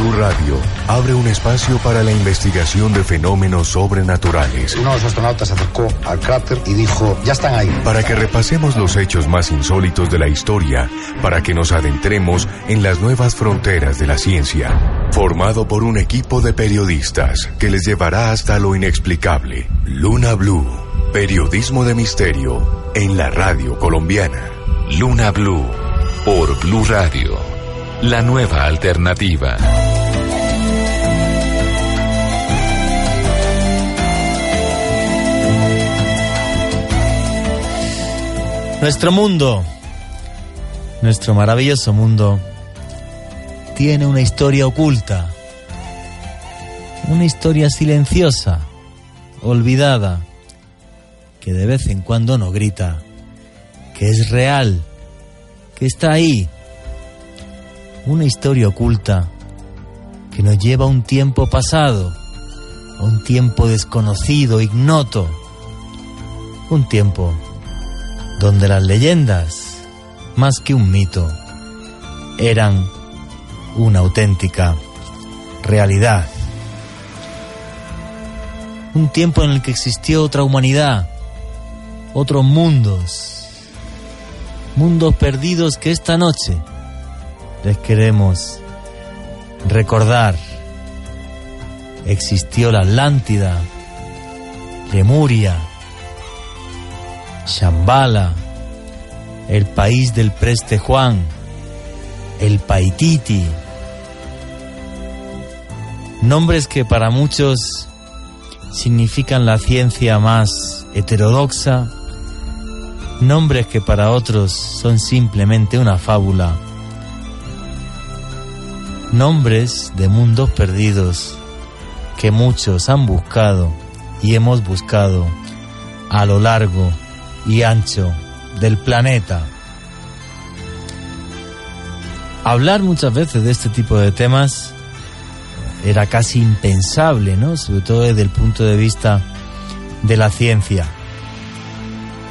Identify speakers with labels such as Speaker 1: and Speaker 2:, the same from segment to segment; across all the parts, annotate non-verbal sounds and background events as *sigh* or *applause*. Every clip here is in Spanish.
Speaker 1: Blue Radio abre un espacio para la investigación de fenómenos sobrenaturales.
Speaker 2: Uno de los astronautas se acercó al cráter y dijo, ya están ahí.
Speaker 1: Para que repasemos los hechos más insólitos de la historia, para que nos adentremos en las nuevas fronteras de la ciencia. Formado por un equipo de periodistas que les llevará hasta lo inexplicable. Luna Blue, periodismo de misterio en la radio colombiana.
Speaker 3: Luna Blue, por Blue Radio, la nueva alternativa.
Speaker 4: Nuestro mundo, nuestro maravilloso mundo, tiene una historia oculta, una historia silenciosa, olvidada, que de vez en cuando nos grita, que es real, que está ahí, una historia oculta que nos lleva a un tiempo pasado, a un tiempo desconocido, ignoto, un tiempo donde las leyendas, más que un mito, eran una auténtica realidad. Un tiempo en el que existió otra humanidad, otros mundos, mundos perdidos que esta noche les queremos recordar. Existió la Atlántida, Lemuria, Shambhala, el país del Preste Juan, el Paititi. Nombres que para muchos significan la ciencia más heterodoxa, nombres que para otros son simplemente una fábula, nombres de mundos perdidos que muchos han buscado y hemos buscado a lo largo y ancho del planeta. Hablar muchas veces de este tipo de temas era casi impensable, ¿no? Sobre todo desde el punto de vista de la ciencia.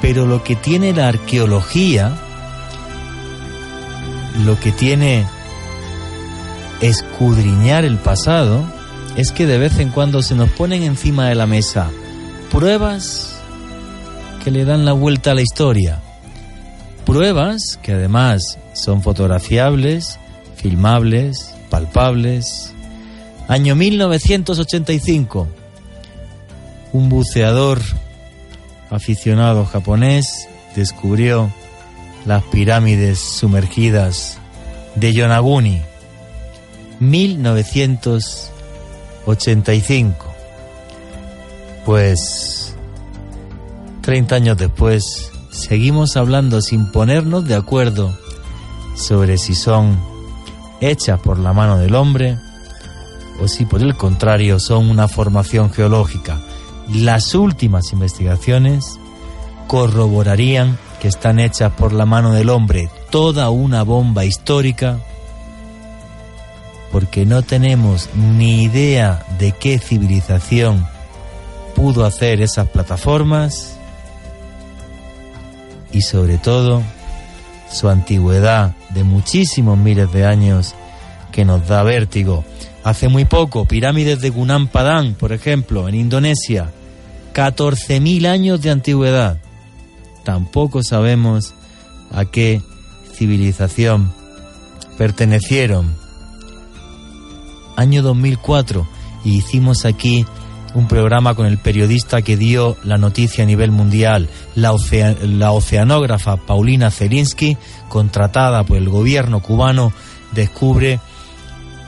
Speaker 4: Pero lo que tiene la arqueología, lo que tiene escudriñar el pasado, es que de vez en cuando se nos ponen encima de la mesa pruebas que le dan la vuelta a la historia. Pruebas que además son fotografiables, filmables, palpables. Año 1985. Un buceador aficionado japonés descubrió las pirámides sumergidas de Yonaguni. 1985. Pues 30 años después seguimos hablando sin ponernos de acuerdo sobre si son hechas por la mano del hombre o si por el contrario son una formación geológica. Las últimas investigaciones corroborarían que están hechas por la mano del hombre, toda una bomba histórica, porque no tenemos ni idea de qué civilización pudo hacer esas plataformas y sobre todo su antigüedad de muchísimos miles de años que nos da vértigo. Hace muy poco, pirámides de Gunung Padang, por ejemplo, en Indonesia, 14.000 años de antigüedad. Tampoco sabemos a qué civilización pertenecieron. Año 2004, y hicimos aquí un programa con el periodista que dio la noticia a nivel mundial, la, oceanógrafa Paulina Zelinsky, contratada por el gobierno cubano, descubre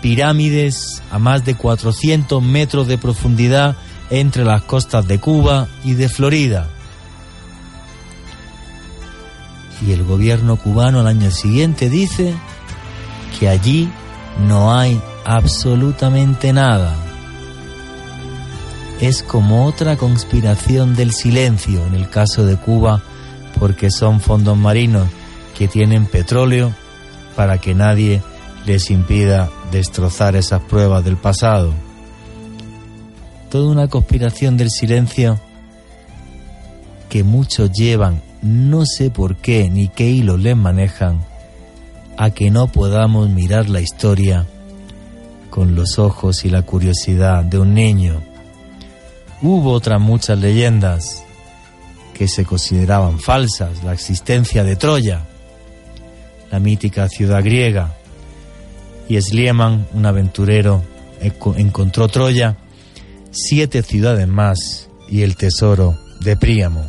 Speaker 4: pirámides a más de 400 metros de profundidad entre las costas de Cuba y de Florida. Y el gobierno cubano al año siguiente dice que allí no hay absolutamente nada es como otra conspiración del silencio en el caso de Cuba, porque son fondos marinos que tienen petróleo para que nadie les impida destrozar esas pruebas del pasado. Toda una conspiración del silencio que muchos llevan, no sé por qué ni qué hilos les manejan, a que no podamos mirar la historia con los ojos y la curiosidad de un niño. Hubo otras muchas leyendas que se consideraban falsas, la existencia de Troya, la mítica ciudad griega, y Slieman, un aventurero, encontró Troya, siete ciudades más y el tesoro de Príamo.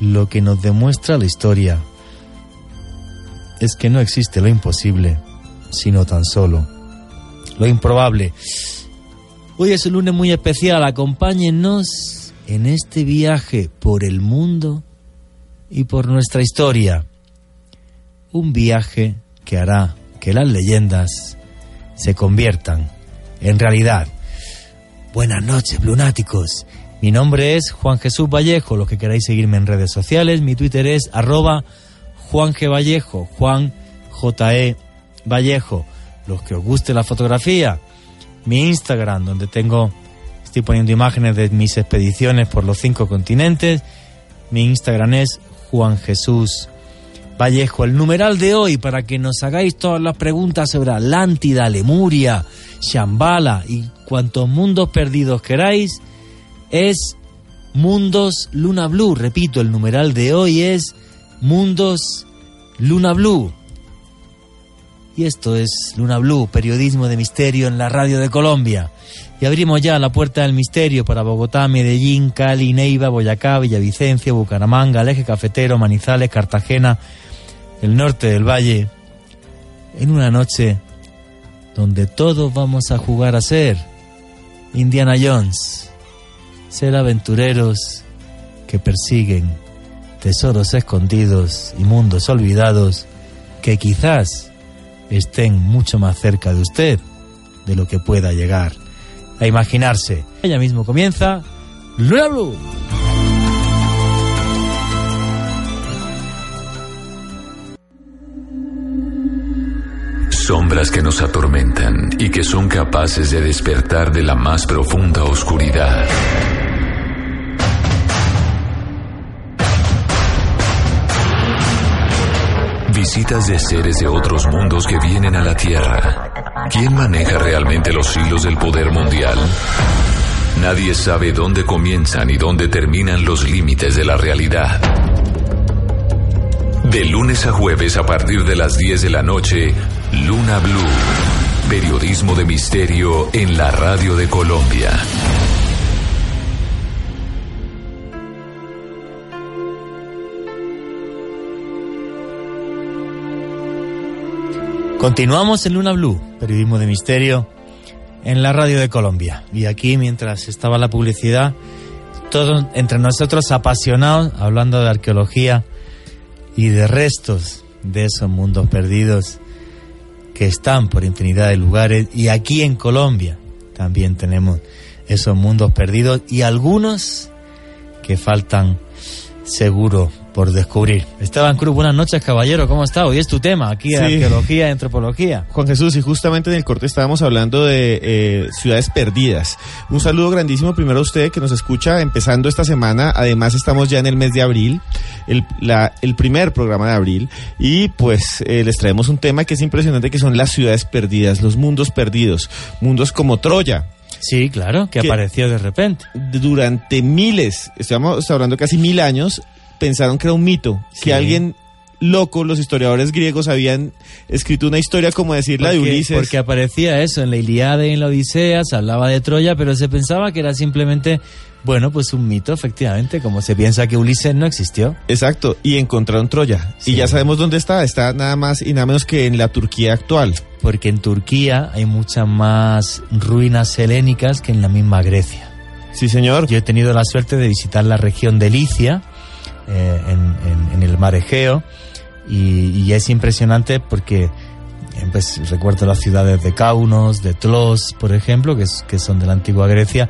Speaker 4: Lo que nos demuestra la historia es que no existe lo imposible, sino tan solo lo improbable. Hoy es un lunes muy especial, acompáñennos en este viaje por el mundo y por nuestra historia. Un viaje que hará que las leyendas se conviertan en realidad. Buenas noches, lunáticos. Mi nombre es Juan Jesús Vallejo. Los que queráis seguirme en redes sociales, mi Twitter es arroba Juan G. Vallejo, Juan J. E. Vallejo. Los que os guste la fotografía, mi Instagram, donde tengo, estoy poniendo imágenes de mis expediciones por los cinco continentes. Mi Instagram es Juan Jesús Vallejo. El numeral de hoy, para que nos hagáis todas las preguntas sobre Atlántida, Lemuria, Shambhala y cuantos mundos perdidos queráis, es Mundos Luna Blue. Repito, el numeral de hoy es Mundos Luna Blue. Y esto es Luna Blue, periodismo de misterio en la radio de Colombia. Y abrimos ya la puerta del misterio para Bogotá, Medellín, Cali, Neiva, Boyacá, Villavicencia, Bucaramanga, el eje cafetero, Manizales, Cartagena, el norte del valle, en una noche donde todos vamos a jugar a ser Indiana Jones, ser aventureros que persiguen tesoros escondidos y mundos olvidados que quizás estén mucho más cerca de usted de lo que pueda llegar a imaginarse. Ella mismo comienza Luna.
Speaker 3: Sombras que nos atormentan y que son capaces de despertar de la más profunda oscuridad. Visitas de seres de otros mundos que vienen a la Tierra. ¿Quién maneja realmente los hilos del poder mundial? Nadie sabe dónde comienzan y dónde terminan los límites de la realidad. De lunes a jueves a partir de las 10 de la noche, Luna Blue. Periodismo de misterio en la radio de Colombia.
Speaker 4: Continuamos en Luna Blue, periodismo de misterio en la radio de Colombia. Y aquí, mientras estaba la publicidad, todos entre nosotros apasionados, hablando de arqueología y de restos de esos mundos perdidos que están por infinidad de lugares. Y aquí en Colombia también tenemos esos mundos perdidos y algunos que faltan seguro por descubrir. Esteban Cruz, buenas noches, caballero, ¿cómo está? Hoy es tu tema, aquí en arqueología y antropología.
Speaker 5: Juan Jesús, y justamente en el corte estábamos hablando de eh, ciudades perdidas. Un saludo grandísimo primero a usted que nos escucha empezando esta semana. Además, estamos ya en el mes de abril, el, la, el primer programa de abril, y pues eh, les traemos un tema que es impresionante, que son las ciudades perdidas, los mundos perdidos, mundos como Troya,
Speaker 4: Sí, claro, que, apareció de repente.
Speaker 5: Durante miles, estamos hablando casi mil años, pensaron que era un mito, que alguien loco, los historiadores griegos habían escrito una historia como decir la de Ulises.
Speaker 4: Porque aparecía eso en la Iliada y en la Odisea, se hablaba de Troya, pero se pensaba que era simplemente, bueno, pues un mito, efectivamente, como se piensa que Ulises no existió.
Speaker 5: Exacto, y encontraron Troya. Y ya sabemos dónde está, está nada más y nada menos que en la Turquía actual.
Speaker 4: Porque en Turquía hay muchas más ruinas helénicas que en la misma Grecia.
Speaker 5: Sí, señor.
Speaker 4: Yo he tenido la suerte de visitar la región de Licia, eh, en, el mar Egeo y, es impresionante porque eh, pues, recuerdo las ciudades de Kaunos, de Tlos, por ejemplo, que, que son de la antigua Grecia,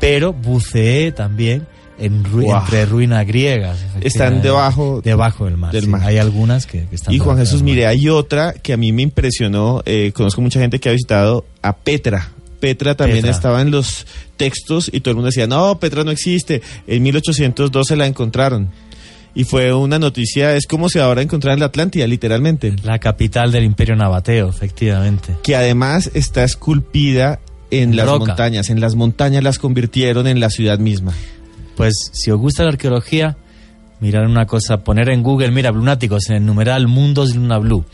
Speaker 4: pero buceé también en entre ruinas griegas.
Speaker 5: Están debajo,
Speaker 4: debajo del mar. Hay algunas que, están.
Speaker 5: Y Juan Jesús, mire, hay otra que a mí me impresionó. Eh, conozco mucha gente que ha visitado a Petra. Petra también estaba en los textos y todo el mundo decía, no, Petra no existe. En 1812 la encontraron. Y fue una noticia, es como se ahora encontrar en la Atlántida, literalmente.
Speaker 4: La capital del imperio nabateo, efectivamente.
Speaker 5: Que además está esculpida en las
Speaker 4: Roca.
Speaker 5: montañas, en las montañas las convirtieron en la ciudad misma.
Speaker 4: Pues si os gusta la arqueología, mirar una cosa, poner en Google, mira, Lunáticos, en el numeral Mundos Luna Blue.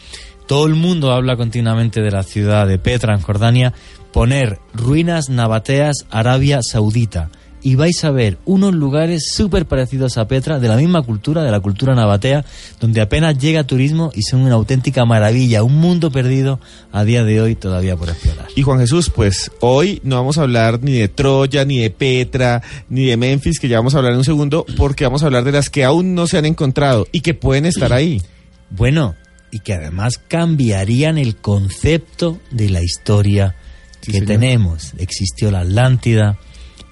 Speaker 4: Todo el mundo habla continuamente de la ciudad de Petra, en Jordania. Poner ruinas nabateas, Arabia Saudita. Y vais a ver unos lugares súper parecidos a Petra, de la misma cultura, de la cultura nabatea, donde apenas llega turismo y son una auténtica maravilla, un mundo perdido a día de hoy todavía por explorar.
Speaker 5: Y Juan Jesús, pues hoy no vamos a hablar ni de Troya, ni de Petra, ni de Memphis, que ya vamos a hablar en un segundo, porque vamos a hablar de las que aún no se han encontrado y que pueden estar ahí.
Speaker 4: Bueno, y que además cambiarían el concepto de la historia
Speaker 5: Sí,
Speaker 4: que
Speaker 5: señor.
Speaker 4: tenemos. Existió la Atlántida,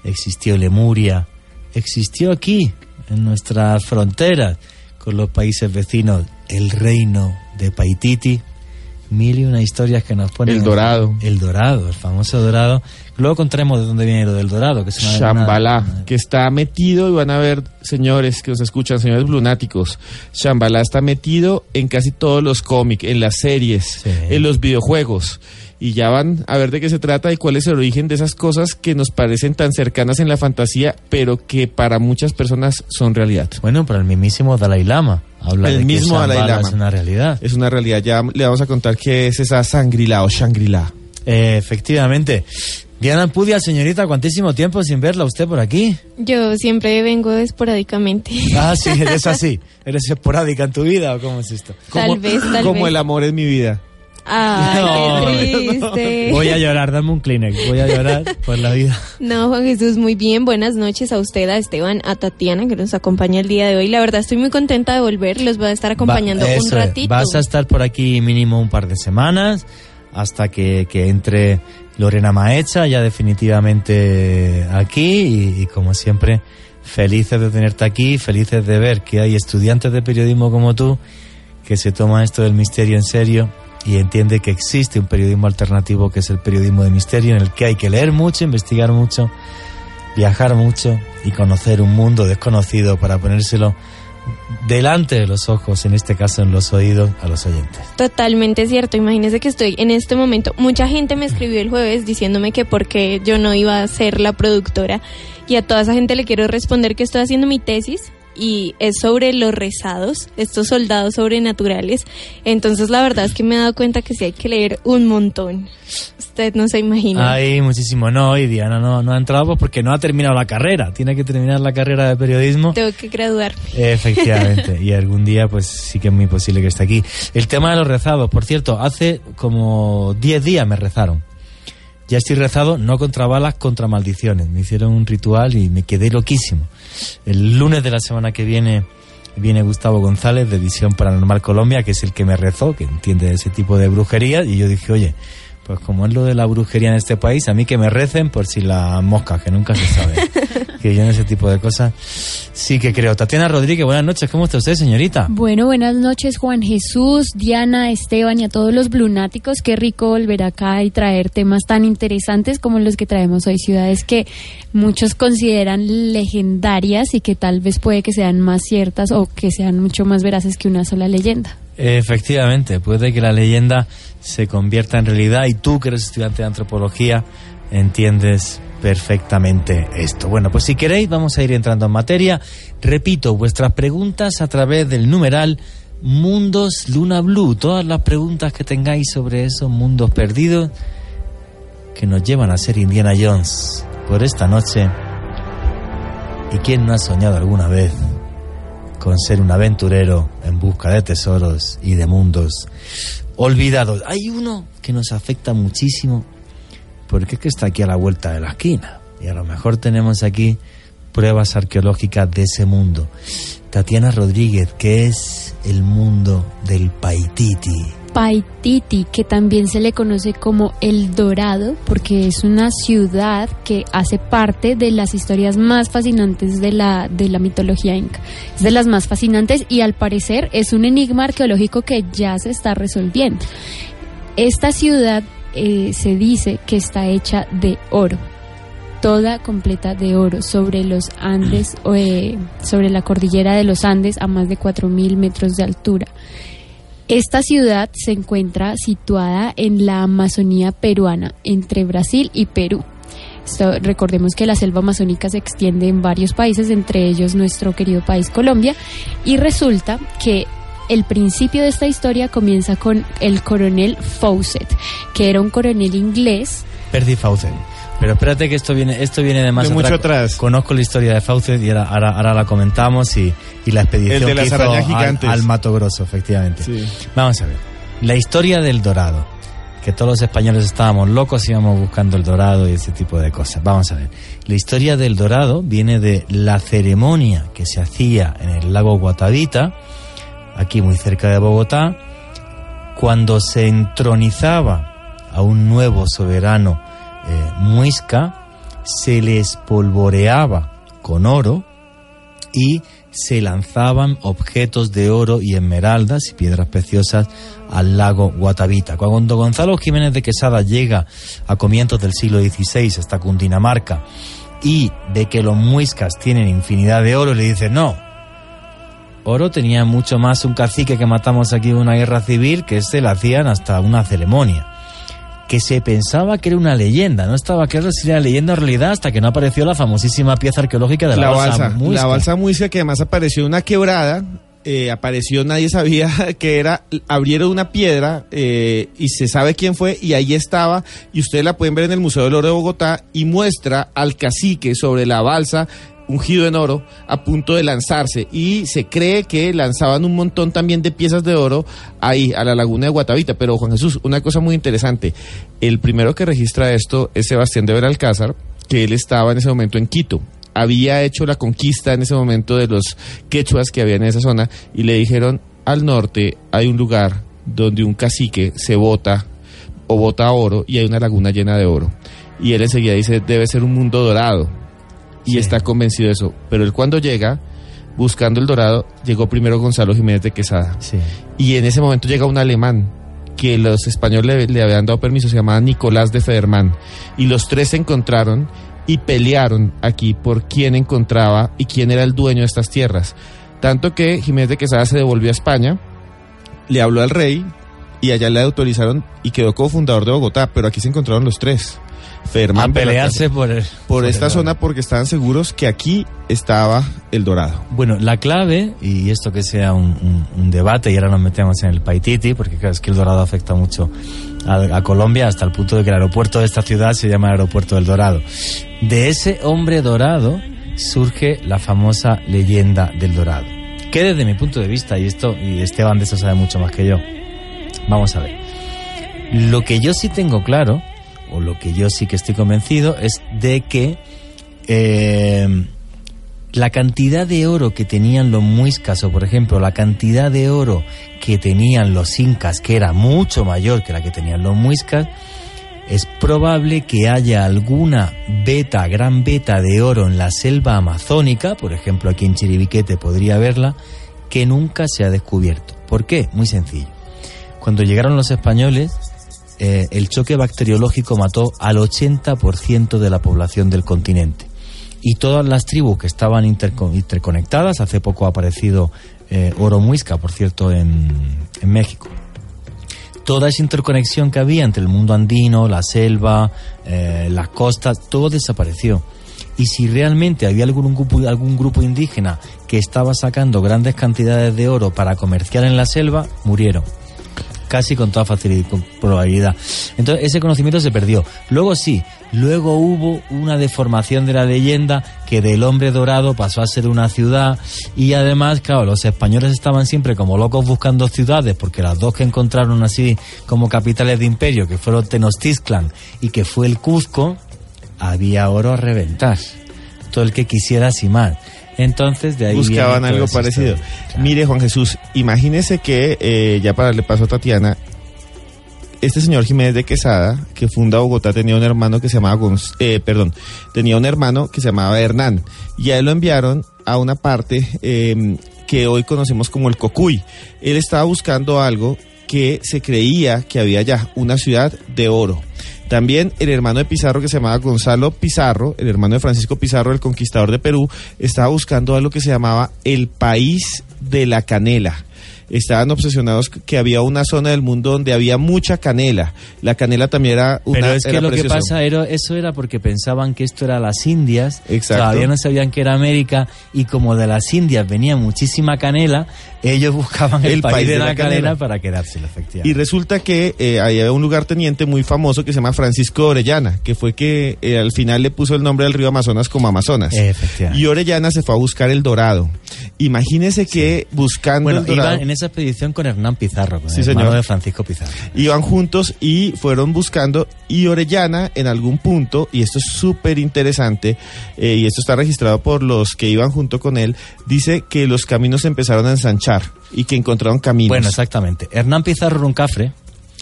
Speaker 4: existió Lemuria, existió aquí, en nuestras fronteras, con los países vecinos, el reino de Paititi. Mil y una historias que nos ponen.
Speaker 5: El Dorado.
Speaker 4: El Dorado, el famoso Dorado. Luego contaremos de dónde viene lo del Dorado, que es una.
Speaker 5: Shambhala,
Speaker 4: una-
Speaker 5: que está metido, y van a ver, señores que nos escuchan, señores lunáticos, Shambhala está metido en casi todos los cómics, en las series,
Speaker 4: Sí.
Speaker 5: en los videojuegos. Y ya van a ver de qué se trata y cuál es el origen de esas cosas que nos parecen tan cercanas en la fantasía, pero que para muchas personas son realidad.
Speaker 4: Bueno, pero el mismísimo Dalai Lama habla
Speaker 5: El
Speaker 4: de que
Speaker 5: mismo Dalai Lama.
Speaker 4: es una realidad.
Speaker 5: Es una realidad, ya le vamos a contar qué es esa Sangrila o Shangri-La.
Speaker 4: Eh, efectivamente. Diana Pudia, señorita, ¿cuántísimo tiempo sin verla usted por aquí?
Speaker 6: Yo siempre vengo esporádicamente. *laughs*
Speaker 4: Ah, sí, eres así. *laughs* ¿Eres esporádica en tu vida o cómo es esto?
Speaker 6: Tal vez, tal
Speaker 5: como
Speaker 6: vez.
Speaker 5: el amor es mi vida.
Speaker 6: Ay,
Speaker 4: No,
Speaker 6: qué triste.
Speaker 4: Voy a llorar, dame un Kleenex. Voy a llorar por la vida.
Speaker 6: No, Juan Jesús, muy bien. Buenas noches a usted, a Esteban, a Tatiana, que nos acompaña el día de hoy. La verdad, estoy muy contenta de volver. Los voy a estar acompañando
Speaker 4: Va-
Speaker 6: un ratito.
Speaker 4: Vas a estar por aquí mínimo un par de semanas hasta que, que entre Lorena Maecha ya definitivamente aquí y, y como siempre felices de tenerte aquí, felices de ver que hay estudiantes de periodismo como tú que se toman esto del misterio en serio y entiende que existe un periodismo alternativo que es el periodismo de misterio en el que hay que leer mucho, investigar mucho, viajar mucho y conocer un mundo desconocido para ponérselo delante de los ojos, en este caso en los oídos, a los oyentes.
Speaker 6: Totalmente cierto. Imagínese que estoy en este momento. Mucha gente me escribió el jueves diciéndome que por qué yo no iba a ser la productora. Y a toda esa gente le quiero responder que estoy haciendo mi tesis y es sobre los rezados, estos soldados sobrenaturales. Entonces la verdad es que me he dado cuenta que sí hay que leer un montón. Usted no se imagina.
Speaker 4: Hay muchísimo no, y Diana no, no ha entrado pues porque no ha terminado la carrera. Tiene que terminar la carrera de periodismo.
Speaker 6: Tengo que graduar.
Speaker 4: Efectivamente, *laughs* y algún día pues sí que es muy posible que esté aquí. El tema de los rezados, por cierto, hace como 10 días me rezaron. Ya estoy rezado, no contra balas, contra maldiciones. Me hicieron un ritual y me quedé loquísimo. El lunes de la semana que viene viene Gustavo González de Visión Paranormal Colombia, que es el que me rezó, que entiende ese tipo de brujería, y yo dije, oye, pues como es lo de la brujería en este país, a mí que me recen por si la mosca, que nunca se sabe. *laughs* que yo en ese tipo de cosas sí que creo. Tatiana Rodríguez, buenas noches, ¿cómo está usted, señorita?
Speaker 7: Bueno, buenas noches Juan Jesús, Diana, Esteban y a todos los blunáticos. Qué rico volver acá y traer temas tan interesantes como los que traemos hoy, ciudades que muchos consideran legendarias y que tal vez puede que sean más ciertas o que sean mucho más veraces que una sola leyenda.
Speaker 4: Efectivamente, puede que la leyenda se convierta en realidad y tú que eres estudiante de antropología entiendes perfectamente esto. Bueno, pues si queréis vamos a ir entrando en materia. Repito, vuestras preguntas a través del numeral Mundos Luna Blue, todas las preguntas que tengáis sobre esos mundos perdidos que nos llevan a ser Indiana Jones por esta noche. ¿Y quién no ha soñado alguna vez con ser un aventurero en busca de tesoros y de mundos olvidados? Hay uno que nos afecta muchísimo porque es que está aquí a la vuelta de la esquina y a lo mejor tenemos aquí pruebas arqueológicas de ese mundo. Tatiana Rodríguez, ¿qué es el mundo del Paititi?
Speaker 7: Paititi, que también se le conoce como El Dorado, porque es una ciudad que hace parte de las historias más fascinantes de la, de la mitología inca. Es de las más fascinantes y al parecer es un enigma arqueológico que ya se está resolviendo. Esta ciudad eh, se dice que está hecha de oro. toda completa de oro sobre los Andes, *clears throat* eh, sobre la cordillera de los Andes a más de 4.000 metros de altura. Esta ciudad se encuentra situada en la Amazonía peruana, entre Brasil y Perú. Recordemos que la selva amazónica se extiende en varios países, entre ellos nuestro querido país Colombia, y resulta que el principio de esta historia comienza con el coronel Fawcett, que era un coronel inglés.
Speaker 4: Percy Fawcett. Pero espérate que esto viene, esto viene de más
Speaker 5: De mucho atrás.
Speaker 4: Conozco la historia de Fawcett y ahora, ahora, ahora la comentamos y, y la expedición
Speaker 5: El de
Speaker 4: que
Speaker 5: las
Speaker 4: hizo al, Mato Grosso, efectivamente.
Speaker 5: Sí.
Speaker 4: Vamos a ver. La historia del dorado. Que todos los españoles estábamos locos y íbamos buscando el dorado y ese tipo de cosas. Vamos a ver. La historia del dorado viene de la ceremonia que se hacía en el lago Guatavita, aquí muy cerca de Bogotá, cuando se entronizaba a un nuevo soberano eh, muisca, se le espolvoreaba con oro y se lanzaban objetos de oro y esmeraldas y piedras preciosas al lago Guatavita. Cuando Gonzalo Jiménez de Quesada llega a comienzos del siglo XVI hasta Cundinamarca y ve que los muiscas tienen infinidad de oro, le dice, no, oro tenía mucho más un cacique que matamos aquí en una guerra civil, que se le hacían hasta una ceremonia. Que se pensaba que era una leyenda, no estaba claro si era leyenda o realidad hasta que no apareció la famosísima pieza arqueológica de la,
Speaker 5: la balsa,
Speaker 4: Muisca.
Speaker 5: la balsa muisca que además apareció una quebrada, eh, apareció, nadie sabía *laughs* que era, abrieron una piedra eh, y se sabe quién fue y ahí estaba y ustedes la pueden ver en el Museo del Oro de Bogotá y muestra al cacique sobre la balsa ungido en oro a punto de lanzarse. Y se cree que lanzaban un montón también de piezas de oro ahí a la laguna de Guatavita. Pero Juan Jesús una cosa muy interesante. El primero que registra esto es Sebastián de Beralcázar que él estaba en ese momento en Quito. Había hecho la conquista en ese momento de los quechuas que había en esa zona y le dijeron al norte hay un lugar donde un cacique se bota o bota oro y hay una laguna llena de oro y él enseguida dice debe ser un mundo dorado y
Speaker 4: Sí.
Speaker 5: está convencido de eso. Pero él cuando llega, buscando el dorado, llegó primero Gonzalo Jiménez de Quesada.
Speaker 4: Sí.
Speaker 5: Y en ese momento llega un alemán que los españoles le, le habían dado permiso, se llamaba Nicolás de Federman. Y los tres se encontraron y pelearon aquí por quién encontraba y quién era el dueño de estas tierras. Tanto que Jiménez de Quesada se devolvió a España, le habló al rey y allá le autorizaron y quedó como fundador de Bogotá, pero aquí se encontraron los tres. Federman,
Speaker 4: A pelearse por, el-
Speaker 5: por
Speaker 4: el
Speaker 5: esta
Speaker 4: oro.
Speaker 5: zona porque estaban seguros que aquí estaba el dorado.
Speaker 4: Bueno, la clave, y esto que sea un, un- un debate, y ahora nos metemos en el Paititi, porque claro, es que el Dorado afecta mucho a, a Colombia, hasta el punto de que el aeropuerto de esta ciudad se llama Aeropuerto del Dorado. De ese hombre dorado surge la famosa leyenda del Dorado. Que desde mi punto de vista, y esto, y Esteban de eso sabe mucho más que yo, vamos a ver. Lo que yo sí tengo claro, o lo que yo sí que estoy convencido, es de que eh, la cantidad de oro que tenían los muiscas, o por ejemplo, la cantidad de oro que tenían los incas, que era mucho mayor que la que tenían los muiscas, es probable que haya alguna beta, gran beta de oro en la selva amazónica, por ejemplo aquí en Chiribiquete podría verla, que nunca se ha descubierto. ¿Por qué? Muy sencillo. Cuando llegaron los españoles, eh, el choque bacteriológico mató al 80% de la población del continente. Y todas las tribus que estaban interco- interconectadas, hace poco ha aparecido eh, Oro Muisca, por cierto, en, México. Toda esa interconexión que había entre el mundo andino, la selva, eh, las costas, todo desapareció. Y si realmente había algún algún grupo indígena que estaba sacando grandes cantidades de oro para comerciar en la selva, murieron casi con toda facilidad, con probabilidad. Entonces ese conocimiento se perdió. Luego sí, luego hubo una deformación de la leyenda que del hombre dorado pasó a ser una ciudad y además, claro, los españoles estaban siempre como locos buscando ciudades porque las dos que encontraron así como capitales de imperio, que fueron Tenochtitlan y que fue el Cuzco, había oro a reventar. Todo el que quisiera más. Entonces de ahí
Speaker 5: Buscaban algo parecido.
Speaker 4: Claro.
Speaker 5: Mire, Juan Jesús, imagínese que, eh, ya para darle paso a Tatiana, este señor Jiménez de Quesada, que funda Bogotá, tenía un hermano que se llamaba Gonz- eh, perdón, tenía un hermano que se llamaba Hernán. Y a él lo enviaron a una parte eh, que hoy conocemos como el Cocuy. Él estaba buscando algo que se creía que había ya una ciudad de oro. También el hermano de Pizarro que se llamaba Gonzalo Pizarro, el hermano de Francisco Pizarro, el conquistador de Perú, estaba buscando algo que se llamaba el país de la canela estaban obsesionados que había una zona del mundo donde había mucha canela. La canela también era una
Speaker 4: Pero es que lo que pasa era, eso era porque pensaban que esto era las Indias,
Speaker 5: Exacto.
Speaker 4: todavía no sabían que era América y como de las Indias venía muchísima canela, ellos *laughs* buscaban el, país, de, la, canela, para quedárselo,
Speaker 5: Y
Speaker 4: efectivamente.
Speaker 5: resulta que eh, ahí había un lugarteniente muy famoso que se llama Francisco de Orellana, que fue que eh, al final le puso el nombre al río Amazonas como Amazonas.
Speaker 4: Efectivamente.
Speaker 5: Y Orellana se fue a buscar el dorado. Imagínese que buscando
Speaker 4: Bueno,
Speaker 5: el dorado
Speaker 4: iban en esa expedición con Hernán Pizarro, con
Speaker 5: Sí,
Speaker 4: el hermano
Speaker 5: señor.
Speaker 4: de Francisco Pizarro.
Speaker 5: iban juntos y fueron buscando y Orellana en algún punto, y esto es súper interesante, eh, y esto está registrado por los que iban junto con él, dice que los caminos se empezaron a ensanchar y que encontraron caminos.
Speaker 4: Bueno, exactamente. Hernán Pizarro Runcafre,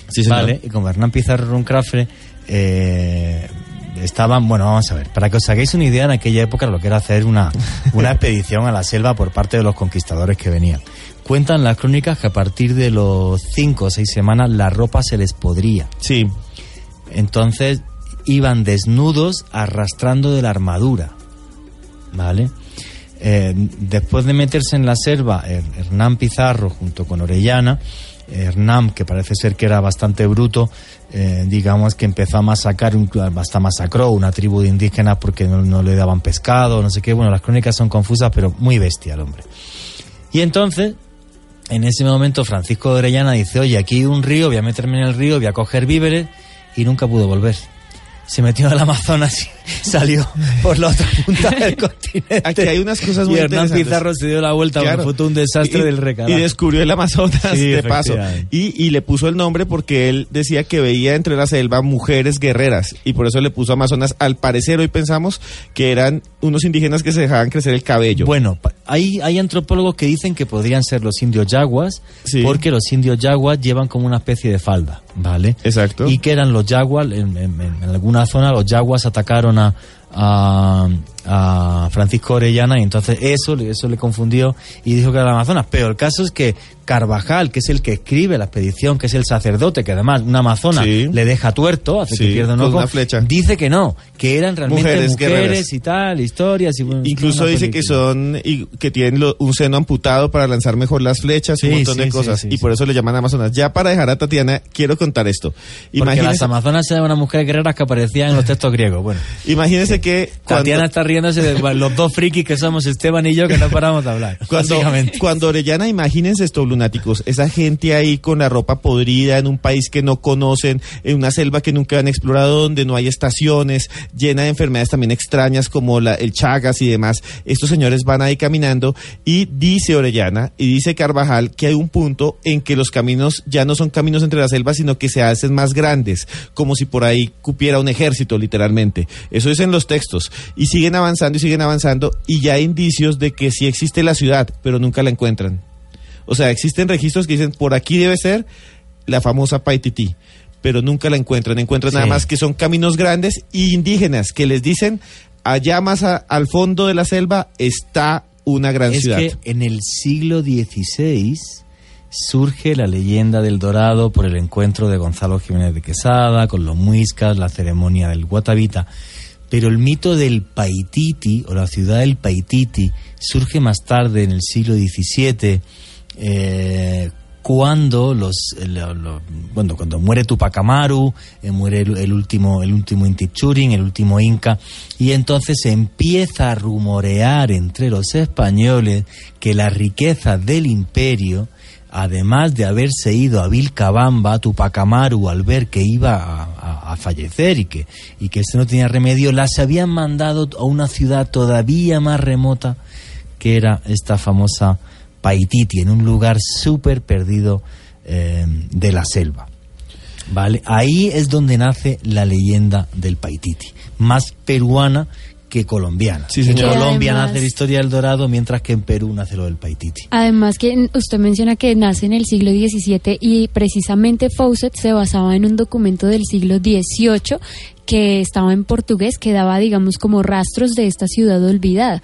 Speaker 5: Sí, señor.
Speaker 4: vale, y como Hernán Pizarro Runcafre eh, estaban, bueno, vamos a ver, para que os hagáis una idea, en aquella época lo que era hacer una, una *laughs* expedición a la selva por parte de los conquistadores que venían. Cuentan las crónicas que a partir de los cinco o seis semanas la ropa se les podría.
Speaker 5: Sí,
Speaker 4: Entonces iban desnudos arrastrando de la armadura. ¿Vale? Eh, después de meterse en la selva, Her- Hernán Pizarro junto con Orellana, Hernán, que parece ser que era bastante bruto, eh, digamos que empezó a masacrar, hasta masacró una tribu de indígenas porque no, no le daban pescado, no sé qué. Bueno, las crónicas son confusas, pero muy bestia el hombre. Y entonces, en ese momento, Francisco de Orellana dice, oye, aquí hay un río, voy a meterme en el río, voy a coger víveres, y nunca pudo volver. Se metió el Amazonas salió por la otra punta del *laughs* continente.
Speaker 5: Aquí hay unas cosas muy
Speaker 4: Y Hernán. Pizarro se dio la vuelta,
Speaker 5: Claro.
Speaker 4: fue todo un desastre
Speaker 5: Y-
Speaker 4: del recarajo.
Speaker 5: Y descubrió el Amazonas
Speaker 4: Sí,
Speaker 5: de paso. Y, y le puso el nombre porque él decía que veía entre la selva mujeres guerreras. Y por eso le puso Amazonas. Al parecer hoy pensamos que eran unos indígenas que se dejaban crecer el cabello.
Speaker 4: Bueno, hay, hay antropólogos que dicen que podrían ser los indios yaguas,
Speaker 5: Sí.
Speaker 4: porque los indios yaguas llevan como una especie de falda, ¿vale?
Speaker 5: Exacto.
Speaker 4: Y que eran los yaguas, en, en- en alguna zona los yaguas atacaron a, a, a Francisco Orellana y entonces eso, le- eso le confundió y dijo que era el Amazonas. Pero el caso es que Carvajal, que es el que escribe la expedición, que es el sacerdote, que además una amazona
Speaker 5: Sí.
Speaker 4: le deja tuerto, hace
Speaker 5: Sí,
Speaker 4: que pierda un ojo,
Speaker 5: una flecha.
Speaker 4: dice que no, que eran realmente
Speaker 5: Mujeres
Speaker 4: y tal, historias. Y,
Speaker 5: Incluso dice que son y que tienen lo- un seno amputado para lanzar mejor las flechas y un montón de cosas. y por eso le llaman Amazonas. Ya para dejar a Tatiana, quiero contar esto.
Speaker 4: Porque las amazonas eran unas mujeres guerreras que aparecían en los textos griegos. Bueno,
Speaker 5: imagínese que cuando,
Speaker 4: Tatiana está riéndose de *laughs* los dos frikis que somos Esteban y yo que no paramos de hablar.
Speaker 5: Cuando, Orellana, imagínense esto, lunáticos, esa gente ahí con la ropa podrida en un país que no conocen, en una selva que nunca han explorado, donde no hay estaciones, llena de enfermedades también extrañas como la, el Chagas y demás. Estos señores van ahí caminando y dice Orellana y dice Carvajal que hay un punto en que los caminos ya no son caminos entre las selvas, sino que se hacen más grandes, como si por ahí cupiera un ejército, literalmente. Eso dicen los textos. Y siguen avanzando y siguen avanzando y ya hay indicios de que sí existe la ciudad, pero nunca la encuentran. O sea, existen registros que dicen por aquí debe ser la famosa Paititi, pero nunca la encuentran. Encuentran nada más que son caminos grandes y indígenas que les dicen allá más a- al fondo de la selva está una gran
Speaker 4: Es
Speaker 5: ciudad.
Speaker 4: que en el siglo XVI surge la leyenda del Dorado por el encuentro de Gonzalo Jiménez de Quesada con los muiscas, la ceremonia del Guatavita. Pero el mito del Paititi o la ciudad del Paititi surge más tarde en el siglo XVII eh, cuando los, eh, bueno, cuando muere Tupac Amaru, eh, muere el, último el último Inti Churin, el último Inca y entonces se empieza a rumorear entre los españoles que las riquezas del imperio además de haberse ido a Vilcabamba, Tupac Amaru al ver que iba a, a- a fallecer y que, y que no tenía remedio, las habían mandado a una ciudad todavía más remota que era esta famosa Paititi, en un lugar súper perdido eh, de la selva. ¿Vale? Ahí es donde nace la leyenda del Paititi, más peruana que colombiana.
Speaker 5: Sí,
Speaker 4: en
Speaker 5: señor.
Speaker 4: Colombia
Speaker 7: Además-
Speaker 4: nace la historia del dorado, mientras que en Perú nace lo del Paititi.
Speaker 7: Además que usted menciona que nace en el siglo XVII y precisamente Fawcett se basaba en un documento del siglo XVIII que estaba en portugués que daba, digamos, como rastros de esta ciudad olvidada.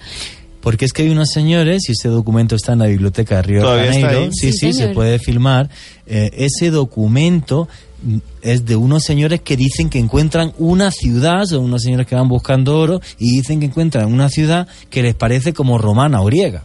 Speaker 4: Porque es que hay unos señores, y ese documento está en la biblioteca de Río de
Speaker 5: ¿Todavía está
Speaker 4: Janeiro, sí,
Speaker 7: Sí,
Speaker 4: sí, se puede filmar. eh, ese documento es de unos señores que dicen que encuentran una ciudad, son unos señores que van buscando oro y dicen que encuentran una ciudad que les parece como romana o griega.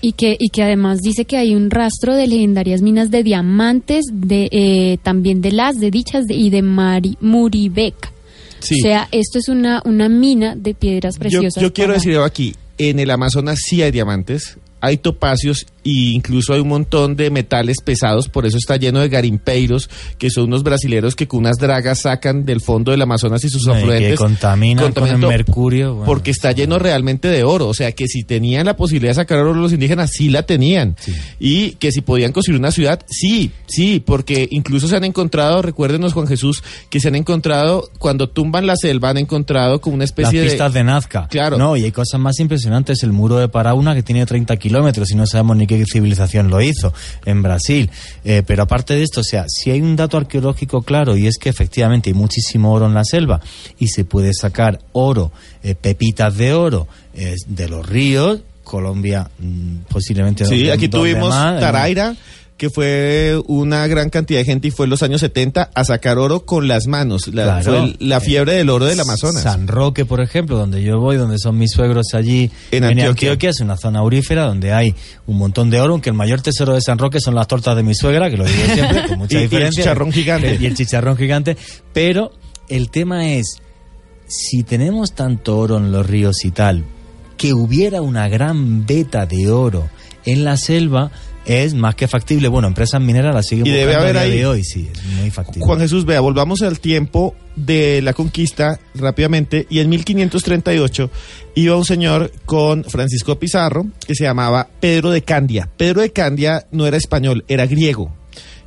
Speaker 7: Y que, y que además dice que hay un rastro de legendarias minas de diamantes, de eh, también de las, de dichas de- y de Mari, Muribeca.
Speaker 5: Sí.
Speaker 7: O sea, esto es una, una mina de piedras preciosas.
Speaker 5: yo quiero
Speaker 7: para-
Speaker 5: decir aquí, en el Amazonas sí hay diamantes, hay topacios e incluso hay un montón de metales pesados, por eso está lleno de garimpeiros, que son unos brasileros que con unas dragas sacan del fondo del Amazonas y sus afluentes.
Speaker 4: que contaminan con el mercurio. bueno,
Speaker 5: porque está lleno realmente de oro, o sea que si tenían la posibilidad de sacar oro los indígenas, sí la tenían.
Speaker 4: Sí.
Speaker 5: Y que si podían construir una ciudad, sí, sí, porque incluso se han encontrado, recuérdenos Juan Jesús, que se han encontrado, cuando tumban la selva, han encontrado como una
Speaker 4: Las
Speaker 5: especie
Speaker 4: pistas
Speaker 5: de...
Speaker 4: de Nazca.
Speaker 5: Claro.
Speaker 4: No, y hay cosas más impresionantes. El muro de Parauna, que tiene 30 kilómetros y no sabemos ni qué civilización lo hizo en Brasil. Eh, pero aparte de esto, o sea, si hay un dato arqueológico claro y es que efectivamente hay muchísimo oro en la selva y se puede sacar oro, eh, pepitas de oro eh, de los ríos. Colombia mm, posiblemente
Speaker 5: Sí, aquí tuvimos
Speaker 4: más,
Speaker 5: Taraira, que fue una gran cantidad de gente y fue en los años 70 a sacar oro con las manos. La,
Speaker 4: Claro.
Speaker 5: fue la fiebre del oro del Amazonas.
Speaker 4: San Roque, por ejemplo, donde yo voy, donde son mis suegros allí
Speaker 5: En Antioquia.
Speaker 4: es una zona aurífera donde hay un montón de oro, aunque el mayor tesoro de San Roque son las tortas de mi suegra, que lo digo *laughs* siempre, con mucha
Speaker 5: Y- y el
Speaker 4: diferencia.
Speaker 5: chicharrón gigante.
Speaker 4: Y el chicharrón gigante. Pero el tema es, si tenemos tanto oro en los ríos y tal, que hubiera una gran veta de oro en la selva, es más que factible. Bueno, empresas mineras las siguen
Speaker 5: Y debe haber ahí-
Speaker 4: de hoy, sí, es muy factible.
Speaker 5: Juan Jesús, vea, volvamos al tiempo de la conquista rápidamente. Y en 1538 iba un señor con Francisco Pizarro que se llamaba Pedro de Candia. Pedro de Candia no era español, era griego.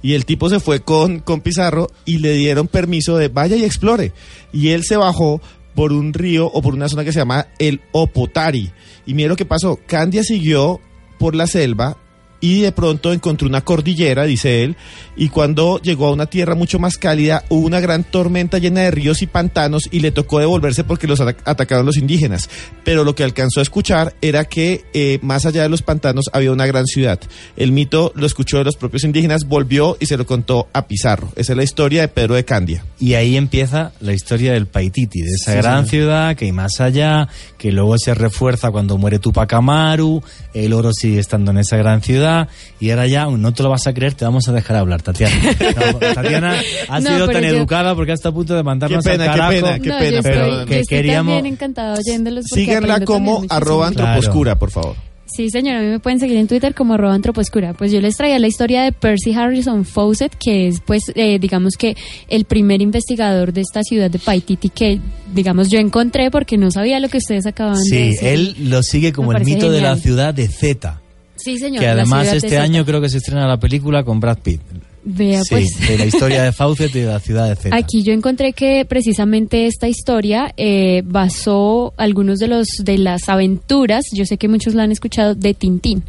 Speaker 5: Y el tipo se fue con, con Pizarro y le dieron permiso de vaya y explore. Y él se bajó por un río o por una zona que se llama el Opotari. Y mire lo que pasó. Candia siguió por la selva y de pronto encontró una cordillera, dice él, y cuando llegó a una tierra mucho más cálida hubo una gran tormenta llena de ríos y pantanos y le tocó devolverse porque los ata- atacaron los indígenas. Pero lo que alcanzó a escuchar era que eh, más allá de los pantanos había una gran ciudad. El mito lo escuchó de los propios indígenas, volvió y se lo contó a Pizarro. Esa es la historia de Pedro de Candia.
Speaker 4: Y ahí empieza la historia del Paititi, de esa
Speaker 5: Sí,
Speaker 4: gran ciudad que hay más allá, que luego se refuerza cuando muere Tupac Amaru, el oro sigue estando en esa gran ciudad, y ahora ya, no te lo vas a creer, te vamos a dejar hablar, Tatiana. *laughs* No, Tatiana ha
Speaker 7: No,
Speaker 4: sido tan
Speaker 7: yo-
Speaker 4: educada porque está a punto de mandarnos
Speaker 5: Qué pena,
Speaker 4: al
Speaker 5: qué
Speaker 4: carajo.
Speaker 5: pena, qué
Speaker 7: no,
Speaker 5: pena,
Speaker 7: yo
Speaker 5: pero
Speaker 7: estoy,
Speaker 4: que
Speaker 7: yo estoy
Speaker 4: queríamos-
Speaker 7: también encantada oyéndolos. porque
Speaker 5: Síganla como arroba antroposcura, por favor.
Speaker 7: Sí, señor, a mí me pueden seguir en Twitter como arroba antroposcura. Pues yo les traía la historia de Percy Harrison Fawcett, que es, pues, eh, digamos que el primer investigador de esta ciudad de Paititi que, digamos, yo encontré porque no sabía lo que ustedes acaban de
Speaker 4: Sí,
Speaker 7: decir.
Speaker 4: él lo sigue como
Speaker 7: Me
Speaker 4: el mito de la ciudad de Z,
Speaker 7: Sí, señor.
Speaker 4: que además
Speaker 7: de
Speaker 4: este año creo que se estrena la película con Brad Pitt.
Speaker 7: Vea,
Speaker 4: Sí,
Speaker 7: pues.
Speaker 4: de la historia de Fawcett y de la ciudad de.
Speaker 7: Aquí yo encontré que precisamente esta historia eh, basó algunos de los de las aventuras, yo sé que muchos la han escuchado, de Tintín.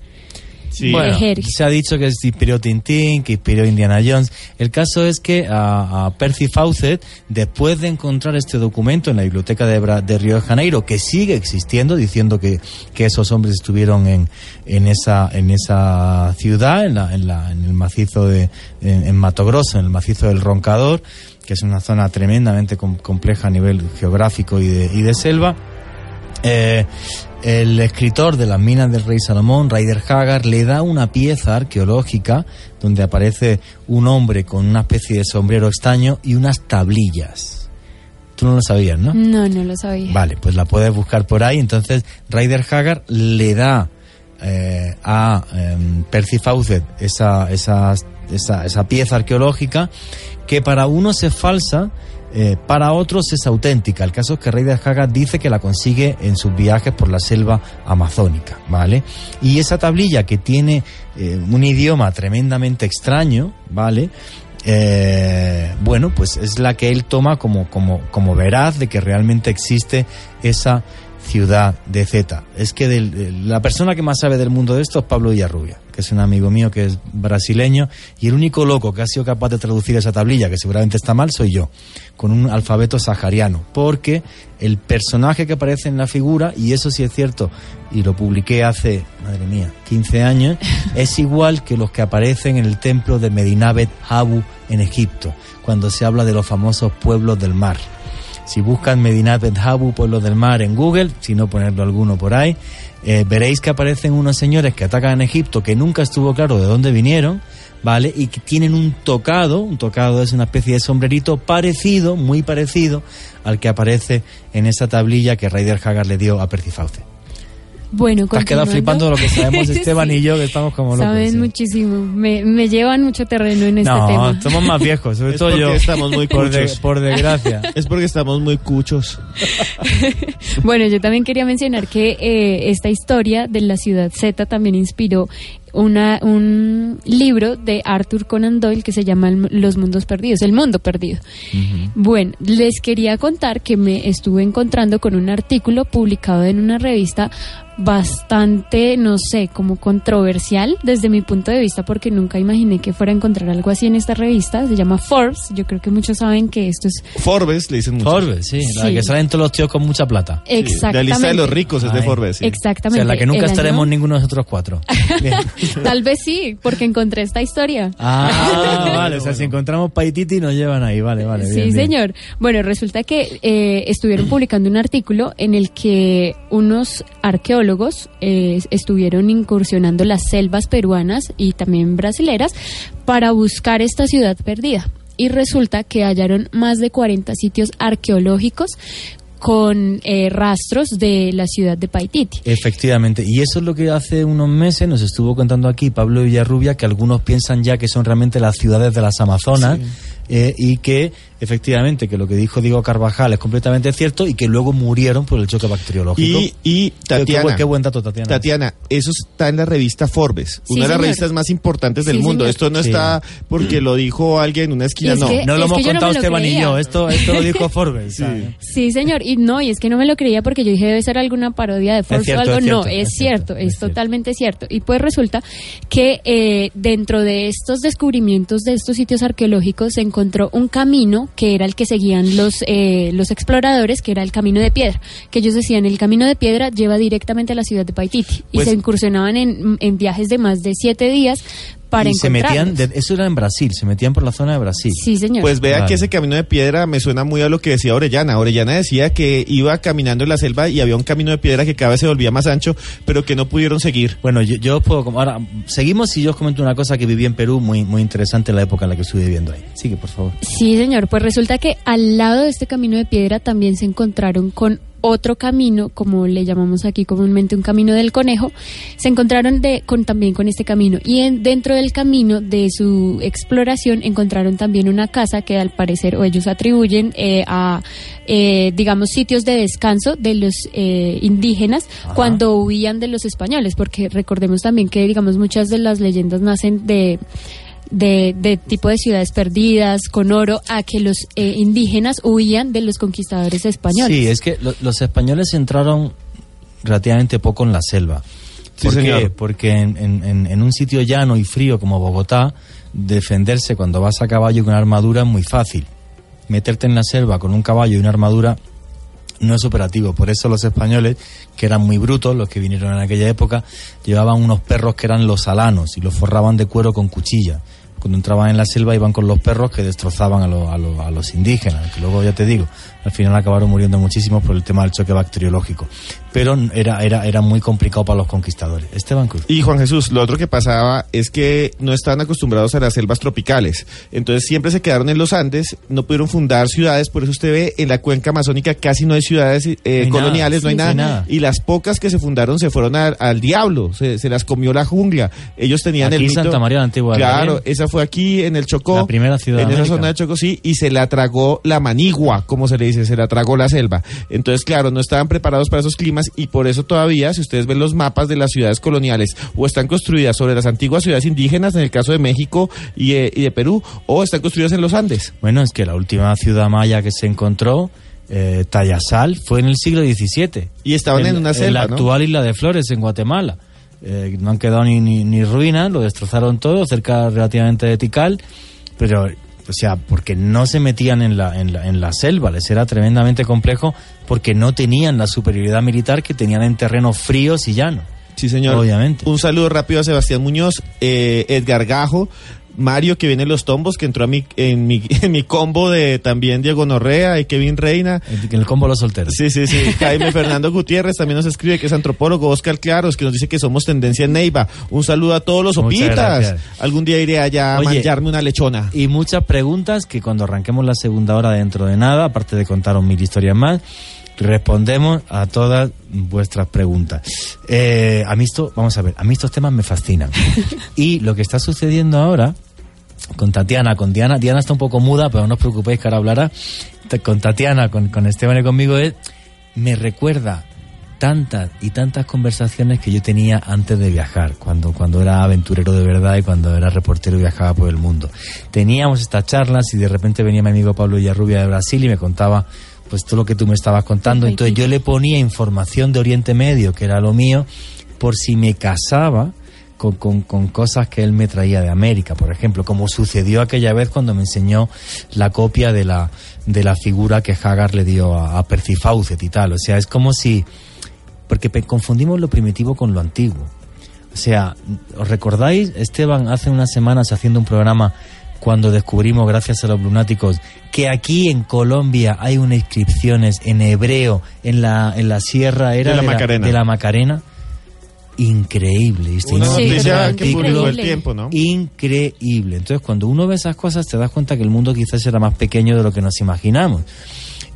Speaker 5: Sí.
Speaker 4: Bueno, se ha dicho que inspiró Tintín, que inspiró Indiana Jones. El caso es que a, a Percy Fawcett, después de encontrar este documento en la biblioteca de, Bra- de Río de Janeiro, que sigue existiendo, diciendo que, que esos hombres estuvieron en, en, esa, en esa ciudad, en, la, en, la- en el macizo de en, en Mato Grosso, en el macizo del Roncador, que es una zona tremendamente com- compleja a nivel geográfico y de, y de selva. Eh, el escritor de las minas del rey Salomón, Ryder Haggard, le da una pieza arqueológica donde aparece un hombre con una especie de sombrero extraño y unas tablillas. Tú no lo sabías, ¿no?
Speaker 7: No, no lo sabía.
Speaker 4: Vale, pues la puedes buscar por ahí. Entonces, Ryder Haggard le da eh, a em, Percy Fawcett esa, esa, esa, esa pieza arqueológica que para unos es falsa, eh, para otros es auténtica. El caso es que Ryder Haggard dice que la consigue en sus viajes por la selva amazónica, ¿vale? Y esa tablilla que tiene eh, un idioma tremendamente extraño, ¿vale? Eh, bueno, pues es la que él toma como, como, como veraz de que realmente existe esa ciudad de Z. Es que del- de la persona que más sabe del mundo de esto es Pablo Villarrubia, que es un amigo mío que es brasileño, y el único loco que ha sido capaz de traducir esa tablilla, que seguramente está mal, soy yo, con un alfabeto sahariano, porque el personaje que aparece en la figura, y eso sí es cierto, y lo publiqué hace, madre mía, 15 años, *laughs* es igual que los que aparecen en el templo de Medinabet Habu en Egipto, cuando se habla de los famosos pueblos del mar. Si buscan Medinat Ben Habu, del Mar en Google, si no ponerlo alguno por ahí, eh, veréis que aparecen unos señores que atacan en Egipto que nunca estuvo claro de dónde vinieron, ¿vale? Y que tienen un tocado, un tocado es una especie de sombrerito parecido, muy parecido al que aparece en esa tablilla que Ryder Haggard le dio a Percifauce.
Speaker 7: Bueno,
Speaker 4: Te has quedado flipando de lo que sabemos *laughs* Esteban y yo, que estamos como locos.
Speaker 7: Saben
Speaker 4: sí.
Speaker 7: muchísimo, me, me llevan mucho terreno en este
Speaker 4: no,
Speaker 7: tema.
Speaker 4: somos más viejos, sobre
Speaker 5: Es
Speaker 4: todo
Speaker 5: porque
Speaker 4: yo.
Speaker 5: estamos muy
Speaker 4: por, de- por desgracia. *laughs*
Speaker 5: Es porque estamos muy cuchos. *laughs*
Speaker 7: Bueno, yo también quería mencionar que eh, esta historia de la ciudad Z también inspiró una, un libro de Arthur Conan Doyle que se llama Los Mundos Perdidos, El Mundo Perdido. Bueno, les quería contar que me estuve encontrando con un artículo publicado en una revista bastante, no sé, como controversial desde mi punto de vista porque nunca imaginé que fuera a encontrar algo así en esta revista. Se llama Forbes. Yo creo que muchos saben que esto es
Speaker 5: Forbes, le dicen mucho.
Speaker 4: Forbes, sí, la
Speaker 7: Sí.
Speaker 4: que salen todos los tíos con mucha plata.
Speaker 5: Sí,
Speaker 7: exactamente.
Speaker 5: La lista de los ricos es de
Speaker 4: Ay.
Speaker 5: Forbes. sí.
Speaker 4: O
Speaker 7: Exactamente.
Speaker 4: sea, la que nunca
Speaker 7: el año-
Speaker 4: estaremos ninguno de nosotros cuatro. *laughs* Bien.
Speaker 7: Tal vez sí, porque encontré esta historia.
Speaker 4: Ah, *laughs* vale, o sea, si encontramos Paititi nos llevan ahí, vale, vale.
Speaker 7: sí,
Speaker 4: bien, bien.
Speaker 7: señor. Bueno, resulta que eh, estuvieron publicando un artículo en el que unos arqueólogos eh, estuvieron incursionando las selvas peruanas y también brasileras para buscar esta ciudad perdida. Y resulta que hallaron más de 40 sitios arqueológicos con eh, rastros de la ciudad de Paititi.
Speaker 4: Efectivamente, y eso es lo que hace unos meses nos estuvo contando aquí Pablo Villarrubia, que algunos piensan ya que son realmente las ciudades de las Amazonas eh, y que efectivamente que lo que dijo Diego Carvajal es completamente cierto y que luego murieron por el choque bacteriológico.
Speaker 5: Y, y
Speaker 4: qué
Speaker 5: Tatiana,
Speaker 4: qué buen dato, Tatiana.
Speaker 5: Tatiana, eso está en la revista Forbes,
Speaker 7: Sí,
Speaker 5: una de las
Speaker 7: señor.
Speaker 5: revistas más importantes del
Speaker 7: Sí,
Speaker 5: mundo.
Speaker 7: señor.
Speaker 5: Esto no
Speaker 4: Sí.
Speaker 5: está porque lo dijo alguien en una esquina,
Speaker 7: Y es
Speaker 5: no.
Speaker 7: que-
Speaker 4: No lo
Speaker 7: Es
Speaker 4: hemos
Speaker 7: no
Speaker 4: contado
Speaker 7: lo
Speaker 4: Esteban y
Speaker 7: creía.
Speaker 4: yo, esto, esto lo dijo *laughs* Forbes.
Speaker 7: Sí, señor, y no, y es que no me lo creía porque yo dije debe ser alguna parodia de Forbes
Speaker 4: cierto,
Speaker 7: o algo.
Speaker 4: es
Speaker 7: no, es,
Speaker 4: es
Speaker 7: cierto,
Speaker 4: cierto,
Speaker 7: es,
Speaker 4: es cierto.
Speaker 7: totalmente cierto. Y pues resulta que eh, dentro de estos descubrimientos de estos sitios arqueológicos se encontró un camino que era el que seguían los, eh, los exploradores, que era el camino de piedra. Que ellos decían, el camino de piedra lleva directamente a la ciudad de Paititi. y
Speaker 4: Pues-
Speaker 7: se incursionaban en, en viajes de más de siete días para
Speaker 4: y se metían, de- eso era en Brasil, se metían por la zona de Brasil.
Speaker 7: Sí, señor.
Speaker 5: Pues vea
Speaker 4: Vale.
Speaker 5: que ese camino de piedra me suena muy a lo que decía Orellana. Orellana decía que iba caminando en la selva y había un camino de piedra que cada vez se volvía más ancho, pero que no pudieron seguir.
Speaker 4: Bueno, yo, yo puedo... Ahora, seguimos y yo os comento una cosa que viví en Perú muy, muy interesante en la época en la que estuve viviendo ahí. Sigue, por favor.
Speaker 7: Sí, señor. Pues resulta que al lado de este camino de piedra también se encontraron con otro camino, como le llamamos aquí comúnmente un camino del conejo, se encontraron de, con, también con este camino. Y en- dentro del camino de su exploración encontraron también una casa que al parecer, o ellos atribuyen eh, a, eh, digamos, sitios de descanso de los eh, indígenas cuando huían de los españoles, porque recordemos también que, digamos, muchas de las leyendas nacen de de, de tipo de ciudades perdidas, con oro, a que los eh, indígenas huían de los conquistadores españoles.
Speaker 4: Sí, es que lo- los españoles entraron relativamente poco en la selva.
Speaker 5: Sí,
Speaker 4: ¿Por qué?
Speaker 5: señor.
Speaker 4: Porque en, en- en- en un sitio llano y frío como Bogotá, defenderse cuando vas a caballo con una armadura es muy fácil. Meterte en la selva con un caballo y una armadura no es operativo. Por eso los españoles, que eran muy brutos, los que vinieron en aquella época, llevaban unos perros que eran los alanos y los forraban de cuero con cuchilla. Cuando entraban en la selva iban con los perros que destrozaban a, los- a los- a los indígenas, que luego ya te digo, al final acabaron muriendo muchísimos por el tema del choque bacteriológico. Pero era, era, era muy complicado para los conquistadores. Esteban Cruz.
Speaker 5: Y Juan Jesús, lo otro que pasaba es que no estaban acostumbrados a las selvas tropicales. Entonces siempre se quedaron en los Andes, no pudieron fundar ciudades, por eso usted ve en la cuenca amazónica casi no hay ciudades eh,
Speaker 4: hay
Speaker 5: coloniales,
Speaker 4: nada,
Speaker 5: no hay
Speaker 4: sí,
Speaker 5: nada.
Speaker 4: no hay nada.
Speaker 5: Y las pocas que se fundaron se fueron al, al diablo, se, se las comió la jungla. Ellos tenían
Speaker 4: Aquí
Speaker 5: el mito-
Speaker 4: Santa María la Antigua
Speaker 5: Claro, esa fue aquí en el Chocó.
Speaker 4: La primera ciudad
Speaker 5: En
Speaker 4: de
Speaker 5: esa zona de Chocó, sí, y se la tragó la manigua, como se le dice, se la tragó la selva. Entonces, claro, no estaban preparados para esos climas y por eso todavía, si ustedes ven los mapas de las ciudades coloniales, o están construidas sobre las antiguas ciudades indígenas, en el caso de México y, eh, y de Perú, o están construidas en los Andes.
Speaker 4: Bueno, es que la última ciudad maya que se encontró eh, Tayasal fue en el siglo XVII.
Speaker 5: Y estaban en una selva,
Speaker 4: la
Speaker 5: ¿no?
Speaker 4: actual isla de Flores, en Guatemala. Eh, no han quedado ni, ni, ni ruinas, lo destrozaron todo, cerca relativamente de Tikal, pero, o sea, porque no se metían en la, en la, en la selva, les era tremendamente complejo porque no tenían la superioridad militar que tenían en terrenos fríos y llanos.
Speaker 5: Sí, señor.
Speaker 4: Obviamente.
Speaker 5: Un saludo rápido a Sebastián Muñoz, eh, Edgar Gajo, Mario que viene en los tombos, que entró a mi, en, mi, *laughs* en mi combo de también Diego Norrea y Kevin Reina.
Speaker 4: En el combo Los Solteros.
Speaker 5: Sí, sí, sí. *laughs* Jaime Fernando Gutiérrez también nos escribe que es antropólogo. Oscar Claros que nos dice que somos tendencia en Neiva. Un saludo a todos los
Speaker 4: Muchas
Speaker 5: opitas.
Speaker 4: gracias.
Speaker 5: Algún día iré allá a
Speaker 4: Oye,
Speaker 5: mancharme una lechona.
Speaker 4: Y muchas preguntas que cuando arranquemos la segunda hora dentro de nada, aparte de contaros mil historias más, respondemos a todas vuestras preguntas. Eh, a mí esto, vamos a ver, a mí estos temas me fascinan. *laughs* y lo que está sucediendo ahora con Tatiana, con Diana, Diana está un poco muda, pero no os preocupéis que ahora hablará. Con Tatiana, con, con Esteban y conmigo, es, me recuerda tantas y tantas conversaciones que yo tenía antes de viajar, cuando, cuando era aventurero de verdad y cuando era reportero y viajaba por el mundo. Teníamos estas charlas y de repente venía mi amigo Pablo Villarrubia de Brasil y me contaba pues todo lo que tú me estabas contando. Entonces yo le ponía información de Oriente Medio, que era lo mío, por si me casaba con, con, con cosas que él me traía de América, por ejemplo, como sucedió aquella vez cuando me enseñó la copia de la, de la figura que Hagar le dio a, a Percy Fawcett y tal. O sea, es como si... Porque confundimos lo primitivo con lo antiguo. O sea, ¿os recordáis, Esteban, hace unas semanas haciendo un programa cuando descubrimos, gracias a los lunáticos, que aquí en Colombia hay unas inscripciones en hebreo en la, en la sierra era
Speaker 5: De la Macarena.
Speaker 4: de la Macarena? Increíble. ¿viste?
Speaker 5: Una
Speaker 4: Y no-
Speaker 7: Sí,
Speaker 5: noticia
Speaker 7: ¿verdad?
Speaker 5: que publicó el
Speaker 7: Increíble.
Speaker 5: tiempo, ¿no?
Speaker 4: increíble. Entonces, cuando uno ve esas cosas, te das cuenta que el mundo quizás era más pequeño de lo que nos imaginamos.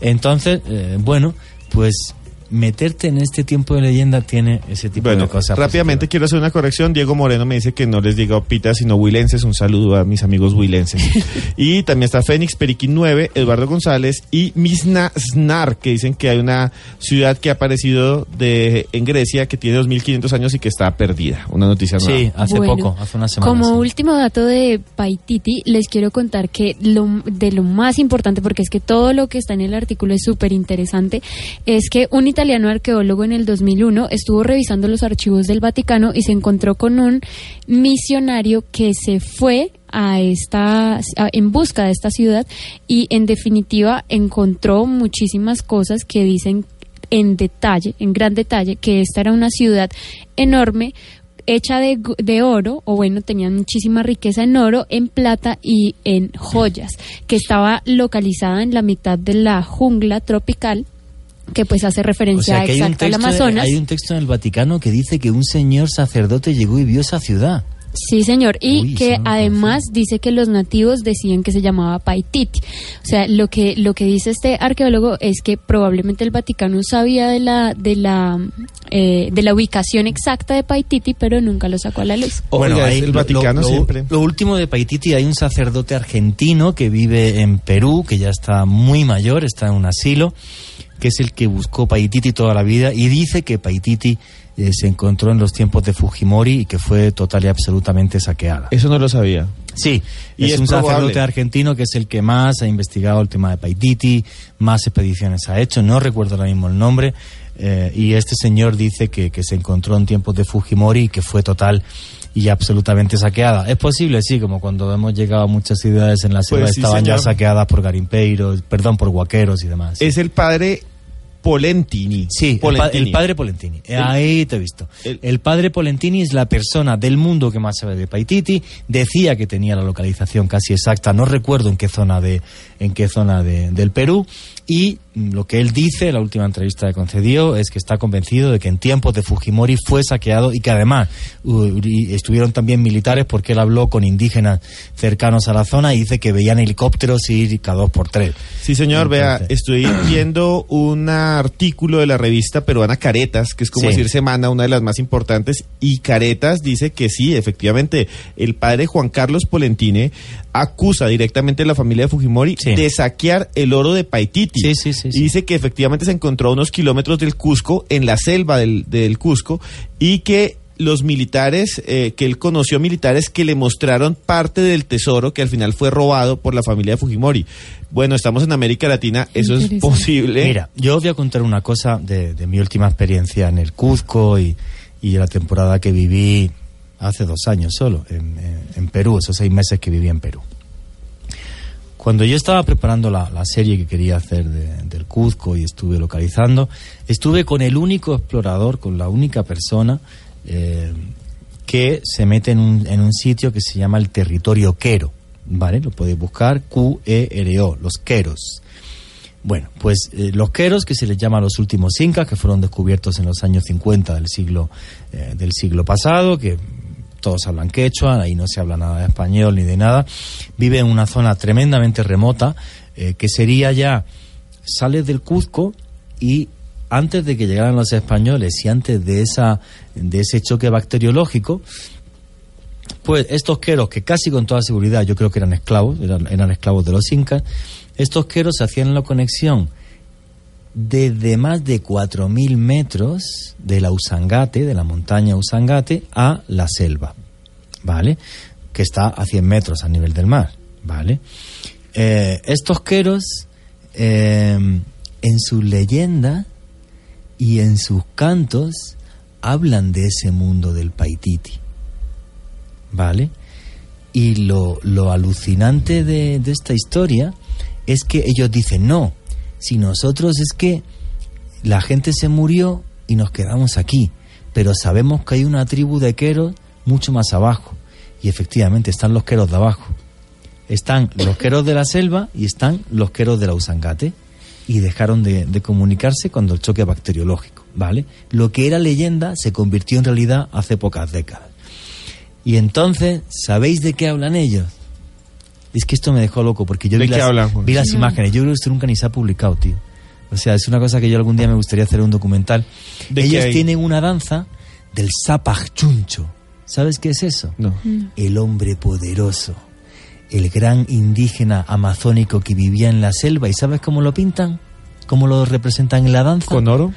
Speaker 4: Entonces, eh, bueno, pues meterte en este tiempo de leyenda tiene ese tipo
Speaker 5: Bueno,
Speaker 4: de cosas.
Speaker 5: rápidamente
Speaker 4: positivas.
Speaker 5: quiero hacer una corrección. Diego Moreno me dice que no les diga opita, sino huilenses. Un saludo a mis amigos huilenses. *laughs* y también está Fénix Periquín 9, Eduardo González y Misna Snar, que dicen que hay una ciudad que ha aparecido de, en Grecia que tiene 2500 años y que está perdida. Una noticia nueva.
Speaker 4: Sí, hace
Speaker 7: Bueno,
Speaker 4: poco, hace una semana.
Speaker 7: Como
Speaker 4: sí.
Speaker 7: último dato de Paititi, les quiero contar que lo, de lo más importante, porque es que todo lo que está en el artículo es súper interesante, es que un italiano arqueólogo en el 2001 estuvo revisando los archivos del Vaticano y se encontró con un misionario que se fue a esta en busca de esta ciudad y en definitiva encontró muchísimas cosas que dicen en detalle, en gran detalle, que esta era una ciudad enorme hecha de, de oro, o bueno, tenían muchísima riqueza en oro, en plata y en joyas, que estaba localizada en la mitad de la jungla tropical, que pues hace
Speaker 4: O
Speaker 7: referencia
Speaker 4: sea, que hay un,
Speaker 7: exacta al
Speaker 4: texto,
Speaker 7: Amazonas.
Speaker 4: hay un texto en el Vaticano que dice que un señor sacerdote llegó y vio esa ciudad.
Speaker 7: Sí, señor, y
Speaker 4: Uy,
Speaker 7: que además dice que los nativos decían que se llamaba Paititi. O sea, lo que lo que dice este arqueólogo es que probablemente el Vaticano sabía de la de la eh, de la ubicación exacta de Paititi, pero nunca lo sacó a la luz.
Speaker 5: Oiga,
Speaker 4: hay-
Speaker 5: es el
Speaker 4: lo-
Speaker 5: Vaticano
Speaker 4: lo,
Speaker 5: siempre.
Speaker 4: Lo último de Paititi, hay un sacerdote argentino que vive en Perú, que ya está muy mayor, está en un asilo, que es el que buscó Paititi toda la vida y dice que Paititi eh, se encontró en los tiempos de Fujimori y que fue total y absolutamente saqueada.
Speaker 5: Eso no lo sabía.
Speaker 4: Sí,
Speaker 5: Y
Speaker 4: es,
Speaker 5: es
Speaker 4: un
Speaker 5: probable.
Speaker 4: sacerdote argentino que es el que más ha investigado el tema de Paititi, más expediciones ha hecho, no recuerdo ahora mismo el nombre, eh, y este señor dice que, que se encontró en tiempos de Fujimori y que fue total y absolutamente saqueada. Es posible, sí, como cuando hemos llegado a muchas ciudades en la selva
Speaker 5: Pues sí,
Speaker 4: estaban ya saqueadas por garimpeiros, perdón, por guaqueros y demás.
Speaker 5: Es el padre Polentini.
Speaker 4: Sí, el, pa-
Speaker 5: Polentini.
Speaker 4: el padre Polentini.
Speaker 5: El-
Speaker 4: Ahí te he visto.
Speaker 5: el-
Speaker 4: El, padre Polentini es la persona del mundo que más sabe de Paititi. Decía que tenía la localización casi exacta. No recuerdo en qué zona de en qué zona de- del Perú. Y lo que él dice, la última entrevista que concedió, es que está convencido de que en tiempos de Fujimori fue saqueado y que además uh, y estuvieron también militares porque él habló con indígenas cercanos a la zona y dice que veían helicópteros ir cada dos por tres.
Speaker 5: Sí, señor, vea, estoy *clears throat* viendo un artículo de la revista peruana Caretas, que es como
Speaker 4: Sí.
Speaker 5: decir Semana, una de las más importantes, y Caretas dice que sí, efectivamente, el padre Juan Carlos Polentine acusa directamente a la familia de Fujimori
Speaker 4: Sí.
Speaker 5: de saquear el oro de Paititi.
Speaker 4: Sí, sí, sí,
Speaker 5: Y dice que efectivamente se encontró a unos kilómetros del Cusco, en la selva del, del Cusco, y que los militares, eh, que él conoció militares que le mostraron parte del tesoro que al final fue robado por la familia de Fujimori. Bueno, estamos en América Latina, eso es posible.
Speaker 4: Mira, yo os voy a contar una cosa de, de mi última experiencia en el Cuzco y, y la temporada que viví hace dos años solo, en, en- en Perú, esos seis meses que viví en Perú. Cuando yo estaba preparando la, la serie que quería hacer de- del Cuzco y estuve localizando, estuve con el único explorador, con la única persona eh, que se mete en un, en un sitio que se llama el territorio Quero. ¿Vale? Lo podéis buscar, Q-E-R-O, los Queros. Bueno, pues eh, los queros, que se les llama los últimos incas, que fueron descubiertos en los años 50 del siglo, eh, del siglo pasado, que todos hablan quechua, ahí no se habla nada de español ni de nada, viven en una zona tremendamente remota, eh, que sería ya, sales del Cuzco y antes de que llegaran los españoles y antes de, esa, de ese choque bacteriológico, pues estos queros, que casi con toda seguridad yo creo que eran esclavos, eran, eran esclavos de los incas, estos queros hacían la conexión desde más de 4.000 metros de la Usangate, de la montaña Usangate, a la selva, ¿vale? Que está a 100 metros a nivel del mar, ¿vale? Eh, estos queros, eh, en sus leyendas y en sus cantos, hablan de ese mundo del Paititi. ¿vale? Y lo, lo alucinante de, de esta historia es que ellos dicen, no, si nosotros es que la gente se murió y nos quedamos aquí, pero sabemos que hay una tribu de queros mucho más abajo. Y efectivamente están los queros de abajo. Están los queros de la selva y están los queros de la Usangate. Y dejaron de, de comunicarse cuando el choque bacteriológico, ¿vale? Lo que era leyenda se convirtió en realidad hace pocas décadas. Y entonces, ¿sabéis de qué hablan ellos? Es que esto me dejó loco porque yo
Speaker 5: ¿De
Speaker 4: vi, las,
Speaker 5: hablan, Juan?
Speaker 4: vi las imágenes. Yo creo que esto nunca ni se ha publicado, tío. O sea, es una cosa que yo algún día me gustaría hacer un documental.
Speaker 5: ¿De
Speaker 4: ellos tienen una danza del Zapaj Chuncho. ¿Sabes qué es eso?
Speaker 5: No.
Speaker 4: El hombre poderoso. El gran indígena amazónico que vivía en la selva. ¿Y sabes cómo lo pintan? ¿Cómo lo representan en la danza?
Speaker 5: ¿Con oro?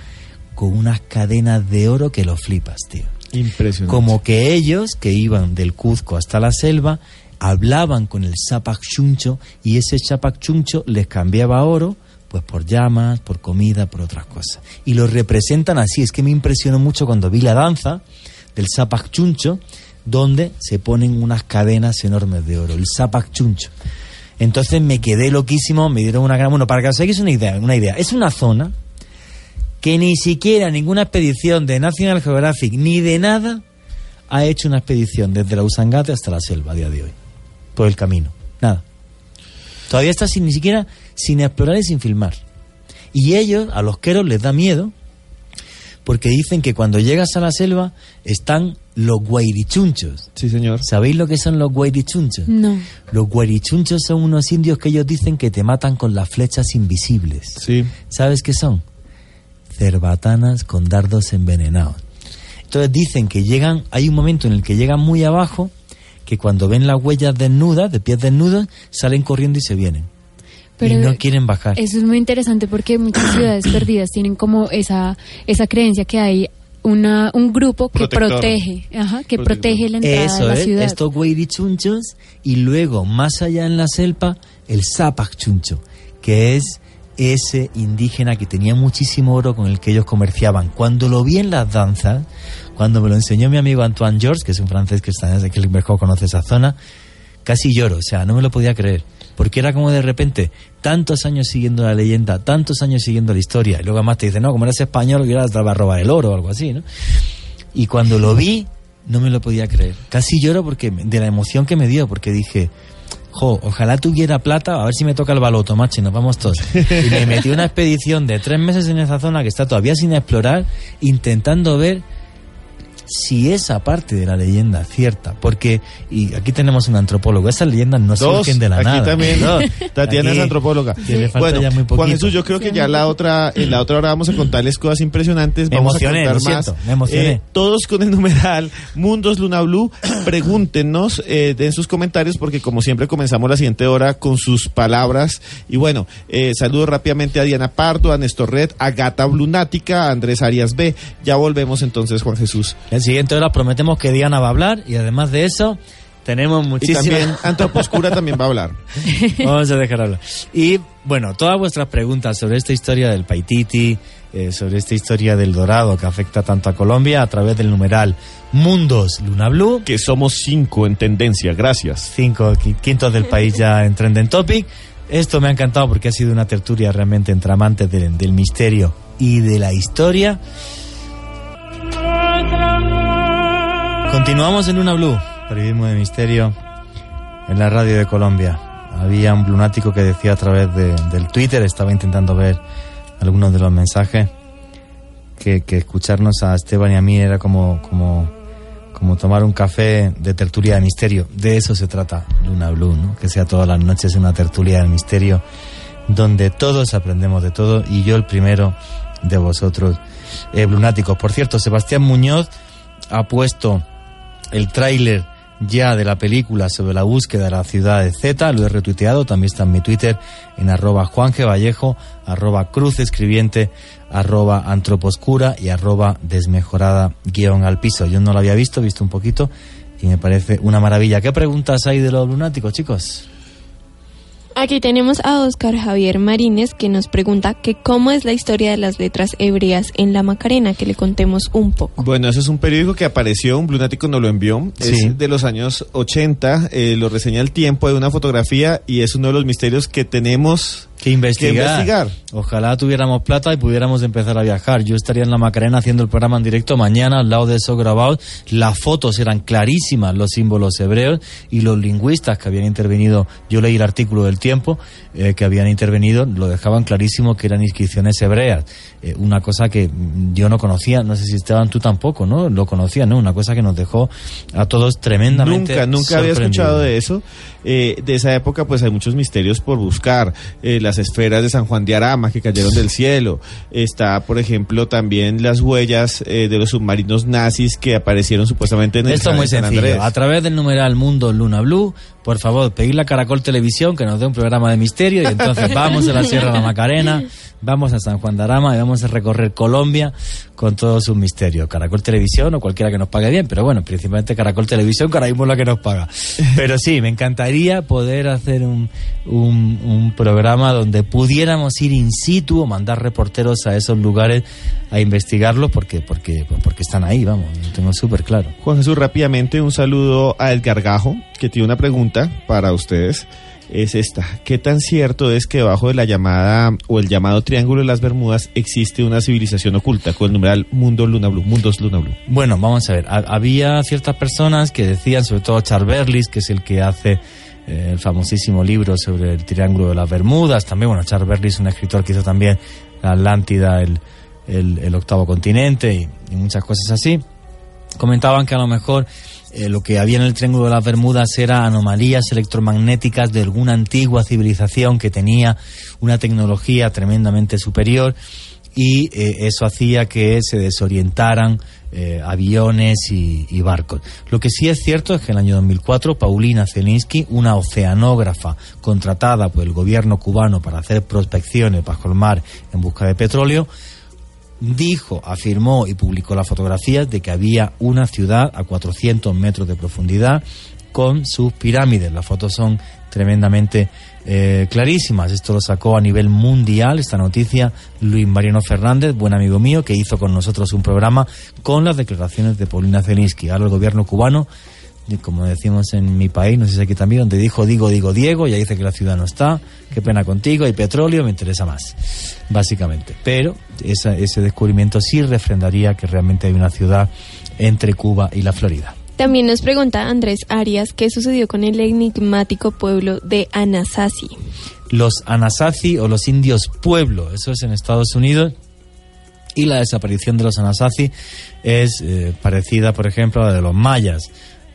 Speaker 4: Con unas cadenas de oro que lo flipas, tío.
Speaker 5: Impresionante.
Speaker 4: Como que ellos, que iban del Cuzco hasta la selva, hablaban con el Zapac Chuncho y ese Zapac Chuncho les cambiaba oro pues por llamas, por comida, por otras cosas. Y lo representan así. Es que me impresionó mucho cuando vi la danza del Zapac Chuncho, donde se ponen unas cadenas enormes de oro, el Zapac Chuncho. Entonces me quedé loquísimo, me dieron una gran... Bueno, para que os hagáis una idea, una idea. Es una zona que ni siquiera ninguna expedición de National Geographic ni de nada ha hecho una expedición desde la Usangate hasta la selva a día de hoy. Por el camino. Nada. Todavía está sin ni siquiera sin explorar y sin filmar. Y ellos, a los queros, les da miedo porque dicen que cuando llegas a la selva están los guairichunchos.
Speaker 5: Sí, señor.
Speaker 4: ¿Sabéis lo que son los guairichunchos?
Speaker 7: No.
Speaker 4: Los guairichunchos son unos indios que ellos dicen que te matan con las flechas invisibles.
Speaker 5: Sí.
Speaker 4: ¿Sabes qué son? Cerbatanas con dardos envenenados. Entonces dicen que llegan, hay un momento en el que llegan muy abajo, que cuando ven las huellas desnudas, de pies desnudos, salen corriendo y se vienen.
Speaker 7: Pero
Speaker 4: y no quieren bajar.
Speaker 7: Eso es muy interesante porque muchas *clears throat* ciudades perdidas tienen como esa, esa creencia que hay una, un grupo que
Speaker 5: Protector.
Speaker 7: protege, ajá, que
Speaker 5: Protector.
Speaker 7: protege la entrada
Speaker 4: Eso,
Speaker 7: de la
Speaker 4: ¿eh?
Speaker 7: ciudad.
Speaker 4: estos guairichunchos y luego más allá en la selva el Zapac chuncho, que es ese indígena que tenía muchísimo oro con el que ellos comerciaban. Cuando lo vi en las danzas, cuando me lo enseñó mi amigo Antoine Georges, que es un francés que está en que conoce esa zona, casi lloro, o sea, no me lo podía creer. Porque era como de repente, tantos años siguiendo la leyenda, tantos años siguiendo la historia, y luego además te dicen, no, como eres español, que te va a robar el oro o algo así, ¿no? Y cuando lo vi, no me lo podía creer. Casi lloro porque de la emoción que me dio, porque dije, jo, ojalá tuviera plata, a ver si me toca el baloto, macho, y nos vamos todos. Y me metí una expedición de tres meses en esa zona que está todavía sin explorar, intentando ver si esa parte de la leyenda es cierta. Porque, y aquí tenemos un antropólogo, esas leyendas no
Speaker 5: Dos,
Speaker 4: surgen de la
Speaker 5: aquí
Speaker 4: nada.
Speaker 5: también.
Speaker 4: Dos. *laughs*
Speaker 5: Tatiana
Speaker 4: Aquí
Speaker 5: es antropóloga. Bueno,
Speaker 4: ya muy
Speaker 5: Juan. Jesús, yo creo que ya la otra, en la otra hora vamos a contarles cosas impresionantes.
Speaker 4: Me
Speaker 5: vamos
Speaker 4: emocioné,
Speaker 5: a contar más.
Speaker 4: siento, me emocioné.
Speaker 5: Eh, todos con el numeral Mundos Luna Blue. *coughs* Pregúntenos eh, en sus comentarios, porque como siempre comenzamos la siguiente hora con sus palabras. Y bueno, eh, saludo rápidamente a Diana Pardo, a Néstor Red, a Gata Blunática, a Andrés Arias B. Ya volvemos entonces, Juan Jesús.
Speaker 4: La siguiente hora prometemos que Diana va a hablar y además de eso tenemos
Speaker 5: Y
Speaker 4: muchísimas...
Speaker 5: también Antroposcura también va a hablar. *laughs*
Speaker 4: Vamos a dejar hablar. Y bueno, todas vuestras preguntas sobre esta historia del Paititi, eh, sobre esta historia del dorado que afecta tanto a Colombia a través del numeral Mundos Luna Blue,
Speaker 5: Que somos cinco en tendencia, gracias.
Speaker 4: cinco qui- quintos del país ya en Trending Topic. Esto me ha encantado porque ha sido una tertulia realmente entre amantes del, del misterio y de la historia. Continuamos en Luna Blue, periodismo de misterio en la radio de Colombia. Había un lunático que decía a través de- del Twitter, estaba intentando ver algunos de los mensajes, que, que escucharnos a Esteban y a mí era como, como, como tomar un café de tertulia de misterio. De eso se trata Luna Blue, ¿no? que sea todas las noches una tertulia de misterio donde todos aprendemos de todo y yo el primero de vosotros, eh, lunáticos. Por cierto, Sebastián Muñoz ha puesto el tráiler ya de la película sobre la búsqueda de la ciudad de Z, lo he retuiteado, también está en mi Twitter, en arroba Juan G. Vallejo, arroba Cruz Escribiente, arroba Antroposcura y arroba Desmejorada guion al piso. Yo no lo había visto, he visto un poquito y me parece una maravilla. ¿Qué preguntas hay de los lunáticos, chicos?
Speaker 6: Aquí tenemos a Oscar Javier Marínez que nos pregunta que cómo es la historia de las letras hebreas en la Macarena, que le contemos un poco.
Speaker 5: Bueno, eso es un periódico que apareció, un Blunático nos lo envió,
Speaker 4: Sí.
Speaker 5: es de los años 80, eh, lo reseña el tiempo de una fotografía y es uno de los misterios que tenemos
Speaker 4: Que investigar.
Speaker 5: Que investigar.
Speaker 4: Ojalá tuviéramos plata y pudiéramos empezar a viajar. Yo estaría en la Macarena haciendo el programa en directo mañana al lado de eso grabado. Las fotos eran clarísimas, los símbolos hebreos y los lingüistas que habían intervenido. Yo leí el artículo del tiempo eh, que habían intervenido, lo dejaban clarísimo que eran inscripciones hebreas. Eh, una cosa que mm, yo no conocía, no sé si Esteban tú tampoco, ¿no? Lo conocía, ¿no? Una cosa que nos dejó a todos tremendamente.
Speaker 5: Nunca, nunca había escuchado de eso. Eh, de esa época, pues hay muchos misterios por buscar. Las esferas de San Juan de Arama que cayeron del cielo. Está, por ejemplo, también las huellas eh, de los submarinos nazis que aparecieron supuestamente en el
Speaker 4: Esto es muy
Speaker 5: San
Speaker 4: sencillo.
Speaker 5: Andrés.
Speaker 4: A través del numeral Mundo Luna Blue, por favor, pedirle a Caracol Televisión que nos dé un programa de misterio y entonces vamos a la Sierra de la Macarena, vamos a San Juan de Arama y vamos a recorrer Colombia con todos sus misterios. Caracol Televisión o cualquiera que nos pague bien, pero bueno, principalmente Caracol Televisión, que ahora mismo es la que nos paga. Pero sí, me encantaría poder hacer un, un, un programa donde pudiéramos ir in situ o mandar reporteros a esos lugares a investigarlos porque, porque, porque están ahí, vamos, lo tengo súper claro.
Speaker 5: Juan Jesús, rápidamente un saludo a Edgar Gajo, que tiene una pregunta para ustedes. Es esta. ¿Qué tan cierto es que debajo de la llamada o el llamado Triángulo de las Bermudas existe una civilización oculta con el numeral Mundo Luna Blue, Mundos Luna Blue?
Speaker 4: Bueno, vamos a ver. Ha- había ciertas personas que decían, sobre todo Charles Berlis, que es el que hace eh, el famosísimo libro sobre el Triángulo de las Bermudas. También, bueno, Charles Berlis un escritor que hizo también la Atlántida, el, el- el octavo continente y, y muchas cosas así. Comentaban que a lo mejor eh, lo que había en el Triángulo de las Bermudas era anomalías electromagnéticas de alguna antigua civilización que tenía una tecnología tremendamente superior y eh, eso hacía que se desorientaran eh, aviones y, y barcos. Lo que sí es cierto es que en el año 2004 Paulina Zelinsky, una oceanógrafa contratada por el gobierno cubano para hacer prospecciones bajo el mar en busca de petróleo, dijo, afirmó y publicó las fotografías de que había una ciudad a 400 metros de profundidad con sus pirámides. Las fotos son tremendamente eh, clarísimas. Esto lo sacó a nivel mundial, esta noticia, Luis Mariano Fernández, buen amigo mío, que hizo con nosotros un programa con las declaraciones de Paulina Zelinsky. Ahora el gobierno cubano, y como decimos en mi país, no sé si aquí también, donde dijo digo, digo, Diego, ya dice que la ciudad no está, qué pena contigo, hay petróleo, me interesa más, básicamente. Pero esa- ese descubrimiento sí refrendaría que realmente hay una ciudad entre Cuba y la Florida.
Speaker 6: También nos pregunta Andrés Arias qué sucedió con el enigmático pueblo de Anasazi.
Speaker 4: los Anasazi o los indios pueblo, eso es en Estados Unidos. Y la desaparición de los Anasazi es eh, parecida, por ejemplo, a la de los mayas,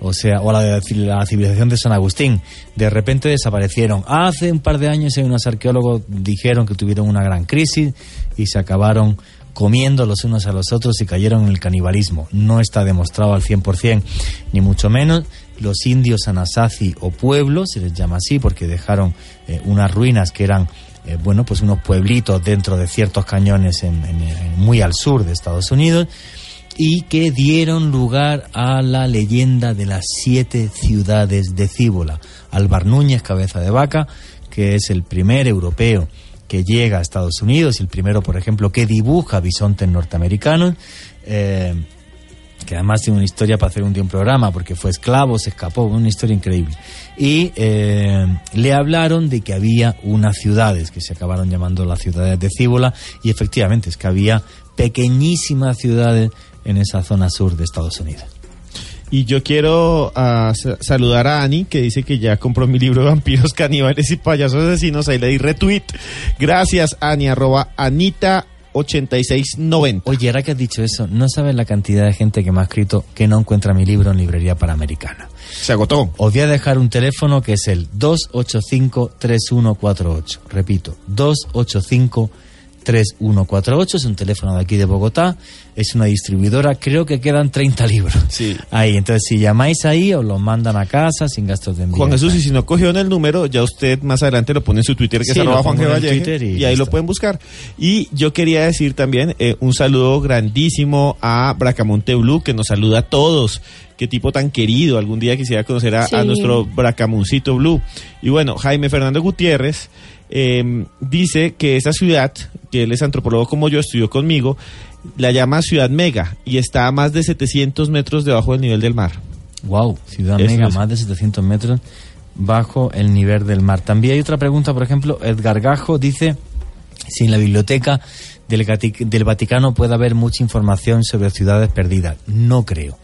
Speaker 4: o sea, o la la civilización de San Agustín. De repente desaparecieron. Hace un par de años unos arqueólogos dijeron que tuvieron una gran crisis y se acabaron comiendo los unos a los otros y cayeron en el canibalismo. No está demostrado al 100%, ni mucho menos. Los indios Anasazi o pueblos, se les llama así porque dejaron eh, unas ruinas que eran, eh, bueno, pues unos pueblitos dentro de ciertos cañones en- en- muy al sur de Estados Unidos. Y que dieron lugar a la leyenda de las siete ciudades de Cíbola. Alvar Núñez, cabeza de vaca, que es el primer europeo que llega a Estados Unidos, el primero, por ejemplo, que dibuja bisontes norteamericanos, eh, que además tiene una historia para hacer un día un programa, porque fue esclavo, se escapó, una historia increíble. Y eh, le hablaron de que había unas ciudades, que se acabaron llamando las ciudades de Cíbola, y efectivamente es que había pequeñísimas ciudades en esa zona sur de Estados Unidos.
Speaker 5: Y yo quiero ah, sa- saludar a Ani, que dice que ya compró mi libro vampiros, *laughs* caníbales y payasos asesinos. Ahí le di retweet. Gracias, Ani, arroba Anita8690.
Speaker 4: Oye, ahora que has dicho eso, no sabes la cantidad de gente que me ha escrito que no encuentra mi libro en librería panamericana.
Speaker 5: Se agotó.
Speaker 4: Os voy a dejar un teléfono que es el 285-3148. Repito, 285-3148. Es un teléfono de aquí de Bogotá. Es una distribuidora. Creo que quedan 30 libros.
Speaker 5: Sí.
Speaker 4: Ahí, entonces si llamáis ahí, os los mandan a casa sin gastos de envío.
Speaker 5: Juan Jesús, y si no cogió en el número, ya usted más adelante lo pone en su Twitter, que
Speaker 4: Sí,
Speaker 5: es arroba Juan Valleje,
Speaker 4: Twitter y
Speaker 5: ahí lo pueden buscar. Y yo quería decir también eh, un saludo grandísimo a Bracamonte Blue, que nos saluda a todos. Qué tipo tan querido. Algún día quisiera conocer a, nuestro Bracamoncito Blue. Y bueno, Jaime Fernando Gutiérrez eh, dice que esa ciudad, que él es antropólogo como yo, estudió conmigo, la llama Ciudad Mega y está a más de 700 metros debajo del nivel del mar.
Speaker 4: Wow, Ciudad
Speaker 5: Eso
Speaker 4: Mega,
Speaker 5: es.
Speaker 4: más de 700 metros bajo el nivel del mar. También hay otra pregunta, por ejemplo, Edgar Gajo dice si en la biblioteca del, del Vaticano puede haber mucha información sobre ciudades perdidas. No creo.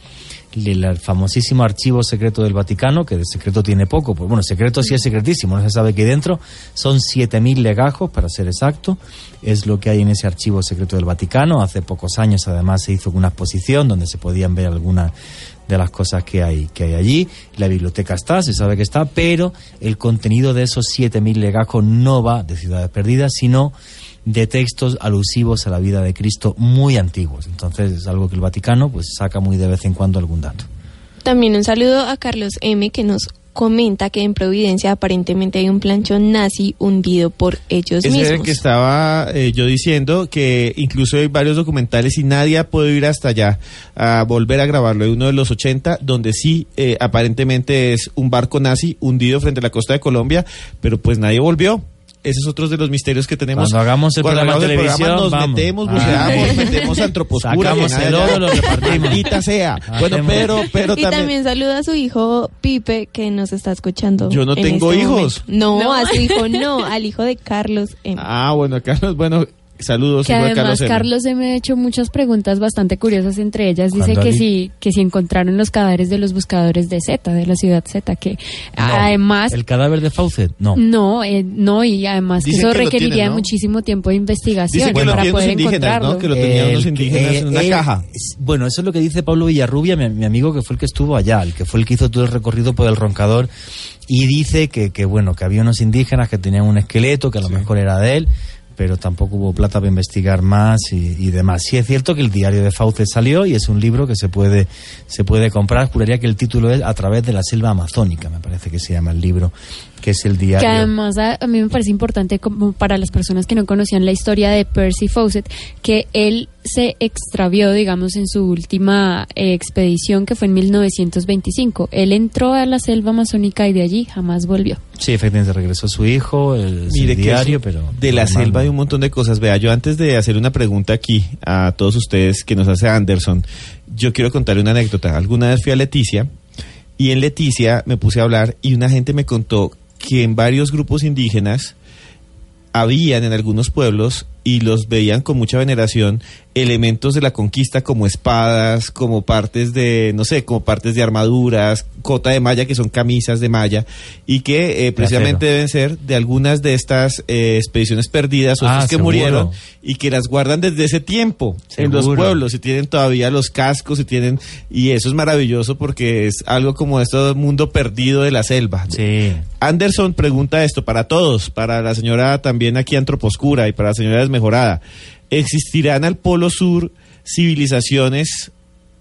Speaker 4: El, famosísimo archivo secreto del Vaticano, que de secreto tiene poco, pues bueno, secreto sí es secretísimo, no se sabe qué dentro, son 7.000 legajos, para ser exacto, es lo que hay en ese archivo secreto del Vaticano. Hace pocos años además se hizo una exposición donde se podían ver algunas de las cosas que hay, que hay allí. La biblioteca está, se sabe que está, pero el contenido de esos 7.000 legajos no va de ciudades perdidas, sino de textos alusivos a la vida de Cristo muy antiguos. Entonces es algo que el Vaticano pues saca muy de vez en cuando algún dato.
Speaker 6: También un saludo a Carlos M que nos comenta que en Providencia aparentemente hay un planchón nazi hundido por ellos
Speaker 5: Ese es
Speaker 6: mismos.
Speaker 5: el que estaba eh, yo diciendo que incluso hay varios documentales y nadie ha podido ir hasta allá a volver a grabarlo. Hay uno de los 80 donde sí eh, aparentemente es un barco nazi hundido frente a la costa de Colombia, pero pues nadie volvió. Ese es otro de los misterios que tenemos.
Speaker 4: Cuando hagamos el
Speaker 5: Cuando
Speaker 4: programa de
Speaker 5: programa,
Speaker 4: televisión,
Speaker 5: nos
Speaker 4: vamos.
Speaker 5: metemos,
Speaker 4: Ah.
Speaker 5: buceamos, *laughs* metemos antroposcura.
Speaker 4: Sacamos el oro, lo *laughs* repartimos.
Speaker 5: Maldita sea. Bueno,
Speaker 4: Hacemos.
Speaker 5: pero, pero
Speaker 6: y también saluda a su hijo Pipe que nos está escuchando.
Speaker 5: Yo no
Speaker 6: en
Speaker 5: tengo
Speaker 6: este
Speaker 5: hijos.
Speaker 6: momento. No, a su hijo no, *laughs* al hijo de Carlos M.
Speaker 5: Ah, bueno, Carlos, bueno, saludos.
Speaker 7: Que además
Speaker 5: M.
Speaker 7: Carlos se me ha hecho muchas preguntas bastante curiosas, entre ellas dice
Speaker 4: ¿Cuándo,
Speaker 7: que si, que si encontraron los cadáveres de los buscadores de Z, de la ciudad Z, que
Speaker 4: No.
Speaker 7: además...
Speaker 4: ¿El cadáver de Fawcett? No.
Speaker 7: No, eh, no, y además que eso
Speaker 5: que
Speaker 7: requeriría
Speaker 5: tienen, ¿no?
Speaker 7: muchísimo tiempo de investigación
Speaker 5: que
Speaker 7: para
Speaker 5: los
Speaker 7: poder encontrarlo.
Speaker 5: ¿no? Que lo tenían
Speaker 4: El
Speaker 5: unos
Speaker 4: que-
Speaker 5: indígenas en una
Speaker 4: eh,
Speaker 5: caja.
Speaker 4: Bueno, eso es lo que dice Pablo Villarrubia, mi, mi amigo que fue el que estuvo allá, el que fue el que hizo todo el recorrido por el roncador y dice que, que bueno, que había unos indígenas que tenían un esqueleto que a lo mejor era de él, pero tampoco hubo plata para investigar más y, demás. Sí es cierto que el diario de Fauce salió y es un libro que se puede se puede comprar. Juraría que el título es A través de la selva amazónica, me parece que se llama el libro, que es el
Speaker 7: Que
Speaker 4: diario.
Speaker 7: además a, a mí me parece importante como para las personas que no conocían la historia de Percy Fawcett, que él se extravió, digamos, en su última eh, expedición que fue en 1925. Él entró a la selva amazónica y de allí jamás volvió.
Speaker 4: Sí, efectivamente regresó su hijo, el, el
Speaker 5: Mire que
Speaker 4: diario,
Speaker 5: eso
Speaker 4: pero
Speaker 5: de la
Speaker 4: normal,
Speaker 5: selva hay un montón de cosas. Vea, yo antes de hacer una pregunta aquí a todos ustedes que nos hace Anderson, yo quiero contarle una anécdota. Alguna vez fui a Leticia y en Leticia me puse a hablar y una gente me contó que en varios grupos indígenas habían en algunos pueblos y los veían con mucha veneración elementos de la conquista como espadas, como partes de, no sé, como partes de armaduras, cota de malla que son camisas de malla y que eh, precisamente deben ser de algunas de estas eh, expediciones perdidas o
Speaker 4: Ah,
Speaker 5: que murieron y que las guardan desde ese tiempo en los pueblos y tienen todavía los cascos y tienen y eso es maravilloso porque es algo como este mundo perdido de la selva.
Speaker 4: Sí.
Speaker 5: Anderson pregunta esto para todos, para la señora también aquí Antroposcura y para la señora Desmejorada. ¿Existirán al Polo Sur civilizaciones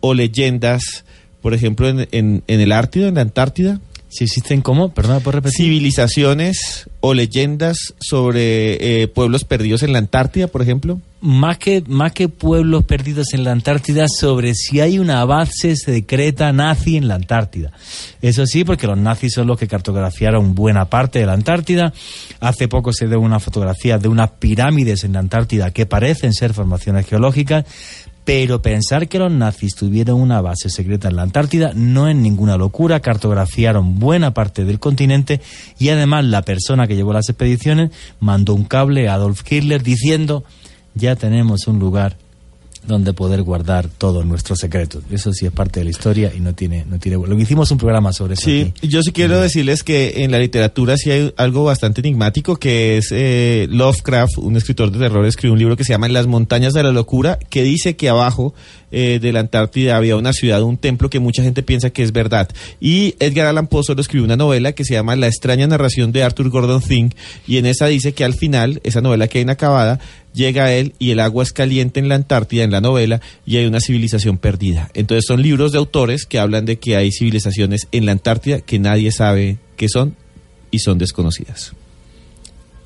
Speaker 5: o leyendas, por ejemplo, en, en- en el Ártido, en la Antártida?
Speaker 4: Si existen cómo, perdón, ¿puedes repetir?
Speaker 5: ¿Civilizaciones o leyendas sobre eh, pueblos perdidos en la Antártida, por ejemplo?
Speaker 4: Más que, más que pueblos perdidos en la Antártida, sobre si hay una base secreta nazi en la Antártida. Eso sí, porque los nazis son los que cartografiaron buena parte de la Antártida. Hace poco se dio una fotografía de unas pirámides en la Antártida que parecen ser formaciones geológicas, pero pensar que los nazis tuvieron una base secreta en la Antártida no es ninguna locura. Cartografiaron buena parte del continente y además la persona que llevó las expediciones mandó un cable a Adolf Hitler diciendo ya tenemos un lugar donde poder guardar todos nuestros secretos. Eso sí es parte de la historia y no tiene, no tiene. Lo que hicimos un programa sobre eso.
Speaker 5: Sí,
Speaker 4: aquí.
Speaker 5: yo sí quiero decirles que en la literatura sí hay algo bastante enigmático, que es eh, Lovecraft, un escritor de terror, escribió un libro que se llama En las montañas de la locura, que dice que abajo eh, de la Antártida había una ciudad, un templo que mucha gente piensa que es verdad. Y Edgar Allan Poe solo escribió una novela que se llama La extraña narración de Arthur Gordon Thing, y en esa dice que al final, esa novela que hay inacabada, llega él y el agua es caliente en la Antártida, en la novela, y hay una civilización perdida. Entonces son libros de autores que hablan de que hay civilizaciones en la Antártida que nadie sabe qué son y son desconocidas.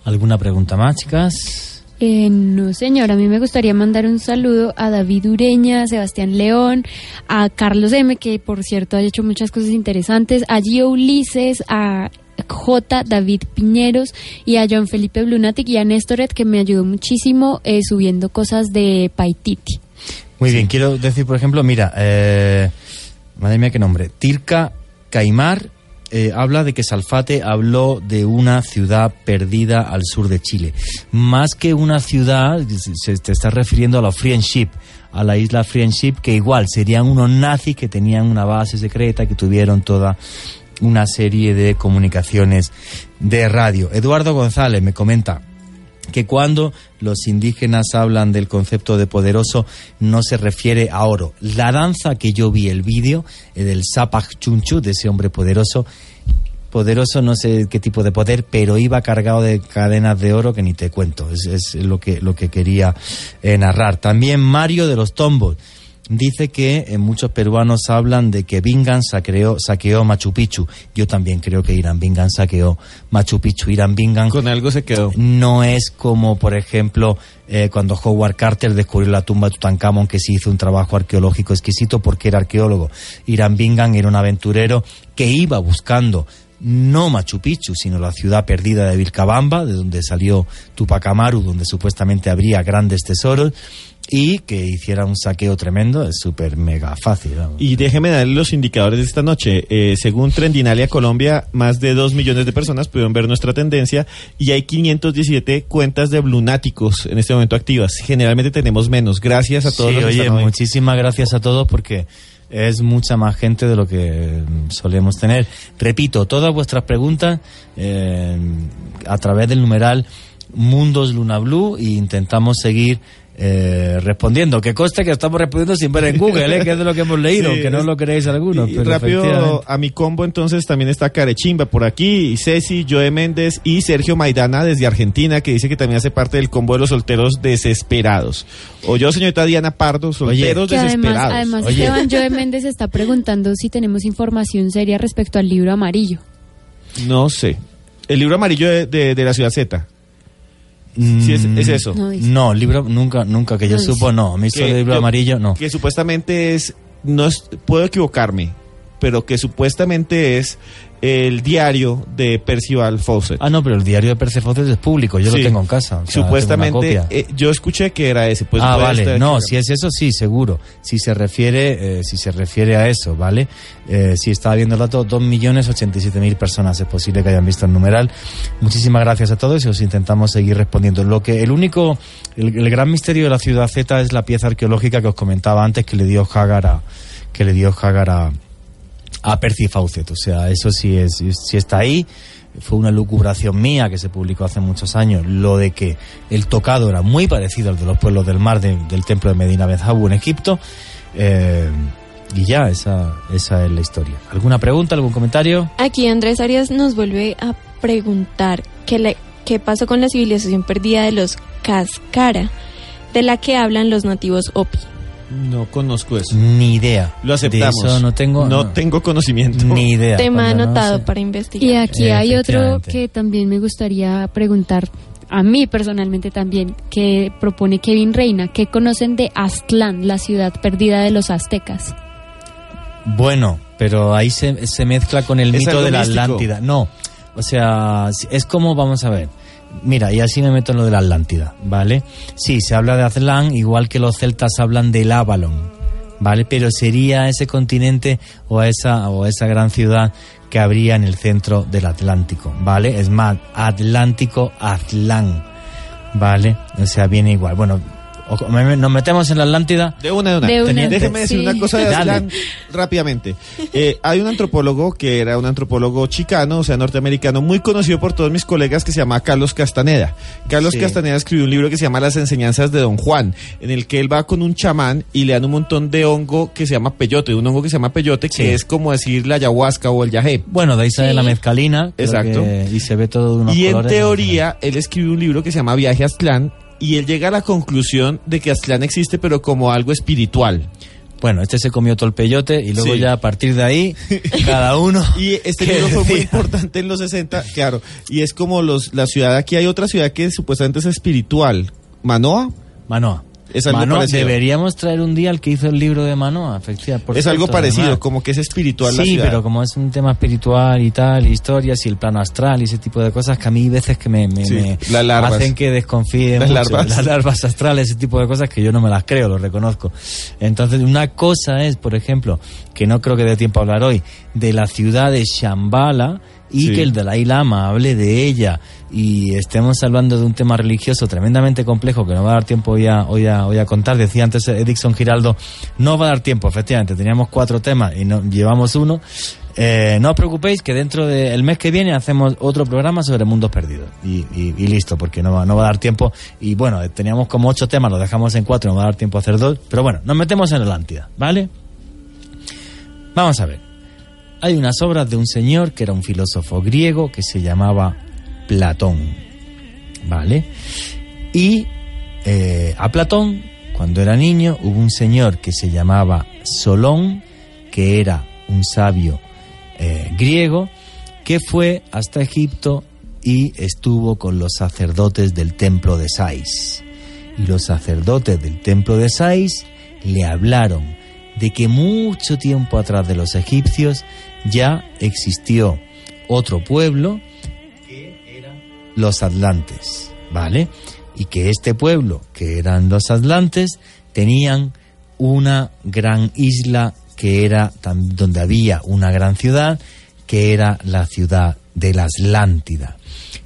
Speaker 4: ¿Alguna pregunta más, chicas?
Speaker 7: Eh, no, señor, a mí me gustaría mandar un saludo a David Ureña, a Sebastián León, a Carlos M, que por cierto ha hecho muchas cosas interesantes, a Gio Ulises, a J. David Piñeros y a John Felipe Blunatic y a Néstoret, que me ayudó muchísimo eh, subiendo cosas de Paititi.
Speaker 4: Muy bien, quiero decir, por ejemplo, mira, eh, madre mía, qué nombre. Tirca Caimar eh, habla de que Salfate habló de una ciudad perdida al sur de Chile. Más que una ciudad, se te está refiriendo a la Friendship, a la isla Friendship, que igual serían unos nazis que tenían una base secreta, que tuvieron toda una serie de comunicaciones de radio. Eduardo González me comenta que cuando los indígenas hablan del concepto de poderoso no se refiere a oro. La danza que yo vi el vídeo eh, del Zapach Chunchu, de ese hombre poderoso, poderoso no sé qué tipo de poder, pero iba cargado de cadenas de oro que ni te cuento. Es, es lo que lo que quería eh, narrar. También Mario de los Tombos dice que eh, muchos peruanos hablan de que Bingham saqueó, saqueó Machu Picchu. Yo también creo que Irán Bingham saqueó Machu Picchu. Irán Bingham
Speaker 5: Con algo se quedó.
Speaker 4: no es como, por ejemplo, eh, cuando Howard Carter descubrió la tumba de Tutankamón, que se hizo un trabajo arqueológico exquisito porque era arqueólogo. Irán Bingham era un aventurero que iba buscando no Machu Picchu, sino la ciudad perdida de Vilcabamba, de donde salió Tupac Amaru, donde supuestamente habría grandes tesoros, y que hiciera un saqueo tremendo, es súper mega fácil. vamos.
Speaker 5: Y déjeme darle los indicadores de esta noche. Eh, según Trendinalia Colombia, más de 2 millones de personas pudieron ver nuestra tendencia y hay 517 cuentas de Blunáticos en este momento activas. Generalmente tenemos menos. Gracias a todos
Speaker 4: Sí,
Speaker 5: los que
Speaker 4: oye, muchísimas gracias a todos porque es mucha más gente de lo que mm, solemos tener. Repito, todas vuestras preguntas eh, a través del numeral Mundos Luna Blue e intentamos seguir eh, respondiendo. Que conste que estamos respondiendo sin ver en Google, ¿eh? que es de lo que hemos leído,
Speaker 5: Sí,
Speaker 4: aunque no lo creéis algunos.
Speaker 5: Y
Speaker 4: pero
Speaker 5: rápido
Speaker 4: efectivamente.
Speaker 5: a mi combo entonces también está Carechimba por aquí, y Ceci, Joe Méndez y Sergio Maidana desde Argentina que dice que también hace parte del combo de los solteros desesperados. O yo, señorita Diana Pardo, solteros
Speaker 7: Que además,
Speaker 5: desesperados.
Speaker 7: además
Speaker 4: Oye.
Speaker 7: Esteban Joe Méndez está preguntando si tenemos información seria respecto al libro amarillo.
Speaker 5: No sé. El libro amarillo de, de- de la ciudad Z. Sí, es, es eso.
Speaker 7: No.
Speaker 4: No, libro, nunca, nunca que yo
Speaker 7: No
Speaker 4: supo, no. A mí solo
Speaker 5: Que
Speaker 4: el libro
Speaker 5: yo-
Speaker 4: amarillo, no.
Speaker 5: Que supuestamente es, no es, puedo equivocarme, pero que supuestamente es el diario de Percival Fawcett.
Speaker 4: Ah, no, pero el diario de Persefoces es público, yo
Speaker 5: Sí.
Speaker 4: lo tengo en casa. o sea, tengo
Speaker 5: supuestamente, eh, yo escuché que era ese. Pues
Speaker 4: ah, vale. No, si es eso, sí, seguro. Si se refiere, eh, si se refiere a eso, ¿vale? Eh, si estaba viendo el dato, 2.087.000 personas es posible que hayan visto el numeral. Muchísimas gracias a todos y os intentamos seguir respondiendo. Lo que, el único, el, el gran misterio de la ciudad Z es la pieza arqueológica que os comentaba antes que le dio Hagar a, que le dio Hagar a, a Percy Fawcett. O sea, eso sí, es, sí está ahí. Fue una lucubración mía que se publicó hace muchos años, lo de que el tocado era muy parecido al de los pueblos del mar de- del templo de Medina Bezhabu en Egipto. Eh, y ya, esa, esa es la historia. ¿Alguna pregunta, algún comentario?
Speaker 6: Aquí Andrés Arias nos vuelve a preguntar qué, le- qué pasó con la civilización perdida de los Cascara, de la que hablan los nativos Opi.
Speaker 5: No conozco eso.
Speaker 4: Ni idea.
Speaker 5: Lo aceptamos.
Speaker 4: De eso no tengo,
Speaker 5: No tengo conocimiento.
Speaker 4: ni idea.
Speaker 6: Tema
Speaker 4: no
Speaker 6: anotado
Speaker 4: sé.
Speaker 6: para investigar.
Speaker 7: Y aquí hay otro que también me gustaría preguntar a mí personalmente también, que propone Kevin Reina. ¿Qué conocen de Aztlán, la ciudad perdida de los aztecas?
Speaker 4: Bueno, pero ahí se, se mezcla con el
Speaker 5: Es
Speaker 4: mito de la
Speaker 5: místico.
Speaker 4: Atlántida. No, o sea, es como, vamos a ver. Mira, y así me meto en lo de la Atlántida, ¿vale? Sí, se habla de Aztlán, igual que los celtas hablan del Avalon, ¿vale? Pero sería ese continente o esa, o esa gran ciudad que habría en el centro del Atlántico, ¿vale? Es más, Atlántico, Aztlán, ¿vale? O sea, viene igual. Bueno, o- me- nos metemos en la Atlántida.
Speaker 5: De una, de una.
Speaker 7: De una.
Speaker 5: Déjeme decir
Speaker 7: Sí.
Speaker 5: una cosa de. Aslan rápidamente. *laughs* Eh, hay un antropólogo que era un antropólogo chicano, o sea, norteamericano, muy conocido por todos mis colegas que se llama Carlos Castaneda. Carlos
Speaker 4: Sí.
Speaker 5: Castaneda escribió un libro que se llama Las enseñanzas de Don Juan, en el que él va con un chamán y le dan un montón de hongo que se llama peyote, un hongo que se llama peyote,
Speaker 4: Sí.
Speaker 5: que es como decir la ayahuasca o el yagé.
Speaker 4: Bueno, de ahí sale
Speaker 6: Sí.
Speaker 4: la mezcalina.
Speaker 5: Exacto.
Speaker 4: que- y se ve todo de unos
Speaker 5: Y en teoría, él escribió un libro que se llama Viaje a Aztlán y él llega a la conclusión de que Aztlán existe pero como algo espiritual.
Speaker 4: Bueno, este se comió todo el peyote y luego
Speaker 5: Sí.
Speaker 4: ya a partir de ahí, cada uno. *laughs*
Speaker 5: Y este *laughs* libro fue muy importante en los 60, claro. Y es como los la ciudad, aquí hay otra ciudad que supuestamente es espiritual. ¿Manoa?
Speaker 4: Manoa.
Speaker 5: Es algo
Speaker 4: Manoa,
Speaker 5: parecido.
Speaker 4: deberíamos traer un día al que hizo el libro de Manoa, efectivamente.
Speaker 5: es algo parecido,
Speaker 4: además.
Speaker 5: como que es espiritual la
Speaker 4: Sí,
Speaker 5: ciudad.
Speaker 4: pero como es un tema espiritual y tal, historias y el plano astral y ese tipo de cosas que a mí veces que me, me-
Speaker 5: Sí,
Speaker 4: me hacen que desconfíe
Speaker 5: Las
Speaker 4: mucho.
Speaker 5: larvas.
Speaker 4: Las larvas astrales, ese tipo de cosas que yo no me las creo, lo reconozco. Entonces, una cosa es, por ejemplo, que no creo que dé tiempo a hablar hoy, de la ciudad de Shambhala y
Speaker 5: Sí.
Speaker 4: que el Dalai Lama hable de ella y estemos hablando de un tema religioso tremendamente complejo que no va a dar tiempo hoy a, hoy a, hoy a contar. Decía antes Edixon Giraldo, no va a dar tiempo, efectivamente, teníamos cuatro temas y no, llevamos uno. Eh, no os preocupéis que dentro del mes que viene hacemos otro programa sobre mundos perdidos y, y- y listo, porque no va, no va a dar tiempo. Y bueno, eh, teníamos como ocho temas, los dejamos en cuatro, no va a dar tiempo a hacer dos. Pero bueno, nos metemos en Atlántida, ¿vale? Vamos a ver. Hay unas obras de un señor que era un filósofo griego que se llamaba Platón, ¿vale? Y eh, a Platón, cuando era niño, hubo un señor que se llamaba Solón, que era un sabio eh, griego, que fue hasta Egipto y estuvo con los sacerdotes del templo de Sais. Y los sacerdotes del templo de Sais le hablaron de que mucho tiempo atrás de los egipcios ya existió otro pueblo que eran los atlantes, ¿vale? Y que este pueblo, que eran los atlantes, tenían una gran isla que era donde había una gran ciudad, que era la ciudad de la Atlántida.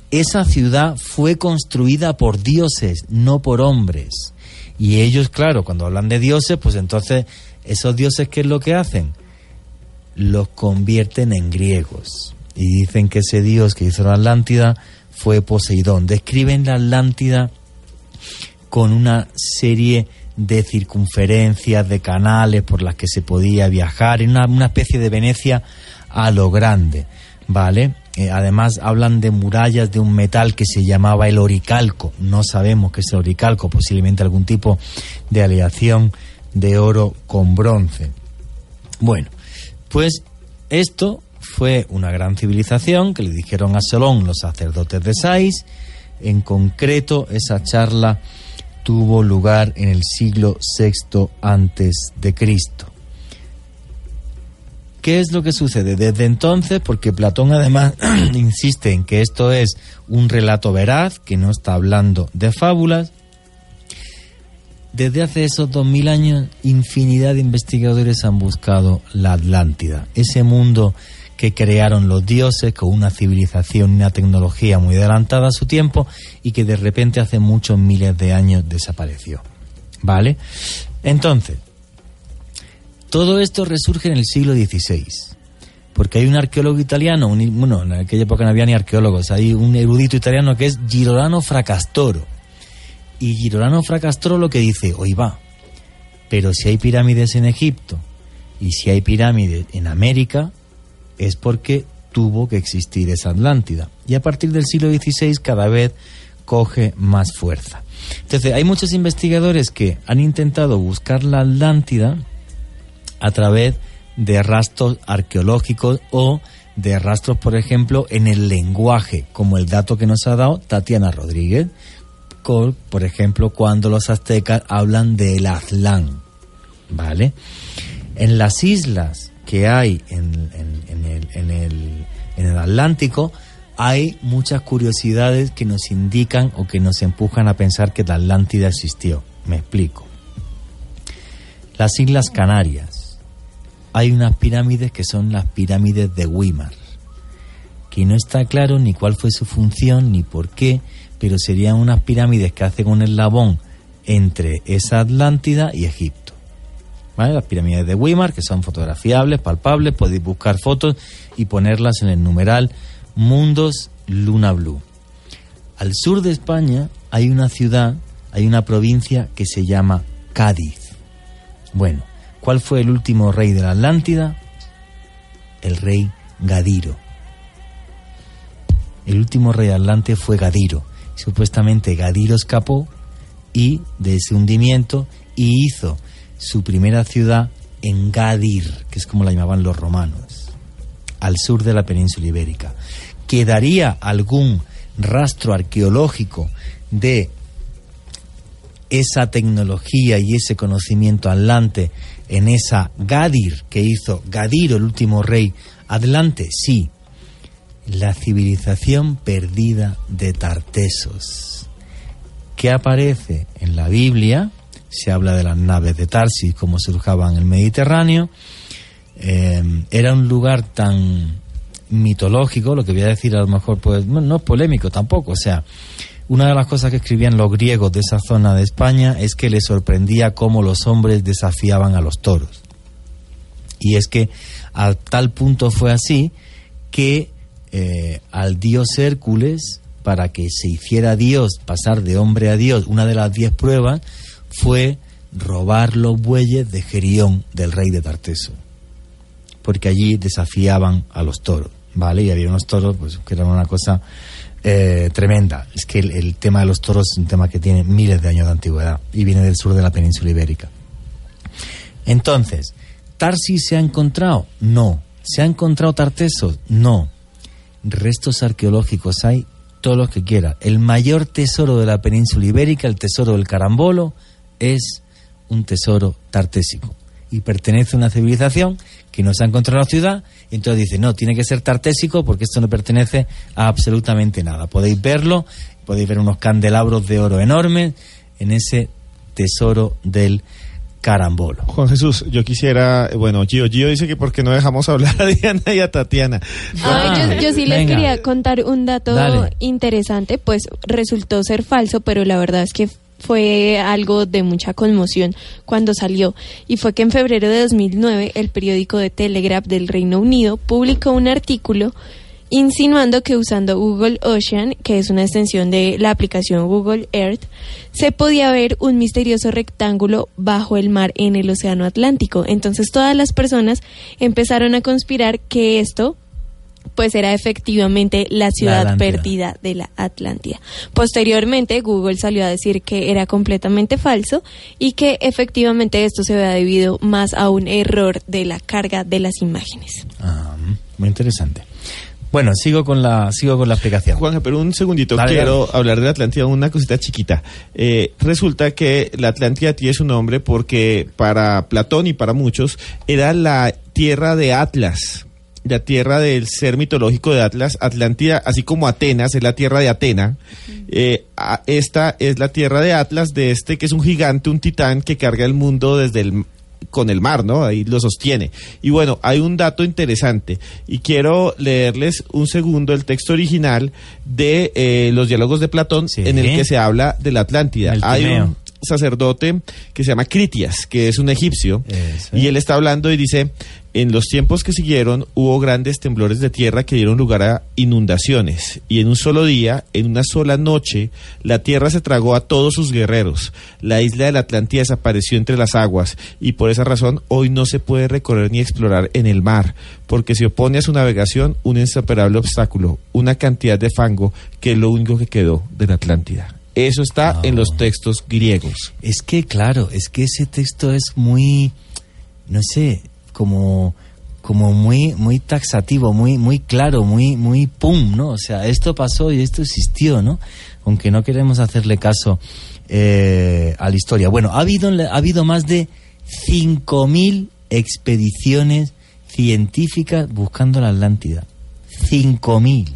Speaker 4: Esa ciudad fue construida por dioses, no por hombres. Y ellos, claro, cuando hablan de dioses, pues entonces, esos dioses, ¿qué es lo que hacen? Los convierten en griegos. Y dicen que ese dios que hizo la Atlántida fue Poseidón. Describen la Atlántida con una serie de circunferencias, de canales por las que se podía viajar, en una, especie de Venecia a lo grande, ¿vale? Eh, además hablan de murallas de un metal que se llamaba el oricalco, no sabemos qué es el oricalco, posiblemente algún tipo de aleación de oro con bronce. Bueno, pues esto fue una gran civilización que le dijeron a Solón los sacerdotes de Sais. En concreto, esa charla tuvo lugar en el siglo VI antes de Cristo. ¿Qué es lo que sucede? Desde entonces, porque Platón además *clears throat* insiste en que esto es un relato veraz, que no está hablando de fábulas, desde hace esos dos mil años, infinidad de investigadores han buscado la Atlántida, ese mundo que crearon los dioses con una civilización y una tecnología muy adelantada a su tiempo y que de repente hace muchos miles de años desapareció. ¿Vale? Entonces, todo esto resurge en el siglo XVI, porque hay un arqueólogo italiano, un- bueno, en aquella época no había ni arqueólogos, hay un erudito italiano que es Girolano Fracastoro. Y Girolano Fracastoro lo que dice, hoy va, pero si hay pirámides en Egipto y si hay pirámides en América, es porque tuvo que existir esa Atlántida. Y a partir del siglo XVI cada vez coge más fuerza. Entonces, hay muchos investigadores que han intentado buscar la Atlántida a través de rastros arqueológicos o de rastros, por ejemplo, en el lenguaje, como el dato que nos ha dado Tatiana Rodríguez, por ejemplo, cuando los aztecas hablan del Aztlán, ¿vale? En las islas que hay en el Atlántico hay muchas curiosidades que nos indican o que nos empujan a pensar que la Atlántida existió. Me explico. Las Islas Canarias. Hay unas pirámides que son las pirámides de Weimar, que no está claro ni cuál fue su función ni por qué, pero serían unas pirámides que hacen un eslabón entre esa Atlántida y Egipto. ¿Vale? Las pirámides de Weimar, que son fotografiables, palpables, podéis buscar fotos y ponerlas en el numeral Mundos Luna Blue. Al sur de España hay una ciudad, hay una provincia que se llama Cádiz. Bueno, ¿cuál fue el último rey de la Atlántida? El rey Gadiro. El último rey Atlante fue Gadiro. Supuestamente Gadiro escapó y de ese hundimiento y hizo su primera ciudad en Gadir, que es como la llamaban los romanos, al sur de la península ibérica. ¿Quedaría algún rastro arqueológico de esa tecnología y ese conocimiento atlante en esa Gadir que hizo Gadiro, el último rey atlante? Sí. La civilización perdida de Tartesos, que aparece en la Biblia, se habla de las naves de Tarsis, como surjaban en el Mediterráneo, eh, era un lugar tan mitológico, lo que voy a decir a lo mejor pues no, no es polémico tampoco, o sea, una de las cosas que escribían los griegos de esa zona de España es que les sorprendía cómo los hombres desafiaban a los toros. Y es que a tal punto fue así que eh, al dios Hércules, para que se hiciera Dios, pasar de hombre a Dios, una de las diez pruebas fue robar los bueyes de Gerión, del rey de Tarteso. Porque allí desafiaban a los toros, ¿vale? Y había unos toros pues, que eran una cosa eh, tremenda. Es que el, el tema de los toros es un tema que tiene miles de años de antigüedad y viene del sur de la península ibérica. Entonces, ¿Tarsis se ha encontrado? No. ¿Se ha encontrado Tartesos? No. Restos arqueológicos hay todos los que quiera. El mayor tesoro de la península ibérica, el tesoro del carambolo, es un tesoro tartésico. Y pertenece a una civilización que no se ha encontrado en la ciudad. Y entonces dice, no, tiene que ser tartésico porque esto no pertenece a absolutamente nada. Podéis verlo, podéis ver unos candelabros de oro enormes en ese tesoro del carambolo.
Speaker 5: Juan Jesús, yo quisiera, bueno, Gio, Gio dice que porque no dejamos hablar a Diana y a Tatiana.
Speaker 6: Ay, yo, yo sí les
Speaker 4: Venga.
Speaker 6: quería contar un dato
Speaker 4: Dale.
Speaker 6: interesante, pues resultó ser falso, pero la verdad es que fue algo de mucha conmoción cuando salió. Y fue que en febrero de 2009 el periódico The Telegraph del Reino Unido publicó un artículo insinuando que usando Google Ocean, que es una extensión de la aplicación Google Earth, se podía ver un misterioso rectángulo bajo el mar en el Océano Atlántico. Entonces todas las personas empezaron a conspirar que esto pues era efectivamente la ciudad perdida de la Atlántida. Posteriormente, Google salió a decir que era completamente falso y que efectivamente esto se había debido más a un error de la carga de las imágenes.
Speaker 4: Ah, muy interesante. Bueno, sigo con la, sigo con la explicación.
Speaker 5: Juanja, pero un segundito,
Speaker 4: Dale,
Speaker 5: quiero
Speaker 4: dale.
Speaker 5: hablar de la Atlántida, una cosita chiquita. Eh, resulta que la Atlántida tiene su nombre porque para Platón y para muchos era la tierra de Atlas, la tierra del ser mitológico de Atlas. Atlántida, así como Atenas, es la tierra de Atena. Eh, a- esta es la tierra de Atlas, de este que es un gigante, un titán que carga el mundo desde el con el mar, ¿no? Ahí lo sostiene. Y bueno, hay un dato interesante y quiero leerles un segundo el texto original de eh, los diálogos de Platón
Speaker 4: Sí.
Speaker 5: en el que se habla de la Atlántida. Hay un sacerdote que se llama Critias, que es un egipcio,
Speaker 4: Eso.
Speaker 5: y él está hablando y dice, en los tiempos que siguieron hubo grandes temblores de tierra que dieron lugar a inundaciones, y en un solo día, en una sola noche, la tierra se tragó a todos sus guerreros. La isla de la Atlántida desapareció entre las aguas, y por esa razón hoy no se puede recorrer ni explorar en el mar, porque se opone a su navegación un insuperable obstáculo, una cantidad de fango que es lo único que quedó de la Atlántida. Eso está
Speaker 4: Ah.
Speaker 5: en los textos griegos.
Speaker 4: Es que, claro, es que ese texto es muy, no sé, como, como muy muy taxativo, muy muy claro, muy muy pum, ¿no? O sea, esto pasó y esto existió, ¿no? Aunque no queremos hacerle caso eh, a la historia. Bueno, ha habido ha habido más de 5000 expediciones científicas buscando la Atlántida. 5000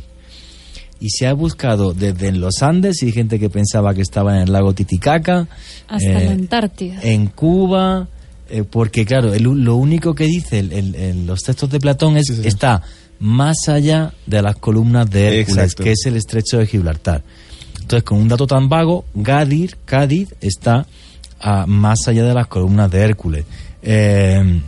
Speaker 4: y se ha buscado desde en los Andes y hay gente que pensaba que estaba en el lago Titicaca
Speaker 7: Hasta
Speaker 4: eh,
Speaker 7: la Antártida.
Speaker 4: en Cuba eh, porque claro el- lo único que dice el- el- el- los textos de Platón es
Speaker 5: Sí, sí.
Speaker 4: está más allá de las columnas de Hércules
Speaker 5: Exacto.
Speaker 4: que es el estrecho de Gibraltar entonces con un dato tan vago Gadir Cádiz está ah, más allá de las columnas de Hércules Eh,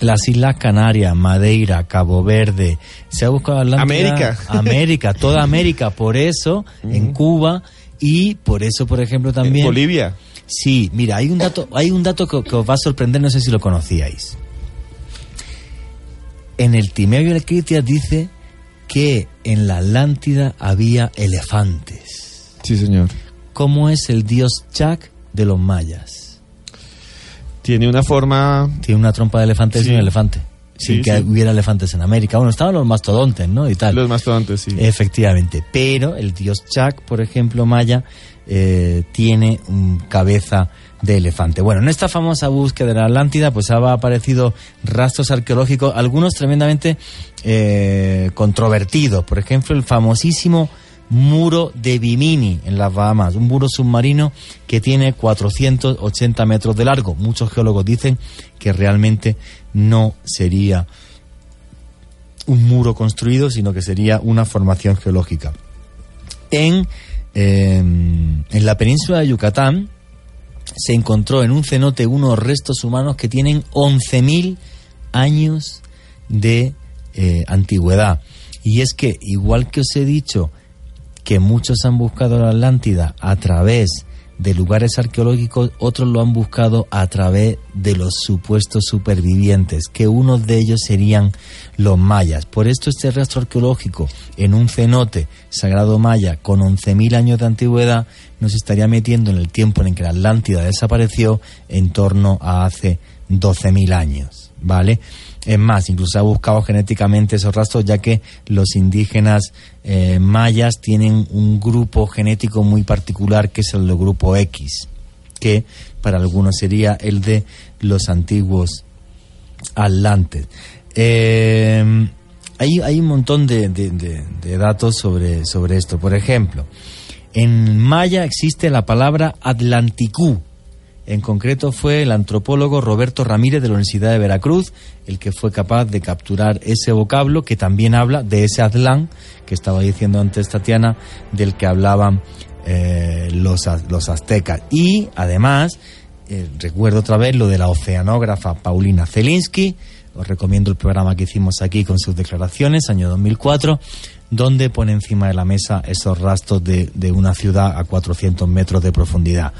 Speaker 4: las Islas Canarias, Madeira, Cabo Verde, se ha buscado Atlántida,
Speaker 5: América. *laughs*
Speaker 4: América, toda América, por eso en Cuba y por eso, por ejemplo,
Speaker 5: En
Speaker 4: también
Speaker 5: Bolivia.
Speaker 4: Sí, mira, hay un dato, hay un dato que, que os va a sorprender, no sé si lo conocíais. En el Timeo y el Critias dice que en la Atlántida había elefantes.
Speaker 5: Sí, señor.
Speaker 4: ¿Cómo es el dios Chak de los mayas?
Speaker 5: Tiene una forma...
Speaker 4: Tiene una trompa de elefante, es
Speaker 5: Sí.
Speaker 4: un elefante.
Speaker 5: Sí,
Speaker 4: Sin que
Speaker 5: sí.
Speaker 4: hubiera elefantes en América. Bueno, estaban los mastodontes, ¿no? Y tal.
Speaker 5: Los mastodontes, sí.
Speaker 4: Efectivamente, pero el dios Chak, por ejemplo, maya, eh, tiene un cabeza de elefante. Bueno, en esta famosa búsqueda de la Atlántida, pues ha aparecido rastros arqueológicos, algunos tremendamente eh, controvertidos. Por ejemplo, el famosísimo muro de Bimini en las Bahamas, un muro submarino que tiene 480 metros de largo. Muchos geólogos dicen que realmente no sería un muro construido, sino que sería una formación geológica. En, eh, en la península de Yucatán se encontró en un cenote unos restos humanos que tienen 11.000 años de eh, antigüedad. Y es que, igual que os he dicho, que muchos han buscado la Atlántida a través de lugares arqueológicos, otros lo han buscado a través de los supuestos supervivientes, que unos de ellos serían los mayas. Por esto este rastro arqueológico en un cenote sagrado maya con 11.000 años de antigüedad nos estaría metiendo en el tiempo en el que la Atlántida desapareció en torno a hace 12.000 años, ¿vale? Es más, incluso se ha buscado genéticamente esos rastros, ya que los indígenas eh, mayas tienen un grupo genético muy particular, que es el del grupo X, que para algunos sería el de los antiguos atlantes. Eh, hay, hay un montón de datos sobre, sobre esto. Por ejemplo, en maya existe la palabra Atlanticú. En concreto fue el antropólogo Roberto Ramírez de la Universidad de Veracruz el que fue capaz de capturar ese vocablo que también habla de ese Atlán que estaba diciendo antes Tatiana, del que hablaban eh, los, los aztecas. Y además, eh, recuerdo otra vez lo de la oceanógrafa Paulina Zelinsky, os recomiendo el programa que hicimos aquí con sus declaraciones, año 2004, donde pone encima de la mesa esos rastros de, de una ciudad a 400 metros de profundidad.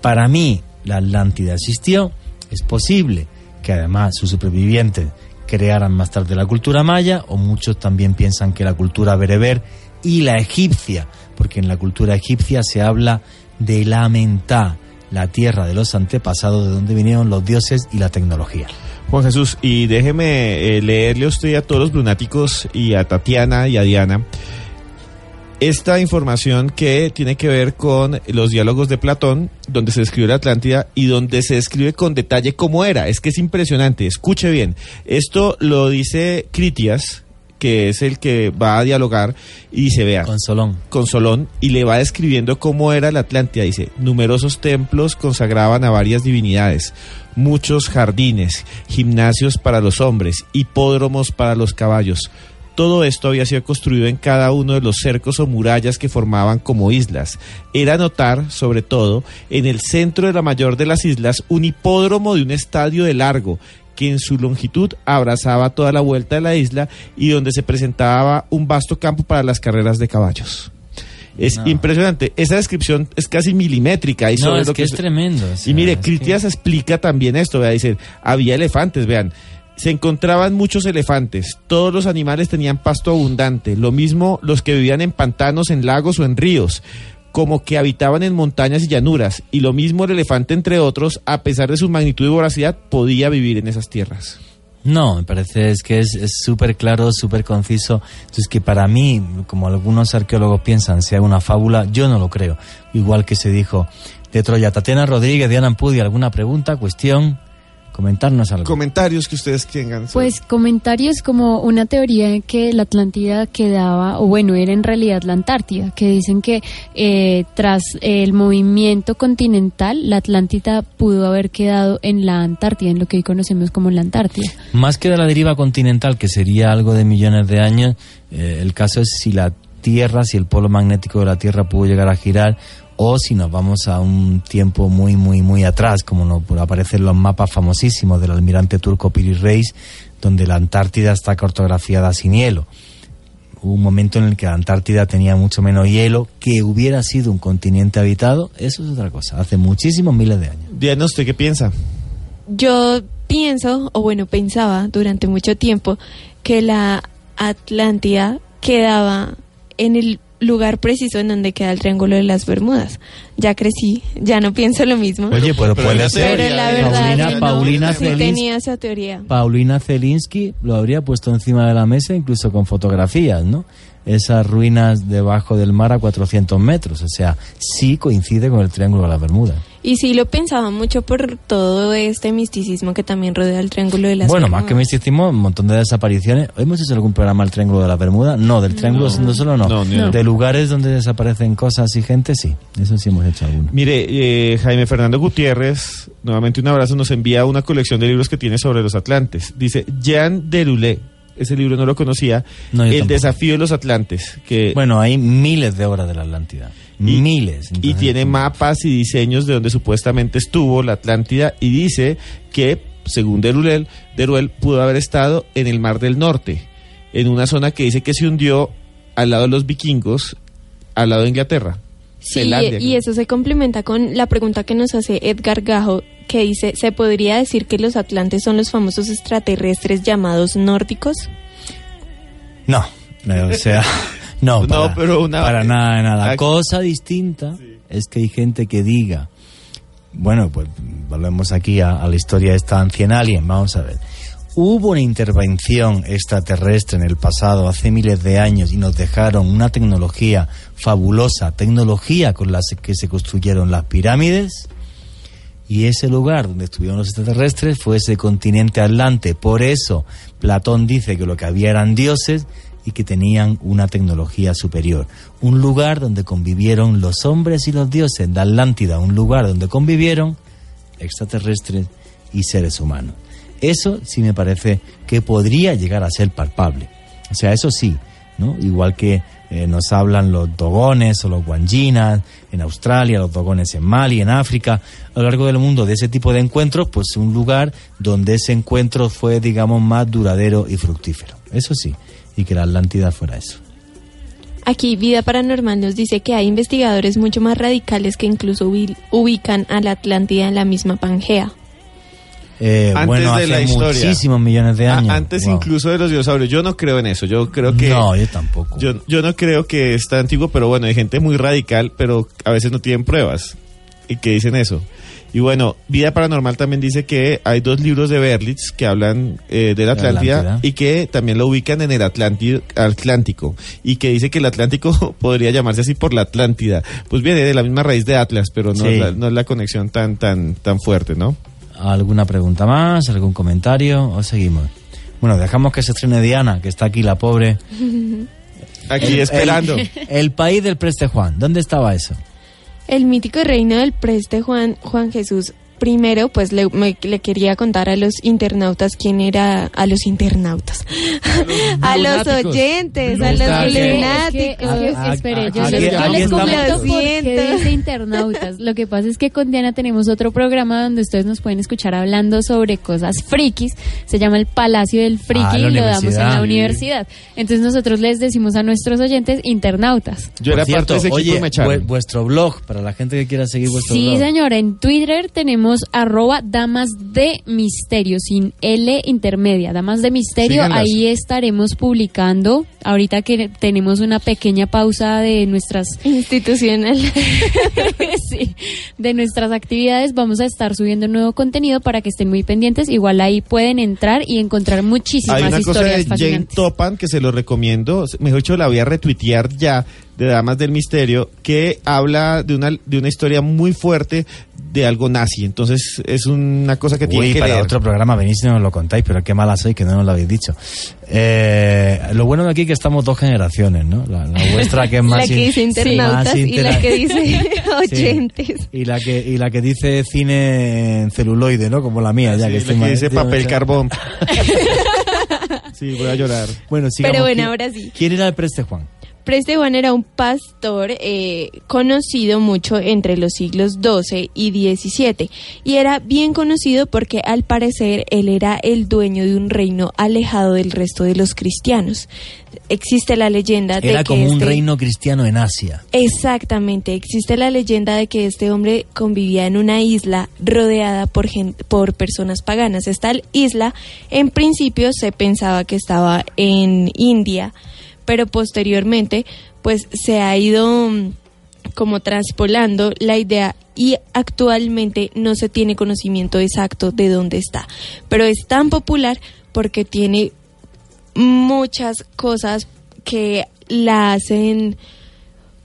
Speaker 4: Para mí, la Atlántida existió, es posible que además sus supervivientes crearan más tarde la cultura maya, o muchos también piensan que la cultura bereber y la egipcia, porque en la cultura egipcia se habla de la mentá, la tierra de los antepasados, de donde vinieron los dioses y la tecnología.
Speaker 5: Juan Jesús, y déjeme eh, leerle a usted a todos los lunáticos y a Tatiana y a Diana esta información que tiene que ver con los diálogos de Platón, donde se describe la Atlántida y donde se describe con detalle cómo era. Es que es impresionante, escuche bien. Esto lo dice Critias, que es el que va a dialogar, y dice, vea,
Speaker 4: Con Solón.
Speaker 5: con Solón y le va describiendo cómo era la Atlántida. Dice, numerosos templos consagraban a varias divinidades, muchos jardines, gimnasios para los hombres, hipódromos para los caballos. Todo esto había sido construido en cada uno de los cercos o murallas que formaban como islas. Era notar, sobre todo, en el centro de la mayor de las islas, un hipódromo de un estadio de largo, que en su longitud abrazaba toda la vuelta de la isla y donde se presentaba un vasto campo para las carreras de caballos. Es
Speaker 4: No.
Speaker 5: impresionante. Esa descripción es casi milimétrica. Y
Speaker 4: No,
Speaker 5: sobre
Speaker 4: es
Speaker 5: lo
Speaker 4: que es tremendo. o sea,
Speaker 5: y mire, Critias explica también esto, vea, dice, había elefantes, vean, se encontraban muchos elefantes, todos los animales tenían pasto abundante, lo mismo los que vivían en pantanos, en lagos o en ríos, como que habitaban en montañas y llanuras, y lo mismo el elefante entre otros, a pesar de su magnitud y voracidad, podía vivir en esas tierras.
Speaker 4: No, me parece es que es súper claro, súper conciso. Entonces que para mí, como algunos arqueólogos piensan, sea una fábula, yo no lo creo. Igual que se dijo de Troya. Tatiana Rodríguez, Diana Ampudi, ¿alguna pregunta, cuestión? Comentarnos algo.
Speaker 5: Comentarios que ustedes tengan.
Speaker 7: Pues comentarios como una teoría de que la Atlántida quedaba, o bueno, era en realidad la Antártida, que dicen que eh, tras el movimiento continental, la Atlántida pudo haber quedado en la Antártida, en lo que hoy conocemos como la Antártida.
Speaker 4: Más que de la deriva continental, que sería algo de millones de años, eh, el caso es si la Tierra, si el polo magnético de la Tierra pudo llegar a girar, o si nos vamos a un tiempo muy, muy, muy atrás, como nos aparecen los mapas famosísimos del almirante turco Piri Reis, donde la Antártida está cartografiada sin hielo. Hubo un momento en el que la Antártida tenía mucho menos hielo, que hubiera sido un continente habitado, eso es otra cosa, hace muchísimos miles de años.
Speaker 5: Diana, ¿usted qué piensa?
Speaker 6: Yo pienso, o bueno, pensaba durante mucho tiempo, que la Atlántida quedaba en el lugar preciso en donde queda el Triángulo de las Bermudas. Ya crecí, ya no pienso lo mismo.
Speaker 4: Oye, pero
Speaker 5: Pero
Speaker 4: puede ser.
Speaker 6: pero la verdad
Speaker 4: Paulina,
Speaker 6: no, sí
Speaker 4: Zelinsky-
Speaker 6: tenía esa teoría.
Speaker 4: Paulina Zelinsky lo habría puesto encima de la mesa, incluso con fotografías, ¿no? Esas ruinas debajo del mar a 400 metros. O sea, sí coincide con el Triángulo de las Bermudas.
Speaker 6: Y sí lo pensaba mucho por todo este misticismo que también rodea el Triángulo de las
Speaker 4: bueno,
Speaker 6: Bermudas.
Speaker 4: más que misticismo, un montón de desapariciones. ¿Hemos hecho algún programa del Triángulo de las Bermudas? No, del Triángulo no. solo no.
Speaker 5: No.
Speaker 4: De lugares donde desaparecen cosas y gente, sí. Eso sí hemos hecho alguno.
Speaker 5: Mire, eh, Jaime Fernando Gutiérrez, nuevamente un abrazo, nos envía una colección de libros que tiene sobre los Atlantes. Dice Jean Deroulé, ese libro no lo conocía,
Speaker 4: No,
Speaker 5: El
Speaker 4: tampoco.
Speaker 5: desafío de los Atlantes, que
Speaker 4: Bueno, hay miles de obras de la Atlántida.
Speaker 5: Y-
Speaker 4: miles.
Speaker 5: y tiene mapas y diseños de donde supuestamente estuvo la Atlántida y dice que, según Deruel, Deruel pudo haber estado en el Mar del Norte, en una zona que dice que se hundió al lado de los vikingos, al lado de Inglaterra.
Speaker 6: Sí,
Speaker 5: Zelandia,
Speaker 6: y
Speaker 5: creo.
Speaker 6: eso se complementa con la pregunta que nos hace Edgar Gajo, que dice, ¿se podría decir que los atlantes son los famosos extraterrestres llamados nórdicos?
Speaker 4: No, eh, o sea, *laughs* no,
Speaker 5: No,
Speaker 4: para,
Speaker 5: pero una-
Speaker 4: para nada, nada.
Speaker 5: Ah,
Speaker 4: Cosa distinta es que hay gente que diga, bueno, pues volvemos aquí a, a la historia de esta ancien alien, vamos a ver. Hubo una intervención extraterrestre en el pasado, hace miles de años, y nos dejaron una tecnología fabulosa, tecnología con la que se construyeron las pirámides, y ese lugar donde estuvieron los extraterrestres fue ese continente atlante. Por eso Platón dice que lo que había eran dioses y que tenían una tecnología superior. Un lugar donde convivieron los hombres y los dioses de Atlántida, un lugar donde convivieron extraterrestres y seres humanos. Eso sí me parece que podría llegar a ser palpable. O sea, eso sí, ¿no? Igual que eh, nos hablan los dogones o los guanginas en Australia, los dogones en Mali, en África, a lo largo del mundo de ese tipo de encuentros, pues un lugar donde ese encuentro fue, digamos, más duradero y fructífero. Eso sí, y que la Atlántida fuera eso.
Speaker 6: Aquí Vida Paranormal nos dice que hay investigadores mucho más radicales que incluso ubi- ubican a la Atlántida en la misma Pangea.
Speaker 4: Eh,
Speaker 5: Antes
Speaker 4: bueno,
Speaker 5: de
Speaker 4: hace
Speaker 5: la historia.
Speaker 4: muchísimos millones de
Speaker 5: A-
Speaker 4: años.
Speaker 5: antes
Speaker 4: Wow.
Speaker 5: incluso de los dinosaurios. Yo no creo en eso. Yo creo que.
Speaker 4: No, yo tampoco.
Speaker 5: Yo, yo no creo que es tan antiguo, pero bueno, hay gente muy radical, pero a veces no tienen pruebas y que dicen eso. Y bueno, Vida Paranormal también dice que hay dos libros de Berlitz que hablan eh, de la Atlántida,
Speaker 4: Atlántida.
Speaker 5: y que también lo ubican en el Atlántico, Atlántico y que dice que el Atlántico *laughs* podría llamarse así por la Atlántida. Pues viene de la misma raíz de Atlas, pero no,
Speaker 4: Sí.
Speaker 5: es, la, no es la conexión tan, tan, tan fuerte, ¿no?
Speaker 4: ¿Alguna pregunta más? ¿Algún comentario? ¿O seguimos? Bueno, dejamos que se estrene Diana, que está aquí la pobre.
Speaker 5: Aquí
Speaker 4: El-
Speaker 5: esperando.
Speaker 4: El, el país del Preste Juan. ¿Dónde estaba eso?
Speaker 6: El mítico reino del preste Juan, Juan Jesús. Primero, pues le, me- le quería contar a los internautas quién era, a los internautas, *laughs* a los
Speaker 5: lunáticos.
Speaker 6: oyentes, a los lunáticos.
Speaker 7: Es que, es que,
Speaker 4: Ah,
Speaker 7: espere,
Speaker 4: ah,
Speaker 7: yo, les- comento
Speaker 6: Lo
Speaker 7: por qué dice internautas. Lo que pasa es que con Diana tenemos otro programa donde ustedes nos pueden escuchar hablando sobre cosas frikis. Se llama el Palacio del Friki
Speaker 4: Ah,
Speaker 7: y lo damos en la universidad. Entonces nosotros les decimos a nuestros oyentes internautas.
Speaker 5: Yo
Speaker 4: Por
Speaker 5: era
Speaker 4: cierto,
Speaker 5: parte de ese equipo
Speaker 4: oye,
Speaker 5: y me
Speaker 4: vu- vuestro blog, para la gente que quiera seguir vuestro
Speaker 7: Sí,
Speaker 4: blog.
Speaker 7: señora, en Twitter tenemos tenemos arroba damas de misterio, sin L intermedia, damas de misterio.
Speaker 5: Síganlas.
Speaker 7: Ahí estaremos publicando. Ahorita que tenemos una pequeña pausa de nuestras
Speaker 6: Institucional. *laughs*
Speaker 7: sí, de nuestras actividades, vamos a estar subiendo nuevo contenido para que estén muy pendientes. Igual ahí pueden entrar y encontrar muchísimas
Speaker 5: Hay una cosa
Speaker 7: historias
Speaker 5: de Jane. Topan que se lo recomiendo, mejor dicho la voy a retuitear ya de Damas del Misterio, que habla de una, de una historia muy fuerte de algo nazi. Entonces es una cosa que tiene
Speaker 4: Uy,
Speaker 5: que
Speaker 4: para
Speaker 5: leer.
Speaker 4: otro programa venís y nos lo contáis, pero qué mala soy que no nos lo habéis dicho. Eh, lo bueno de aquí es que estamos dos generaciones, ¿no? La, la vuestra que es *laughs* más...
Speaker 6: la que dice internautas y la que dice *laughs*
Speaker 4: Sí.
Speaker 6: oyentes.
Speaker 4: Y la que y la que dice cine en celuloide, ¿no? Como la mía, ya
Speaker 5: Sí,
Speaker 4: que
Speaker 5: la
Speaker 4: estoy
Speaker 5: que
Speaker 4: más-
Speaker 5: dice papel carbón. *laughs* sí, voy a llorar.
Speaker 4: Bueno, sigamos.
Speaker 6: Pero bueno,
Speaker 4: ¿Quién-
Speaker 6: ahora sí.
Speaker 4: ¿Quién era el preste Juan?
Speaker 6: Preste Juan era un pastor eh, conocido mucho entre los siglos XII y XVII y era bien conocido porque al parecer él era el dueño de un reino alejado del resto de los cristianos. Existe la leyenda de
Speaker 4: Era
Speaker 6: que
Speaker 4: como un
Speaker 6: este-
Speaker 4: reino cristiano en Asia.
Speaker 6: Exactamente, existe la leyenda de que este hombre convivía en una isla rodeada por, por personas paganas. Esta isla en principio se pensaba que estaba en India, pero posteriormente pues se ha ido mm, como traspolando la idea y actualmente no se tiene conocimiento exacto de dónde está. Pero es tan popular porque tiene muchas cosas que la hacen,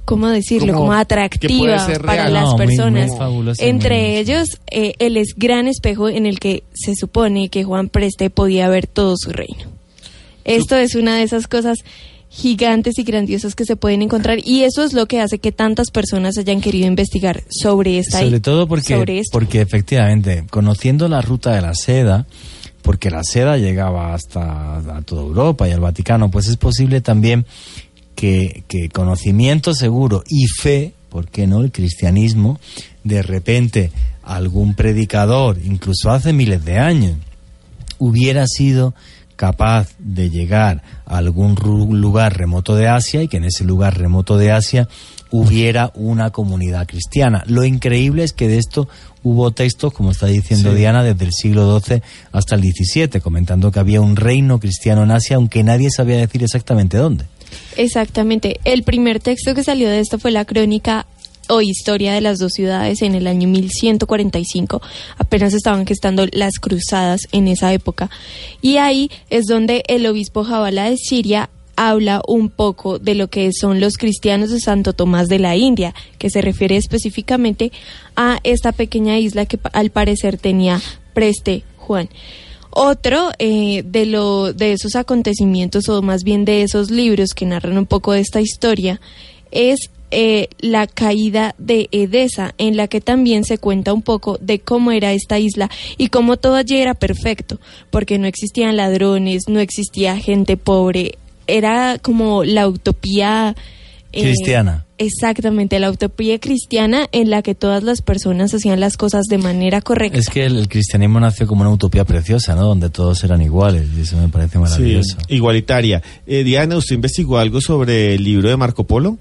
Speaker 6: ¿cómo decirlo?
Speaker 5: Como
Speaker 6: atractiva para las
Speaker 4: No, muy- muy
Speaker 6: personas.
Speaker 4: fabulosa y
Speaker 6: Entre
Speaker 4: muy-
Speaker 6: ellos, eh, el es gran espejo en el que se supone que Juan Preste podía ver todo su reino. Esto es una de esas cosas gigantes y grandiosas que se pueden encontrar y eso es lo que hace que tantas personas hayan querido investigar sobre esta
Speaker 4: Sobre todo porque,
Speaker 6: sobre
Speaker 4: porque efectivamente, conociendo la ruta de la seda, porque la seda llegaba hasta a toda Europa y al Vaticano, pues es posible también que, que conocimiento seguro y fe, ¿por qué no? El cristianismo, de repente algún predicador, incluso hace miles de años, hubiera sido capaz de llegar a algún lugar remoto de Asia y que en ese lugar remoto de Asia hubiera una comunidad cristiana. Lo increíble es que de esto hubo textos, como está diciendo
Speaker 5: Sí.
Speaker 4: Diana, desde el siglo XII hasta el XVII, comentando que había un reino cristiano en Asia, aunque nadie sabía decir exactamente dónde.
Speaker 6: Exactamente. El primer texto que salió de esto fue la crónica o historia de las dos ciudades en el año 1145. Apenas estaban gestando las cruzadas en esa época. Y ahí es donde el obispo Jabala de Siria habla un poco de lo que son los cristianos de Santo Tomás de la India, que se refiere específicamente a esta pequeña isla que al parecer tenía Preste Juan. Otro eh, de, lo, de esos acontecimientos, o más bien de esos libros que narran un poco de esta historia, es eh, la caída de Edesa, en la que también se cuenta un poco de cómo era esta isla y cómo todo allí era perfecto, porque no existían ladrones, no existía gente pobre, era como la utopía eh,
Speaker 4: Cristiana.
Speaker 6: Exactamente, la utopía cristiana en la que todas las personas hacían las cosas de manera correcta.
Speaker 4: Es que el, el cristianismo nació como una utopía preciosa, ¿no? Donde todos eran iguales y eso me parece maravilloso.
Speaker 5: Sí, igualitaria. Eh, Diana, ¿usted investigó algo sobre el libro de Marco Polo?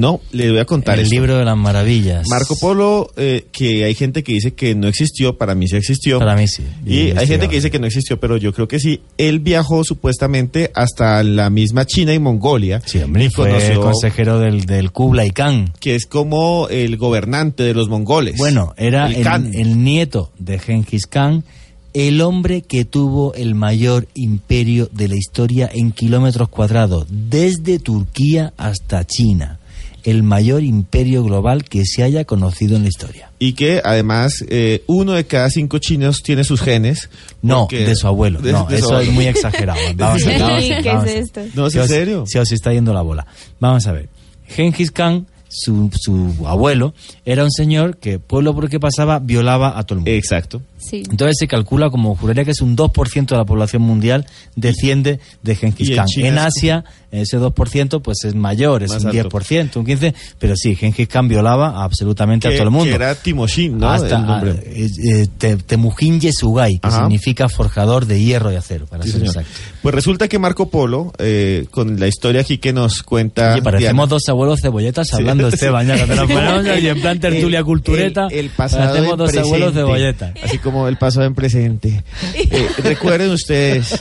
Speaker 5: No, le voy a contar
Speaker 4: el
Speaker 5: esto.
Speaker 4: libro de las maravillas.
Speaker 5: Marco Polo, eh, que hay gente que dice que no existió, para mí sí existió.
Speaker 4: Para mí sí.
Speaker 5: Y hay gente que dice que no existió, pero yo creo que sí. Él viajó supuestamente hasta la misma China y Mongolia.
Speaker 4: Sí, hombre, y fue
Speaker 5: conoció
Speaker 4: consejero del, del Kublai Khan.
Speaker 5: que es como el gobernante de los mongoles.
Speaker 4: Bueno, era
Speaker 5: el
Speaker 4: el nieto de Genghis Khan, el hombre que tuvo el mayor imperio de la historia en kilómetros cuadrados, desde Turquía hasta China. El mayor imperio global que se haya conocido en la historia.
Speaker 5: Y que además eh, uno de cada cinco chinos tiene sus genes.
Speaker 4: No, de su abuelo.
Speaker 5: de-
Speaker 4: no,
Speaker 5: de su
Speaker 4: eso es muy exagerado. *laughs* Vamos a vamos
Speaker 6: ¿Qué
Speaker 4: vamos
Speaker 6: es esto?
Speaker 5: No, ¿es
Speaker 4: Se
Speaker 5: en
Speaker 4: os-
Speaker 5: serio?
Speaker 4: Se os está yendo la bola. Vamos a ver. Gengis Khan, su, su abuelo, era un señor que, pueblo por el que pasaba, violaba a todo el mundo.
Speaker 5: Exacto.
Speaker 7: Sí.
Speaker 4: Entonces se calcula como juraría que es un 2% de la población mundial desciende de Genghis
Speaker 5: Y en
Speaker 4: Khan. En Asia ese 2% pues es mayor, es
Speaker 5: Más
Speaker 4: un
Speaker 5: alto.
Speaker 4: 10%, un 15%, pero sí, Genghis Khan violaba absolutamente a todo el mundo.
Speaker 5: que era Timoshin, ¿no?
Speaker 4: Hasta
Speaker 5: El nombre.
Speaker 4: ah, eh, eh, Te- Temujin Yesugai, que
Speaker 5: Ajá.
Speaker 4: significa forjador de hierro y acero, para
Speaker 5: Sí,
Speaker 4: ser
Speaker 5: señor.
Speaker 4: exacto.
Speaker 5: Pues resulta que Marco Polo, eh, con la historia aquí que nos cuenta.
Speaker 4: Oye, parecemos
Speaker 5: Diana,
Speaker 4: dos abuelos cebolletas hablando, *laughs* Esteban, ya que te lo *laughs* ponemos ahí en plan tertulia
Speaker 5: el-
Speaker 4: cultureta.
Speaker 5: El, el pasado
Speaker 4: parecemos dos abuelos cebolletas.
Speaker 5: Así como el pasado en presente. Eh, recuerden ustedes,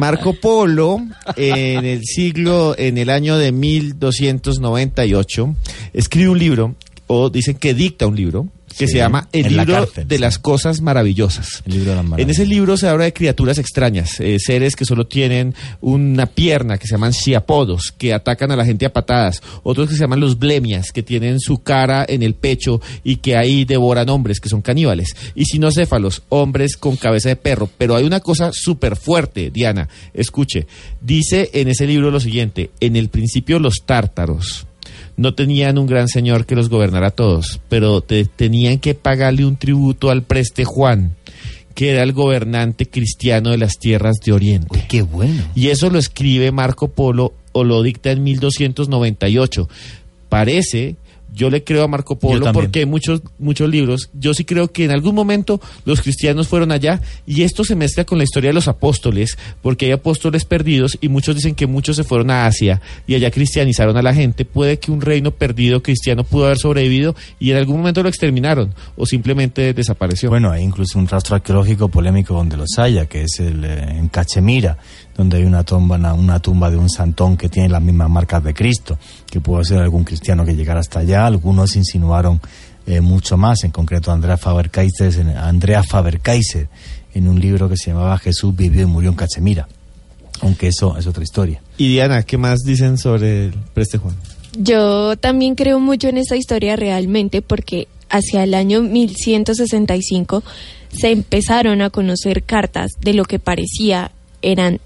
Speaker 5: Marco Polo, en el siglo, en el año de 1298, escribe un libro, o dicen que dicta un libro, que
Speaker 4: Sí,
Speaker 5: se llama El
Speaker 4: la
Speaker 5: libro
Speaker 4: cárcel,
Speaker 5: de
Speaker 4: sí.
Speaker 5: las cosas maravillosas.
Speaker 4: El libro de las
Speaker 5: En ese libro se habla de criaturas extrañas, eh, seres que solo tienen una pierna, que se llaman siapodos, que atacan a la gente a patadas, otros que se llaman los blemias, que tienen su cara en el pecho y que ahí devoran hombres, que son caníbales, y sinocéfalos, hombres con cabeza de perro. Pero hay una cosa súper fuerte, Diana, escuche, dice en ese libro lo siguiente, en el principio los tártaros no tenían un gran señor que los gobernara a todos, pero te- tenían que pagarle un tributo al preste Juan, que era el gobernante cristiano de las tierras de Oriente.
Speaker 4: Uy, qué bueno.
Speaker 5: Y eso lo escribe Marco Polo o lo dicta en 1298. Parece, yo le creo a Marco Polo porque hay muchos, muchos libros. Yo sí creo que en algún momento los cristianos fueron allá y esto se mezcla con la historia de los apóstoles, porque hay apóstoles perdidos y muchos dicen que muchos se fueron a Asia y allá cristianizaron a la gente. Puede que un reino perdido cristiano pudo haber sobrevivido y en algún momento lo exterminaron o simplemente desapareció.
Speaker 4: Bueno, hay incluso un rastro arqueológico polémico donde los haya, que es el, eh, en Cachemira, donde hay una tumba, una, una tumba de un santón que tiene las mismas marcas de Cristo, que pudo ser algún cristiano que llegara hasta allá. Algunos insinuaron eh, mucho más, en concreto Andrea Faber-Kaiser, en- Andrea Faber-Kaiser, en un libro que se llamaba Jesús vivió y murió en Cachemira. Aunque eso es otra historia.
Speaker 5: y Diana, ¿qué más dicen sobre el preste Juan?
Speaker 6: Yo también creo mucho en esta historia realmente porque hacia el año 1165 se empezaron a conocer cartas de lo que parecía eran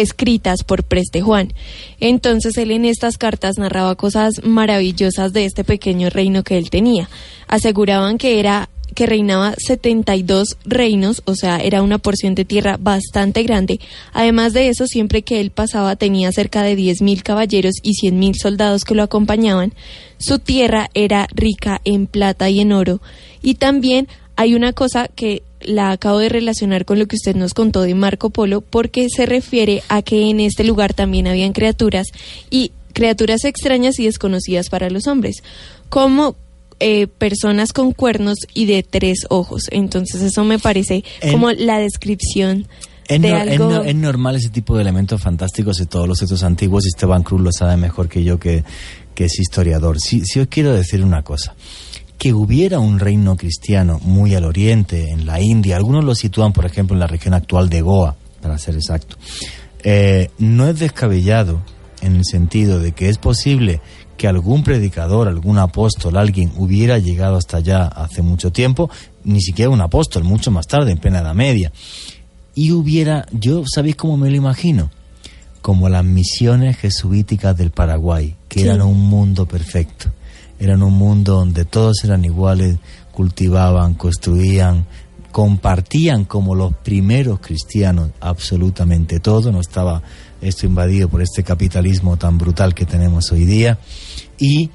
Speaker 6: escritas por Preste Juan. Entonces él en estas cartas narraba cosas maravillosas de este pequeño reino que él tenía. Aseguraban que era que reinaba 72 reinos, o sea, era una porción de tierra bastante grande. Además de eso, siempre que él pasaba tenía cerca de 10.000 caballeros y 100.000 soldados que lo acompañaban. Su tierra era rica en plata y en oro. Y también hay una cosa que la acabo de relacionar con lo que usted nos contó de Marco Polo, porque se refiere a que en este lugar también habían criaturas y criaturas extrañas y desconocidas para los hombres, como eh, personas con cuernos y de tres ojos. Entonces eso me parece
Speaker 4: En-
Speaker 6: como la descripción
Speaker 4: Es,
Speaker 6: de
Speaker 4: no- es
Speaker 6: algo.
Speaker 4: no- es normal ese tipo de elementos fantásticos de todos los textos antiguos y Esteban Cruz lo sabe mejor que yo que, que es historiador. Si, si os quiero decir una cosa, que hubiera un reino cristiano muy al oriente, en la India, algunos lo sitúan por ejemplo en la región actual de Goa, para ser exacto, eh, no es descabellado en el sentido de que es posible que algún predicador, algún apóstol, alguien hubiera llegado hasta allá hace mucho tiempo, ni siquiera un apóstol, mucho más tarde, en plena Edad Media, y hubiera, yo, ¿sabéis cómo me lo imagino? Como las misiones jesuíticas del Paraguay, que
Speaker 6: Sí.
Speaker 4: eran un mundo perfecto. Eran un mundo donde todos eran iguales, cultivaban, construían, compartían como los primeros cristianos absolutamente todo, no estaba esto invadido por este capitalismo tan brutal que tenemos hoy día y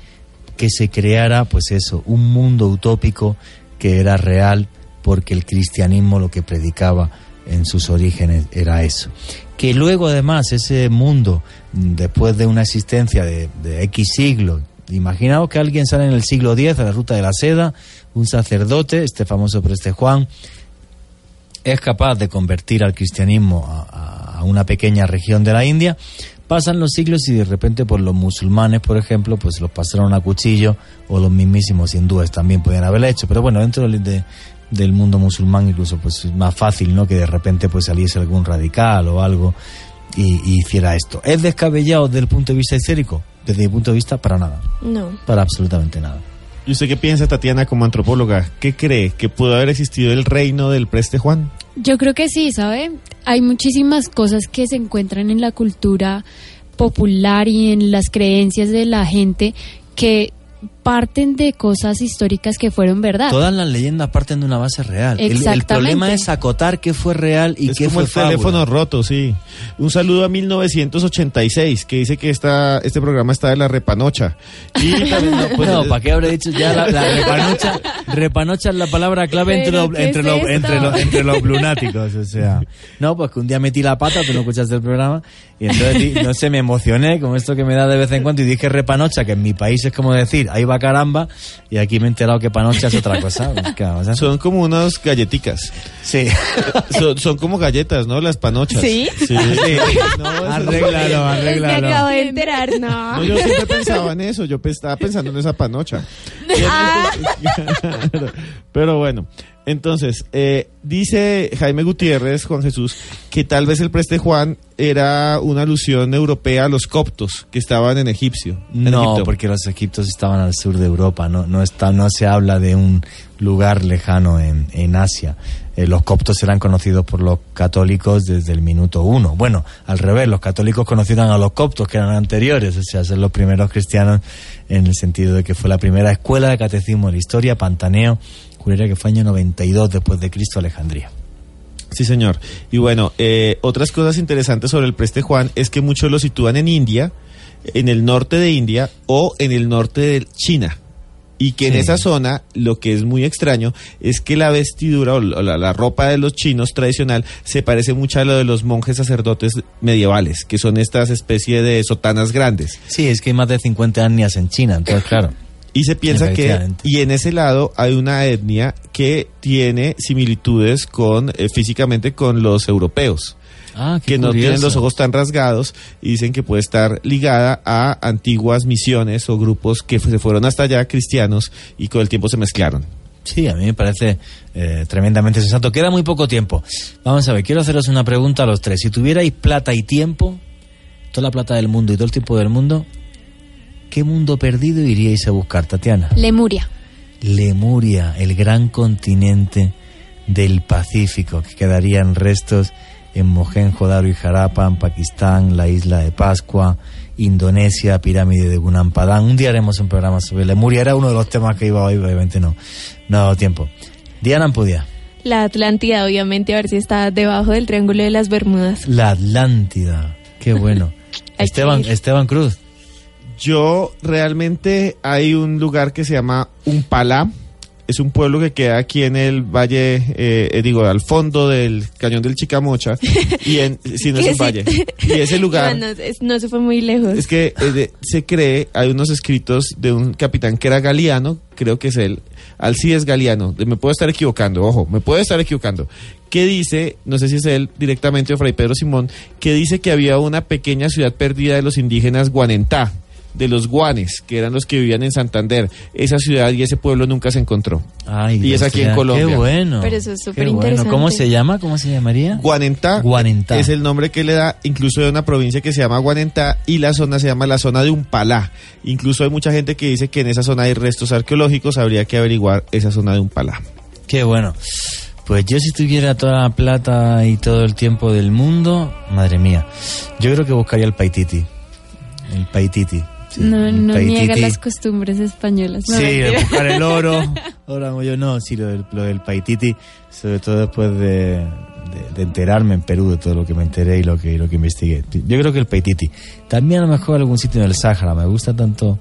Speaker 4: que se creara pues eso, un mundo utópico que era real porque el cristianismo lo que predicaba en sus orígenes era eso. Que luego además ese mundo, después de una existencia de, de X siglos, imaginaos que alguien sale en el siglo X a la ruta de la seda, un sacerdote, este famoso preste Juan, es capaz de convertir al cristianismo a, una pequeña región de la India, pasan los siglos y de repente pues los musulmanes, por ejemplo, pues los pasaron a cuchillo o los mismísimos hindúes también podían haberlo hecho, pero bueno, dentro del- de- del mundo musulmán incluso pues es más fácil, ¿no? Que de repente pues saliese algún radical o algo y, y hiciera esto. ¿Es descabellado desde el punto de vista histórico? Desde mi punto de vista, para nada,
Speaker 6: No.
Speaker 4: para absolutamente nada.
Speaker 5: ¿Y usted qué piensa, Tatiana, como antropóloga? ¿Qué cree? ¿Que pudo haber existido el reino del preste Juan?
Speaker 7: Yo creo que sí, ¿sabe? Hay muchísimas cosas que se encuentran en la cultura popular y en las creencias de la gente que parten de cosas históricas que fueron verdad.
Speaker 4: Todas las leyendas parten de una base real. El- El,
Speaker 7: Exactamente.
Speaker 4: problema es acotar qué fue real y
Speaker 5: es
Speaker 4: qué
Speaker 5: como
Speaker 4: fue
Speaker 5: el
Speaker 4: fábula.
Speaker 5: teléfono roto, sí. Un saludo a 1986, que dice que esta, este programa está de la repanocha. Y *laughs* también, no, pues,
Speaker 4: no, ¿para qué habré dicho ya la, la *laughs* repanocha? Repanocha es la palabra clave entre
Speaker 7: ¿Pero
Speaker 4: los,
Speaker 7: qué
Speaker 4: entre,
Speaker 7: es
Speaker 4: entre, los, entre los *laughs* lunáticos. O sea, no, pues que un día metí la pata, tú no escuchaste el programa, y entonces, no sé, me emocioné con esto que me da de vez en cuando y dije repanocha, que en mi país es como decir, ahí va caramba, y aquí me he enterado que panocha es otra cosa. *laughs* Pues,
Speaker 5: son como unas galletitas.
Speaker 4: Sí. *laughs*
Speaker 5: Son, son como galletas, ¿no? Las panochas.
Speaker 6: ¿Sí?
Speaker 5: Sí. *laughs*
Speaker 4: Sí.
Speaker 5: No, eso-
Speaker 4: arréglalo,
Speaker 6: Me
Speaker 4: arréglalo.
Speaker 6: acabo de enterar, no.
Speaker 5: No, yo siempre pensaba en eso, yo estaba pensando en esa panocha. Pero bueno, entonces, eh, dice Jaime Gutiérrez, Juan Jesús, que tal vez el preste Juan era una alusión europea a los coptos que estaban en Egipcio. en
Speaker 4: No,
Speaker 5: Egipto.
Speaker 4: porque los egipcios estaban al sur de Europa, no, no, está, no se habla de un lugar lejano en, en Asia. Eh, los coptos eran conocidos por los católicos desde el minuto uno. Bueno, al revés, los católicos conocieron a los coptos que eran anteriores, o sea, ser los primeros cristianos en el sentido de que fue la primera escuela de catecismo de la historia, Pantaneo, juraría que fue año 92 después de Cristo, Alejandría.
Speaker 5: Sí, señor. Y bueno, eh, otras cosas interesantes sobre el preste Juan es que muchos lo sitúan en India, en el norte de India o en el norte de China. Y que en esa zona lo que es muy extraño es que la vestidura o la, la ropa de los chinos tradicional se parece mucho a lo de los monjes sacerdotes medievales, que son estas especies de sotanas grandes.
Speaker 4: Sí, es que hay más de 50 etnias en China, entonces *clears throat* claro.
Speaker 5: Y se piensa que, y en ese lado hay una etnia que tiene similitudes con, eh, físicamente con los europeos.
Speaker 4: Ah,
Speaker 5: que no tienen los ojos tan rasgados y dicen que puede estar ligada a antiguas misiones o grupos que se fueron hasta allá cristianos y con el tiempo se mezclaron.
Speaker 4: Sí, a mí me parece eh, tremendamente sensato. Queda muy poco tiempo. Vamos a ver, quiero haceros una pregunta a los tres. Si tuvierais plata y tiempo, toda la plata del mundo y todo el tiempo del mundo, ¿qué mundo perdido iríais a buscar, Tatiana?
Speaker 7: Lemuria.
Speaker 4: Lemuria, el gran continente del Pacífico, que quedarían restos en Mohenjo-Daro y Jarapa, en Pakistán, la isla de Pascua, Indonesia, pirámide de Gunung Padang. Un día haremos un programa sobre Lemuria, era uno de los temas que iba hoy, obviamente no, no ha dado tiempo. Diana Ampudia,
Speaker 6: La Atlántida, obviamente, a ver si está debajo del Triángulo de las Bermudas.
Speaker 4: la Atlántida, qué bueno. *laughs* Esteban. Esteban Cruz,
Speaker 5: Yo realmente hay un lugar que se llama Umpalá. Es un pueblo que queda aquí en el valle, eh, eh, digo, al fondo del cañón del Chicamocha. Y en, *laughs* si no es un valle. Y ese lugar.
Speaker 6: No, no, es- no se fue muy lejos.
Speaker 5: Es que eh, de- se cree, hay unos escritos de un capitán que era Galeano, creo que es él, Alcides Galeano, de- me puedo estar equivocando, ojo, me puedo estar equivocando, que dice, no sé si es él directamente o Fray Pedro Simón, que dice que había una pequeña ciudad perdida de los indígenas Guanentá, de los guanes, que eran los que vivían en Santander. Esa ciudad y ese pueblo nunca se encontró.
Speaker 4: Ay,
Speaker 5: Y
Speaker 4: Dios,
Speaker 5: es aquí en Colombia.
Speaker 4: Qué bueno.
Speaker 6: Pero eso es súper
Speaker 4: bueno.
Speaker 6: interesante.
Speaker 4: ¿Cómo se llama? ¿Cómo se llamaría?
Speaker 5: Guanentá,
Speaker 4: Guanentá.
Speaker 5: es el nombre que le da incluso de una provincia que se llama Guanentá y la zona se llama la zona de Umpalá. Incluso hay mucha gente que dice que en esa zona hay restos arqueológicos, habría que averiguar esa zona de Umpalá.
Speaker 4: Qué bueno. Pues yo si tuviera toda la plata y todo el tiempo del mundo, madre mía, yo creo que buscaría el Paititi. El Paititi. Sí,
Speaker 7: No,
Speaker 4: el
Speaker 7: no niega las costumbres españolas. No,
Speaker 4: sí, de buscar el oro. *laughs* Ahora yo no, sí, lo del, lo del Paititi, sobre todo después de, de- de enterarme en Perú de todo lo que me enteré y lo que, lo que investigué. Yo creo que el Paititi. También a lo mejor algún sitio en el Sáhara. Me gusta tanto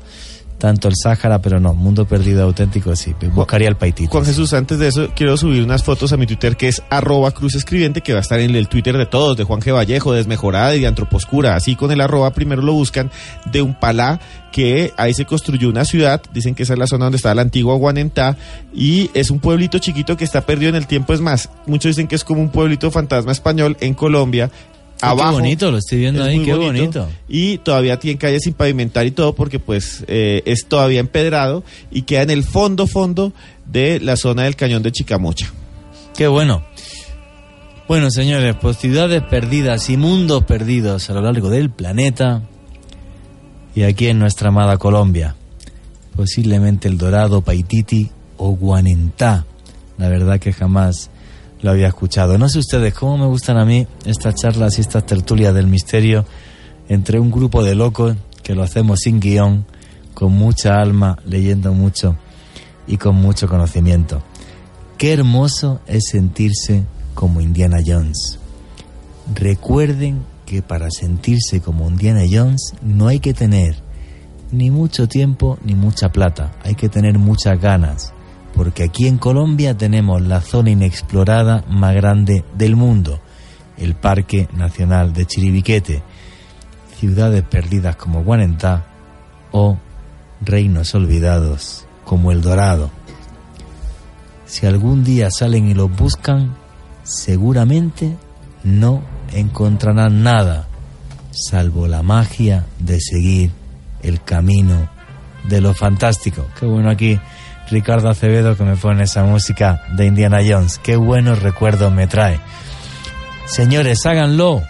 Speaker 4: tanto el Sáhara, pero no, mundo perdido auténtico, sí. Buscaría el Paititi.
Speaker 5: Juan Jesús, antes de eso, quiero subir unas fotos a mi Twitter que es arroba cruz escribiente, que va a estar en el Twitter de todos, de Juan G. Vallejo, Desmejorada y de Antroposcura. Así con el arroba primero lo buscan de un palá que ahí se construyó una ciudad, dicen que esa es la zona donde está la antigua Guanentá, y es un pueblito chiquito que está perdido en el tiempo. Es más, muchos dicen que es como un pueblito fantasma español en Colombia. Abajo,
Speaker 4: Qué bonito, lo estoy viendo
Speaker 5: es
Speaker 4: ahí, qué bonito.
Speaker 5: Y todavía tiene calles sin pavimentar y todo porque pues eh, es todavía empedrado y queda en el fondo, fondo de la zona del cañón de Chicamocha.
Speaker 4: Qué bueno. Bueno, señores, pues ciudades perdidas y mundos perdidos a lo largo del planeta y aquí en nuestra amada Colombia. Posiblemente El Dorado, Paititi o Guanentá. La verdad que jamás lo había escuchado. No sé ustedes cómo me gustan a mí estas charlas y estas tertulias del misterio entre un grupo de locos que lo hacemos sin guion, con mucha alma, leyendo mucho y con mucho conocimiento. Qué hermoso es sentirse como Indiana Jones. Recuerden que para sentirse como Indiana Jones no hay que tener ni mucho tiempo ni mucha plata, hay que tener muchas ganas, porque aquí en Colombia tenemos la zona inexplorada más grande del mundo, el Parque Nacional de Chiribiquete, ciudades perdidas como Guanentá o reinos olvidados como El Dorado. Si algún día salen y los buscan, seguramente no encontrarán nada, salvo la magia de seguir el camino de lo fantástico. Qué bueno aquí Ricardo Acevedo que me pone esa música de Indiana Jones. Qué buenos recuerdos me trae. Señores, háganlo,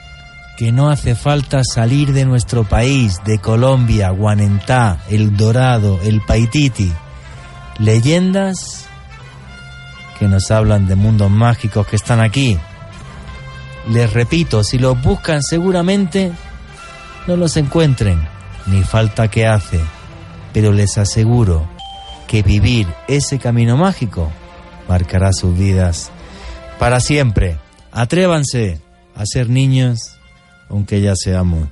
Speaker 4: que no hace falta salir de nuestro país, de Colombia, Guanentá, El Dorado, El Paititi. Leyendas que nos hablan de mundos mágicos que están aquí. Les repito, si los buscan seguramente no los encuentren, ni falta que hace, pero les aseguro que vivir ese camino mágico marcará sus vidas para siempre. Atrévanse a ser niños, aunque ya seamos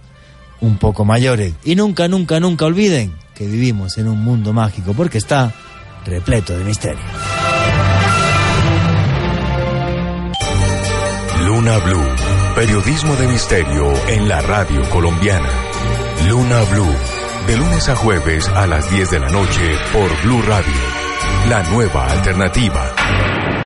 Speaker 4: un poco mayores. Y nunca, nunca, nunca olviden que vivimos en un mundo mágico, porque está repleto de misterio.
Speaker 1: Luna Blue, periodismo de misterio en la radio colombiana. Luna Blue, de lunes a jueves a las 10 de la noche por Blue Radio, la nueva alternativa.